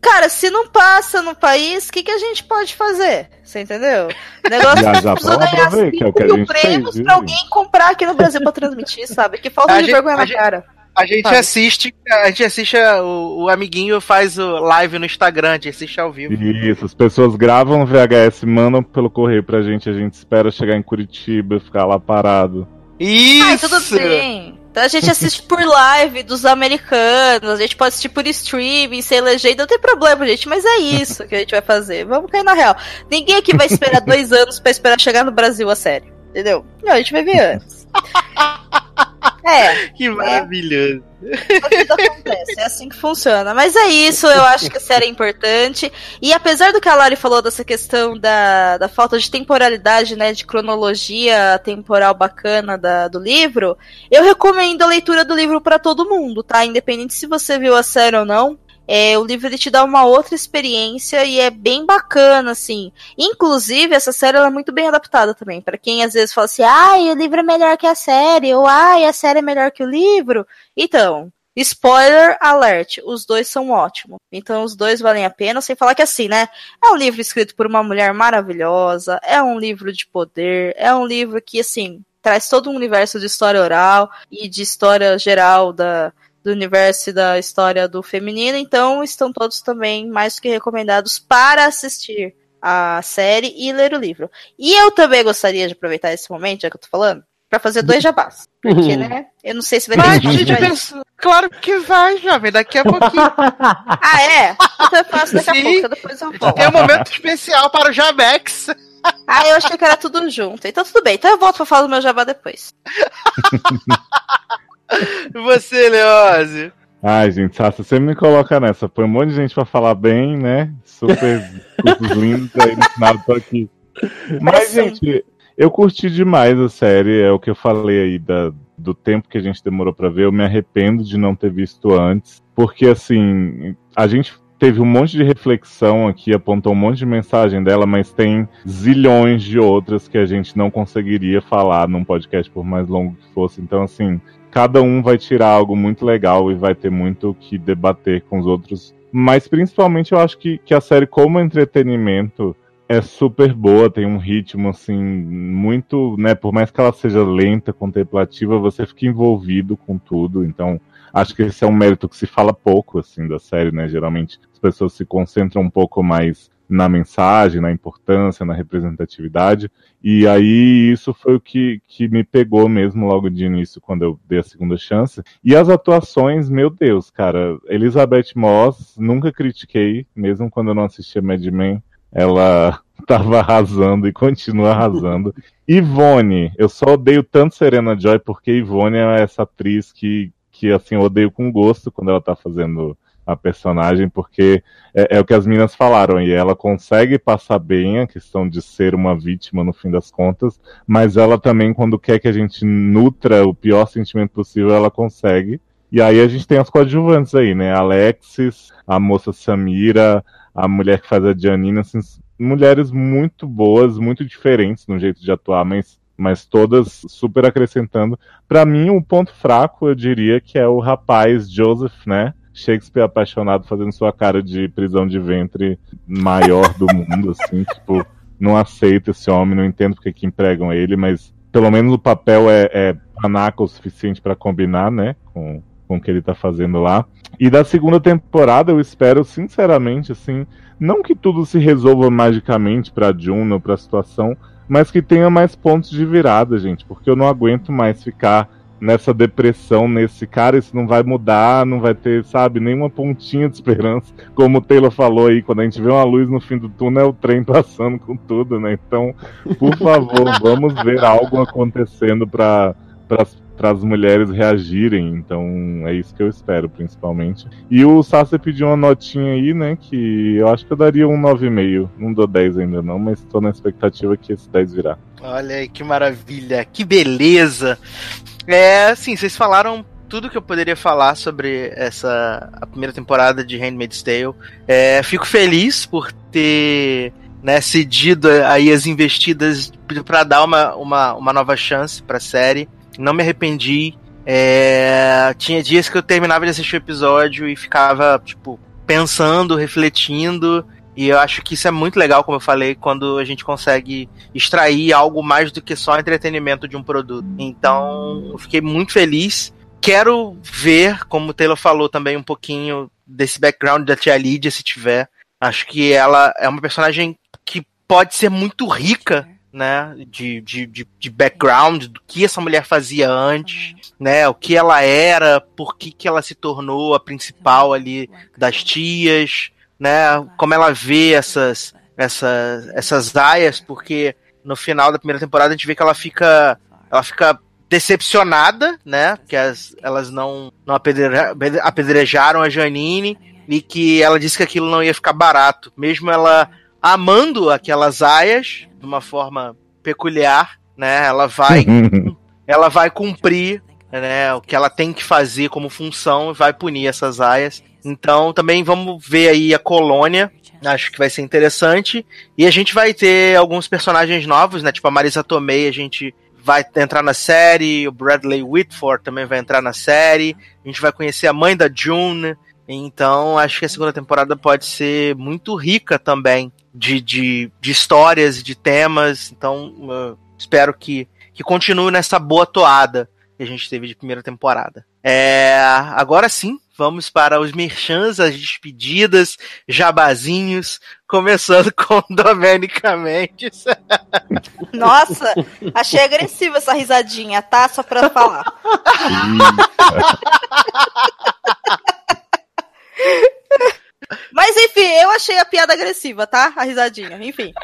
Cara, se não passa no país, o que, que a gente pode fazer? Você entendeu? O negócio [laughs] Já, é ganhar aproveitar, que é o 5 que a mil gente prêmios fez, pra alguém comprar aqui no Brasil pra transmitir, sabe? Que falta A de gente- vergonha na gente- cara. A gente Sabe? assiste, a gente assiste a- o, o amiguinho faz o live no Instagram, a gente assiste ao vivo. Isso, as pessoas gravam VHS, mandam pelo correio pra gente, a gente espera chegar em Curitiba, ficar lá parado. Isso! Ai, tudo bem. Então a gente assiste por live dos americanos, a gente pode assistir por streaming, sem legenda, não tem problema, gente, mas é isso que a gente vai fazer. Vamos cair na real. Ninguém aqui vai esperar dois anos pra esperar chegar no Brasil a sério, entendeu? Não, a gente vai ver antes. É. Que maravilhoso. A vida acontece, é assim que funciona. Mas é isso, eu acho que a série é importante. E apesar do que a Lari falou dessa questão da, da falta de temporalidade, né, de cronologia temporal bacana da, do livro, eu recomendo a leitura do livro pra todo mundo, tá? Independente se você viu a série ou não. É, o livro ele te dá uma outra experiência e é bem bacana, assim. Inclusive, essa série ela é muito bem adaptada também. Pra quem às vezes fala assim, ai, o livro é melhor que a série, ou ai, a série é melhor que o livro. Então, spoiler alert, os dois são ótimos. Então, os dois valem a pena, sem falar que assim, né? É um livro escrito por uma mulher maravilhosa, é um livro de poder, é um livro que, assim, traz todo um universo de história oral e de história geral da, do universo e da história do feminino, então estão todos também mais do que recomendados para assistir a série e ler o livro. E eu também gostaria de aproveitar esse momento, já que eu tô falando, para fazer dois jabás. Porque, né? Eu não sei se vai ter Mas a gente claro que vai, jovem, daqui a pouquinho. [laughs] Ah, é? Então eu faço daqui a Sim. pouco, depois eu volto. Tem um momento especial para o Jabex. Ah, eu achei que era tudo junto. Então tudo bem. Então eu volto pra falar do meu jabá depois. [laughs] Você, Leose. Ai, gente, Sassi, você me coloca nessa. Põe um monte de gente pra falar bem, né? Super cursos [laughs] lindos, aí no final tô aqui. Mas, gente, eu curti demais a série. É o que eu falei aí da, do tempo que a gente demorou pra ver. Eu me arrependo de não ter visto antes. Porque, assim, a gente teve um monte de reflexão aqui, apontou um monte de mensagem dela, mas tem zilhões de outras que a gente não conseguiria falar num podcast por mais longo que fosse. Então, assim, cada um vai tirar algo muito legal e vai ter muito o que debater com os outros. Mas principalmente eu acho que, que a série, como entretenimento, é super boa, tem um ritmo assim muito, né, por mais que ela seja lenta, contemplativa, você fica envolvido com tudo, então acho que esse é um mérito que se fala pouco assim da série, né? Geralmente as pessoas se concentram um pouco mais na mensagem, na importância, na representatividade. E aí isso foi o que, que me pegou mesmo logo de início, quando eu dei a segunda chance. E as atuações, meu Deus, cara, Elizabeth Moss, nunca critiquei, mesmo quando eu não assistia Mad Men, ela [laughs] tava arrasando e continua arrasando. [laughs] Ivone, eu só odeio tanto Serena Joy porque Ivone é essa atriz que, que assim, eu odeio com gosto quando ela tá fazendo a personagem, porque é, é, o que as minas falaram, e ela consegue passar bem a questão de ser uma vítima no fim das contas, mas ela também, quando quer que a gente nutra o pior sentimento possível, ela consegue. E aí a gente tem as coadjuvantes aí, né? Alexis, a moça Samira, a mulher que faz a Janina, assim, mulheres muito boas, muito diferentes no jeito de atuar, mas mas todas super acrescentando. Para mim, um ponto fraco, eu diria que é o rapaz Joseph, né? Shakespeare apaixonado fazendo sua cara de prisão de ventre maior do mundo, [laughs] assim, tipo, não aceito esse homem, não entendo porque que empregam ele, mas pelo menos o papel é, é o suficiente para combinar, né, com, com o que ele tá fazendo lá. E da segunda temporada eu espero, sinceramente, assim, não que tudo se resolva magicamente pra Juno, pra situação, mas que tenha mais pontos de virada, gente, porque eu não aguento mais ficar nessa depressão, nesse cara, isso não vai mudar, não vai ter, sabe, nenhuma pontinha de esperança. Como o Taylor falou aí, quando a gente vê uma luz no fim do túnel, é o trem [laughs] passando com tudo, né? Então, por favor, [laughs] vamos ver algo acontecendo para para as mulheres reagirem. Então, é isso que eu espero, principalmente. E o Sassi pediu uma notinha aí, né? Que eu acho que eu daria um 9,5. Não dou 10 ainda, não, mas estou na expectativa que esse 10 virá. Olha aí, que maravilha, que beleza. É, assim, vocês falaram tudo que eu poderia falar sobre essa a primeira temporada de Handmaid's Tale. É, fico feliz por ter né, cedido aí as investidas para dar uma, uma, uma nova chance para a série. Não me arrependi. É, tinha dias que eu terminava de assistir o episódio e ficava tipo pensando, refletindo e eu acho que isso é muito legal, como eu falei, quando a gente consegue extrair algo mais do que só entretenimento de um produto. Então, eu fiquei muito feliz. Quero ver, como o Taylor falou também, um pouquinho desse background da Tia Lydia, se tiver. Acho que ela é uma personagem que pode ser muito rica, né? De, de, de, background, do que essa mulher fazia antes, né? O que ela era, por que, que ela se tornou a principal ali das tias né? Como ela vê essas, essas, essas aias, porque no final da primeira temporada a gente vê que ela fica, ela fica decepcionada, né? Que as, elas não, não apedrejaram a Janine e que ela disse que aquilo não ia ficar barato, mesmo ela amando aquelas aias de uma forma peculiar, né? Ela vai, [laughs] ela vai cumprir né, o que ela tem que fazer como função, vai punir essas aias. Então também vamos ver aí a colônia. Acho que vai ser interessante. E a gente vai ter alguns personagens novos, né? Tipo a Marisa Tomei, a gente vai entrar na série. O Bradley Whitford também vai entrar na série. A gente vai conhecer a mãe da June. Então acho que a segunda temporada pode ser muito rica também de, de, de histórias e de temas. Então espero que, que continue nessa boa toada que a gente teve de primeira temporada. É, agora sim, vamos para os merchans, as despedidas, jabazinhos, começando [laughs] com Doménica Mendes. Nossa, achei agressiva essa risadinha, tá? Só pra falar. [laughs] Mas enfim, eu achei a piada agressiva, tá? A risadinha, enfim.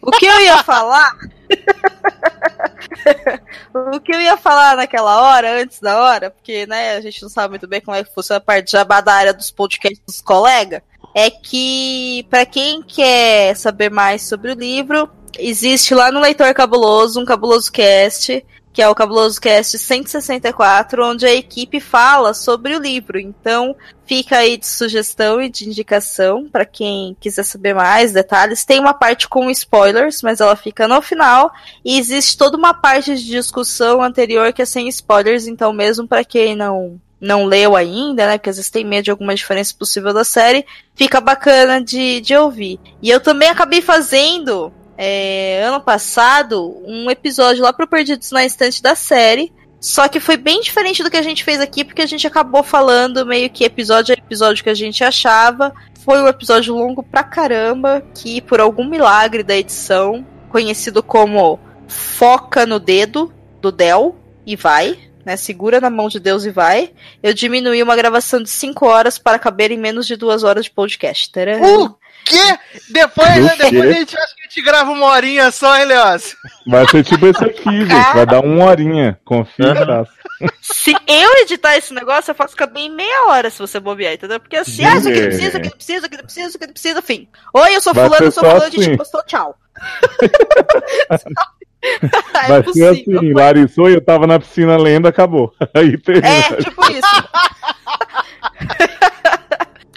O que eu ia falar [laughs] o que eu ia falar naquela hora, antes da hora, porque né, a gente não sabe muito bem como é que funciona a parte de jabá da área dos podcasts dos colegas, é que para quem quer saber mais sobre o livro, existe lá no Leitor Cabuloso um Cabuloso Cast que é o Cabuloso Cast 164, onde a equipe fala sobre o livro. Então, fica aí de sugestão e de indicação para quem quiser saber mais detalhes. Tem uma parte com spoilers, mas ela fica no final. E existe toda uma parte de discussão anterior que é sem spoilers, então mesmo para quem não não leu ainda, né? Porque às vezes tem medo de alguma diferença possível da série, fica bacana de, de ouvir. E eu também acabei fazendo é, ano passado um episódio lá pro Perdidos na Estante da série. Só que foi bem diferente do que a gente fez aqui, porque a gente acabou falando meio que episódio a episódio que a gente achava. Foi um episódio longo pra caramba, que por algum milagre da edição, conhecido como Foca no Dedo, do Del, e vai, né? Segura na mão de Deus e vai. Eu diminuí uma gravação de 5 horas para caber em menos de 2 horas de podcast. Tcharam. O quê? Depois, né, depois a gente acha que a gente grava uma horinha só, hein, Leócio? Vai ser tipo esse aqui, [laughs] gente. Vai dar uma horinha. Confia, uhum. Se eu editar esse negócio, eu faço caber em meia hora se você bobear, entendeu? Porque assim, ah, isso aqui não precisa, isso aqui não precisa, isso aqui não precisa, isso aqui não precisa, fim. Oi, eu sou Vai fulano, eu sou fulano, assim. a gente postou, tchau. [laughs] é Vai ser assim, Larissa, eu tava na piscina lendo, acabou. [laughs] Aí termina. É, tipo isso.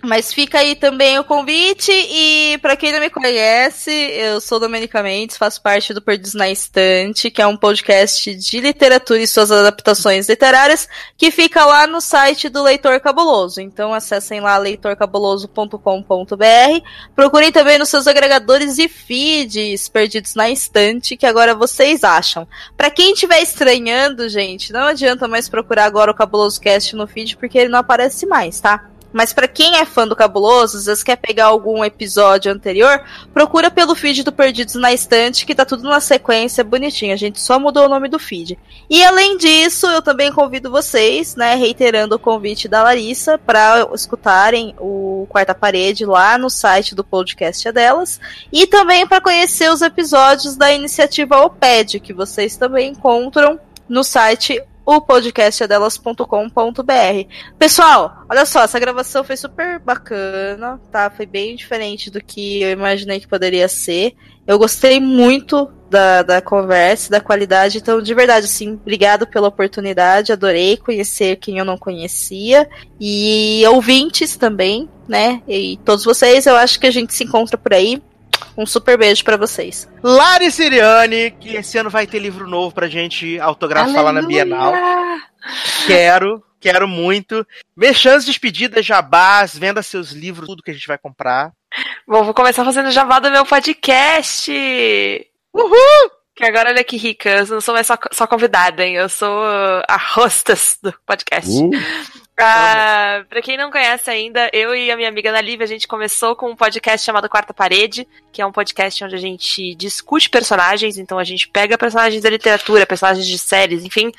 Mas fica aí também o convite e para quem não me conhece, eu sou Domenica Mendes, faço parte do Perdidos na Estante, que é um podcast de literatura e suas adaptações literárias, que fica lá no site do Leitor Cabuloso. Então acessem lá leitorcabuloso.com.br. Procurem também nos seus agregadores e feeds Perdidos na Estante, que agora vocês acham. Para quem estiver estranhando, gente, não adianta mais procurar agora o Cabuloso Cast no feed, porque ele não aparece mais, tá? Mas para quem é fã do Cabuloso, às vezes quer pegar algum episódio anterior, procura pelo feed do Perdidos na Estante, que tá tudo na sequência bonitinho. A gente só mudou o nome do feed. E além disso, eu também convido vocês, né, reiterando o convite da Larissa, para escutarem o Quarta Parede lá no site do podcast delas. E também para conhecer os episódios da iniciativa OPED, que vocês também encontram no site o podcastadelas.com.br. Pessoal, olha só, essa gravação foi super bacana, tá? Foi bem diferente do que eu imaginei que poderia ser. Eu gostei muito da, da conversa, da qualidade. Então, de verdade, assim, obrigado pela oportunidade. Adorei conhecer quem eu não conhecia. E ouvintes também, né? E todos vocês, eu acho que a gente se encontra por aí. Um super beijo para vocês. Lari Siriane, que esse ano vai ter livro novo pra gente autografar Aleluia. lá na Bienal. Quero, quero muito. Mexãs, despedidas, jabás, venda seus livros, tudo que a gente vai comprar. Bom, vou começar fazendo jabá do meu podcast. Uhul! Que agora, olha que rica, eu não sou mais só, só convidada, hein? Eu sou a hostess do podcast. Uh. Uh, pra quem não conhece ainda, eu e a minha amiga Ana Lívia, a gente começou com um podcast chamado Quarta Parede, que é um podcast onde a gente discute personagens, então a gente pega personagens da literatura, personagens de séries, enfim,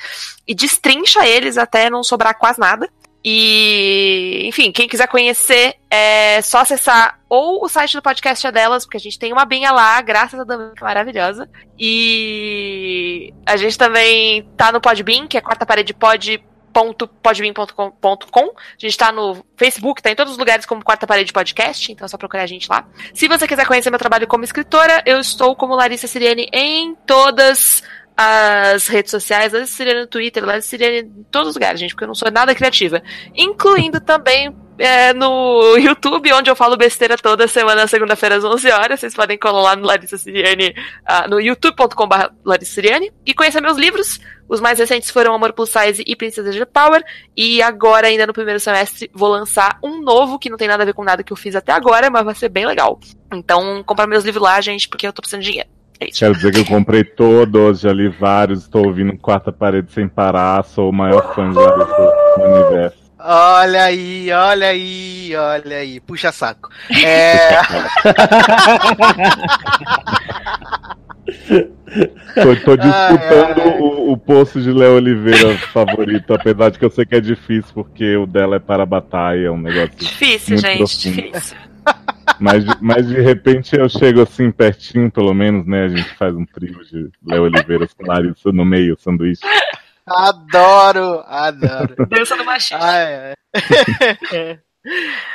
e destrincha eles até não sobrar quase nada. E, enfim, quem quiser conhecer, é só acessar ou o site do podcast é delas, porque a gente tem uma benha lá, graças a Domingo, maravilhosa. E a gente também tá no Podbean, que é quarta parede pod podbean.com. A gente tá no Facebook, tá em todos os lugares como Quarta Parede Podcast, então é só procurar a gente lá. Se você quiser conhecer meu trabalho como escritora, eu estou como Larissa Siriane em todas as redes sociais, Larissa Siriane no Twitter, Larissa Siriane em todos os lugares, gente, porque eu não sou nada criativa. Incluindo também é, no YouTube, onde eu falo besteira toda semana, segunda-feira às 11 horas. Vocês podem colar lá no Larissa Siriane, uh, no youtube.com.br Larissa Siriane, e conhecer meus livros. Os mais recentes foram Amor Plus Size e Princesa de Power. E agora, ainda no primeiro semestre, vou lançar um novo, que não tem nada a ver com nada que eu fiz até agora, mas vai ser bem legal. Então, compra meus livros lá, gente, porque eu tô precisando de dinheiro. É Quero dizer que eu comprei todos, já li vários, estou ouvindo Quarta Parede sem parar, sou o maior fã de no universo. Olha aí, olha aí, olha aí. Puxa saco. É... [laughs] [laughs] tô, tô, disputando ai, ai. O, o posto de Léo Oliveira favorito, apesar de que eu sei que é difícil, porque o dela é para a batalha, é um negócio. Difícil, gente, profundo. difícil. Mas, de- mas de repente eu chego assim pertinho, pelo menos, né? A gente faz um trio de Léo Oliveira com Larissa no meio, sanduíche. Adoro, adoro. Dança do machismo. Ai, ai. [laughs]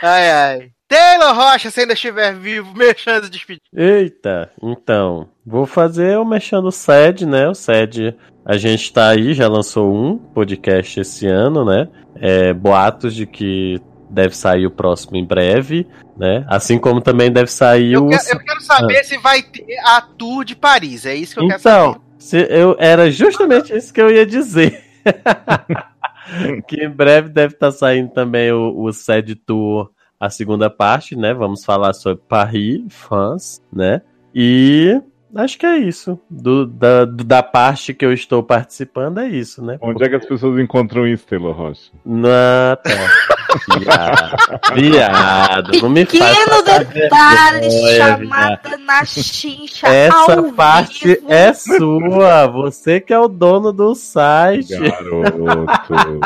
ai, ai. Taylor Rocha, se ainda estiver vivo, [laughs] mexendo e despedindo. Eita, então, vou fazer o Mexendo o SED, né? O SED, a gente tá aí, já lançou um podcast esse ano, né? É, boatos de que deve sair o próximo em breve, né? Assim como também deve sair Eu o. quero, eu quero saber Ah. se vai ter a tour de Paris. É isso que eu quero saber. Então, se eu, era justamente isso que eu ia dizer. [laughs] que em breve deve estar saindo também o, o SED Tour, a segunda parte, né? Vamos falar sobre Paris, France, né? E acho que é isso. Do, da, do- da parte que eu estou participando, é isso, né? Onde é que as pessoas encontram isso, Taylor Rocha? Na, tá. [laughs] Viado, viado, não me passar detalhe, vergonha, viado. chamada na chincha Essa ao parte vivo. é sua. Você que é o dono do site. Garoto.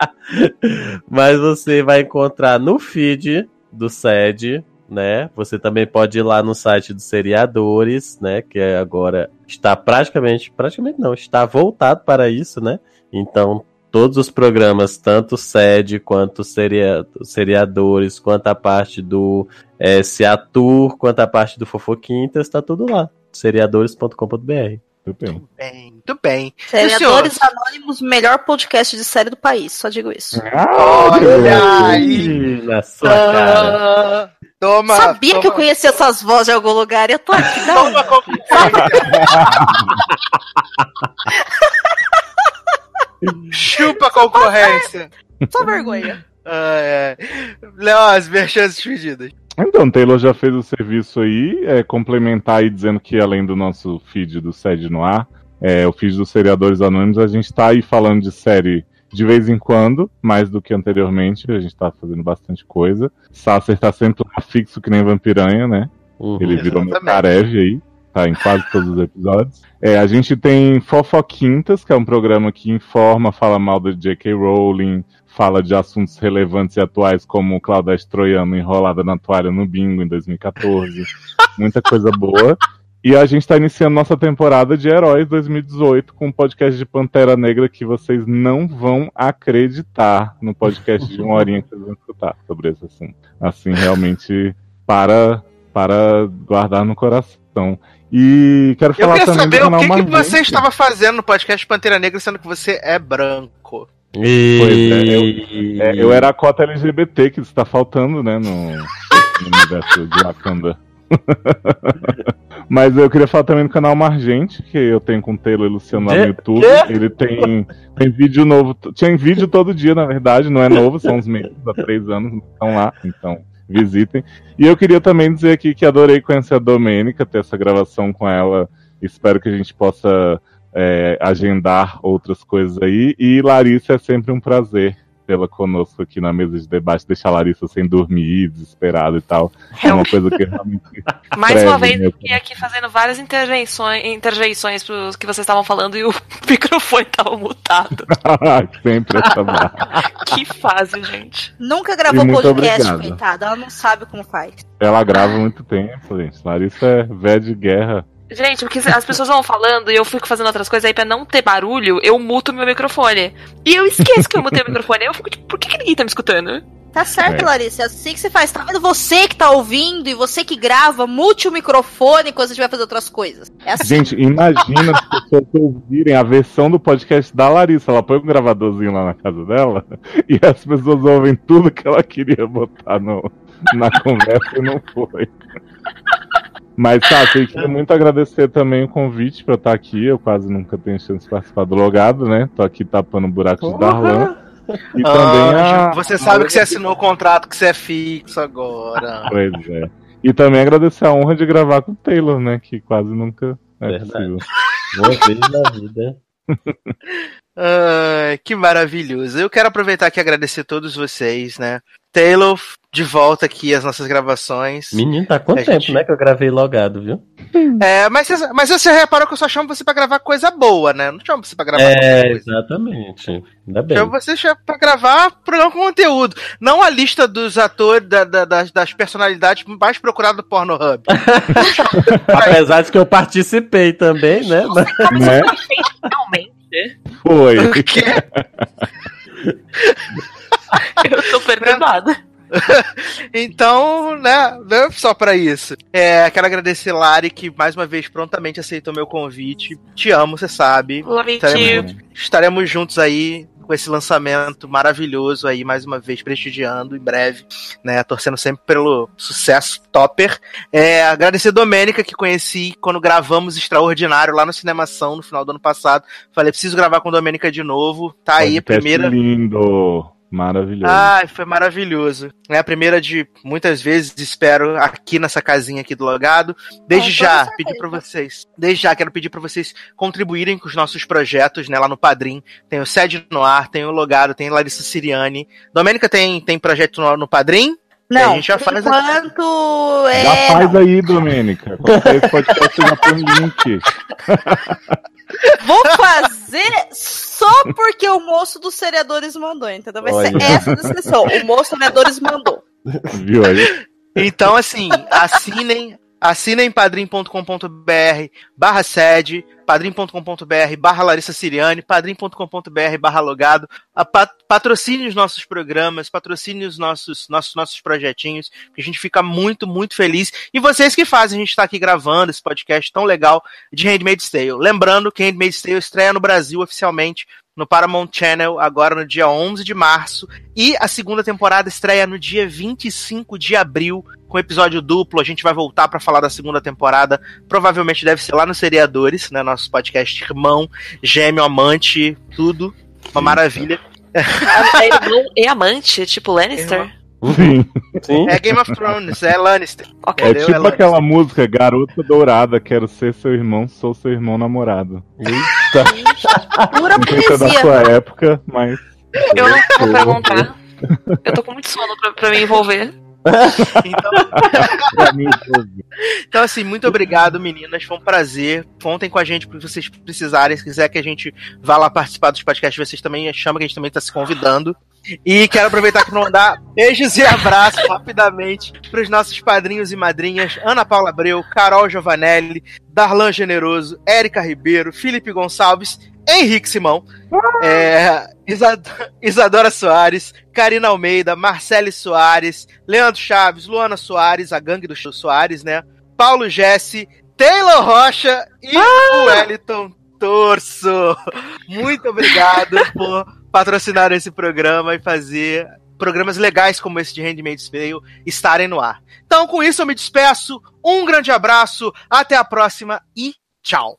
[laughs] Mas você vai encontrar no feed do SED, né? Você também pode ir lá no site dos seriadores, né? Que é agora está praticamente, praticamente não, está voltado para isso, né? Então, todos os programas, tanto o SED quanto seria, seriadores, quanto a parte do é, SEA Tour, quanto a parte do Fofoquintas, está tudo lá. seriadores.com.br. Tudo bem. Bem, muito bem. Seriadores Anônimos, melhor podcast de série do país, só digo isso. Olha aí. Na sua cara. Ah, Toma. Sabia toma, que eu conhecia essas vozes de algum lugar e eu tô aqui. Toma [laughs] Chupa a concorrência. Só vergonha. Ai, ai. Léo, as despedidas. Então, Taylor já fez o serviço aí, é, complementar aí dizendo que além do nosso feed do Sede no Ar, é, o feed dos seriadores anônimos, a gente tá aí falando de série de vez em quando, mais do que anteriormente, a gente tá fazendo bastante coisa. Sasser tá sempre lá fixo que nem vampiranha, né? Ele virou meu Exatamente. careve aí, tá em quase todos os episódios. É, a gente tem Fofoquintas, que é um programa que informa, fala mal da J.K. Rowling, fala de assuntos relevantes e atuais como Claudete Troiano enrolada na toalha no bingo em 2014. Muita coisa boa. E a gente tá iniciando nossa temporada de Heróis 2018 com um podcast de Pantera Negra que vocês não vão acreditar no podcast de uma horinha que vocês vão escutar sobre esse assunto. Assim, realmente, para, para guardar no coração. E quero Eu falar queria também saber do o que, que você estava fazendo no podcast Pantera Negra, sendo que você é branco. Pois é, eu, é, eu era a cota LGBT que está faltando, né, no, no universo de Wakanda. [laughs] Mas eu queria falar também do canal Margente, que eu tenho com o Taylor e Luciano lá no? YouTube. Quê? Ele tem, tem vídeo novo. Tinha vídeo todo dia, na verdade, não é novo, são uns meses, há três anos, estão lá, então visitem. E eu queria também dizer aqui que adorei conhecer a Domênica, ter essa gravação com ela. Espero que a gente possa é, agendar outras coisas aí. E Larissa, é sempre um prazer tê-la conosco aqui na mesa de debate, deixar a Larissa sem dormir, desesperada e tal. É uma coisa que realmente. [laughs] Mais uma vez, eu fiquei aqui fazendo várias interjeições, interjeições pros que vocês estavam falando e o [laughs] microfone tava mutado. [laughs] sempre essa barra. que fase, gente. Nunca gravou podcast, obrigado. coitada. Ela não sabe como faz. Ela grava há muito tempo, gente. Larissa é véia de guerra. Gente, porque as pessoas vão falando e eu fico fazendo outras coisas aí pra não ter barulho, eu muto meu microfone. E eu esqueço que eu mutei o microfone. Eu fico tipo, por que, que ninguém tá me escutando? Tá certo, É. Larissa. É assim que você faz. Tá vendo você que tá ouvindo e você que grava, mute o microfone quando você estiver fazendo outras coisas. É assim. Gente, imagina as pessoas ouvirem a versão do podcast da Larissa. Ela põe um gravadorzinho lá na casa dela e as pessoas ouvem tudo que ela queria botar no, na conversa e não foi. Mas, tá, eu queria muito agradecer também o convite pra estar aqui. Eu quase nunca tenho chance de participar do logado, né? Tô aqui tapando buracos de Darlan. E também a. Você sabe que você assinou o contrato que você é fixo agora. Pois é. E também agradecer a honra de gravar com o Taylor, né? Que quase nunca é Verdade. possível. Uma vez na vida. [laughs] Ai, que maravilhoso. Eu quero aproveitar aqui e agradecer a todos vocês, né? Taylor, de volta aqui às nossas gravações. Menino, tá quanto A tempo, gente- né, que eu gravei logado, viu? É, mas, você- mas você reparou que eu só chamo você pra gravar coisa boa, né? Não chamo você pra gravar qualquer É, coisa. exatamente. Ainda bem. Chamo você chama pra gravar programa com conteúdo. Não a lista dos atores, da- da- das, das personalidades mais procuradas no Pornhub. [laughs] Apesar de que eu participei também, né? Né? Finalmente. Foi. [laughs] [laughs] Eu tô perturbada. [laughs] Então, né, né, só pra isso. É, quero agradecer Lari, que mais uma vez prontamente aceitou meu convite. Te amo, você sabe. Love estaremos, estaremos juntos aí com esse lançamento maravilhoso aí, mais uma vez prestigiando em breve, né, torcendo sempre pelo sucesso topper. É, agradecer a Domênica, que conheci quando gravamos Extraordinário lá no Cinemação no final do ano passado. Falei, preciso gravar com a Domênica de novo. Tá aí a Podcast primeira. lindo. Maravilhoso. Ai, foi maravilhoso. É a primeira de muitas vezes, espero, aqui nessa casinha aqui do Logado. Desde Ah, já, pedir pra vocês. Desde já, quero pedir pra vocês contribuírem com os nossos projetos, né, lá no Padrim. Tem o Sede no Ar, tem o Logado, tem Larissa Siriani. Domênica tem, tem projeto no, no Padrim? Que a Não, gente já faz enquanto Já é. faz aí, Domênica. Quando esse [laughs] podcast, já põe o link. [laughs] Vou fazer só porque o moço dos seriadores mandou, entendeu? Vai ser Olha. essa a descrição. O moço dos seriadores mandou. Viu aí? Então, assim, assinem, assinem padrim.com.br barra sede, padrim.com.br barra Larissa Siriane, padrim.com.br barra logado. Patrocine os nossos programas, patrocine os nossos, nossos, nossos projetinhos, que a gente fica muito, muito feliz. E vocês que fazem a gente estar aqui gravando esse podcast tão legal de Handmaid's Tale. Lembrando que Handmaid's Tale estreia no Brasil oficialmente no Paramount Channel agora no dia 11 de março e a segunda temporada estreia no dia 25 de abril com episódio duplo. A gente vai voltar para falar da segunda temporada. Provavelmente deve ser lá no Seriadores, né, nosso podcast irmão, gêmeo, amante, tudo. Uma maravilha. É irmão e amante, tipo Lannister. Sim. Sim. É Game of Thrones, é Lannister. É Entendeu? tipo Lannister. aquela música Garota Dourada, quero ser seu irmão, sou seu irmão namorado. Eita. Pura é da poesia. sua época, mas. Eu não vou perguntar. Eu tô com muito sono pra, pra me envolver. Mim, [laughs] Então, assim, muito obrigado, meninas. Foi um prazer. Contem com a gente porque vocês precisarem. Se quiser que a gente vá lá participar dos podcasts, vocês também chamam que a gente também está se convidando. E quero aproveitar para mandar beijos e abraços rapidamente para os nossos padrinhos e madrinhas: Ana Paula Abreu, Carol Giovanelli, Darlan Generoso, Érica Ribeiro, Felipe Gonçalves, Henrique Simão, é, Isad- Isadora Soares, Karina Almeida, Marcele Soares, Leandro Chaves, Luana Soares, a gangue do Chico Soares, né? Paulo Jesse, Taylor Rocha e o Wellington Torso. Muito obrigado [laughs] por patrocinar esse programa e fazer programas legais como esse de Handmaid's Tale estarem no ar. Então, com isso, eu me despeço. Um grande abraço, até a próxima e tchau.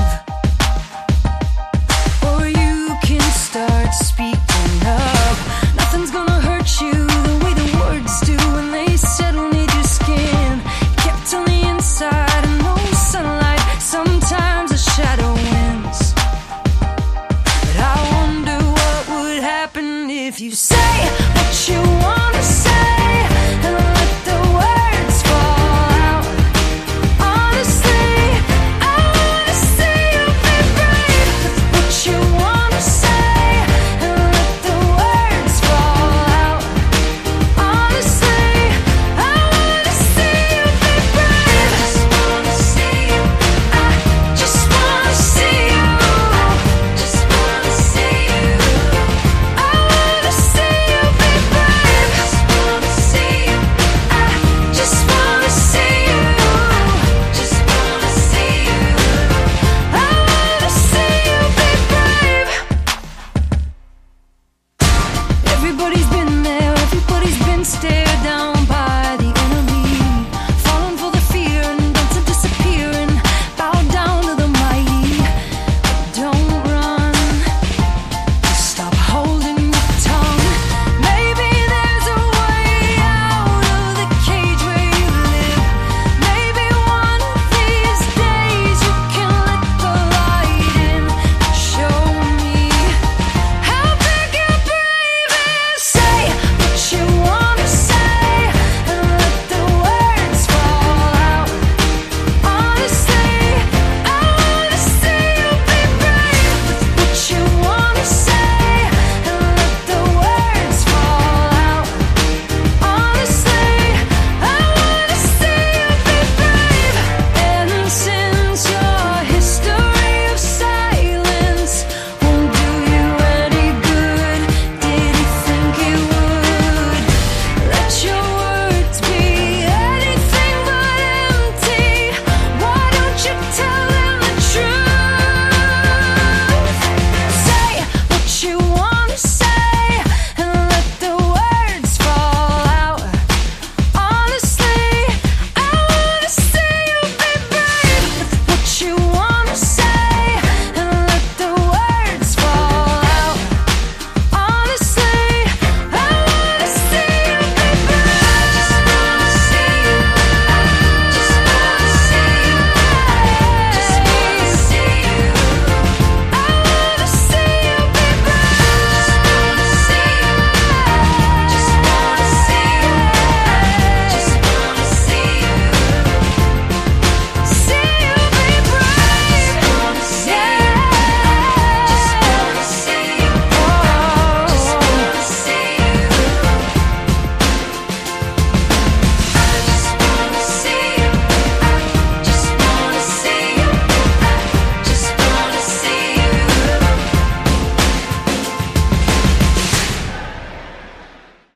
you say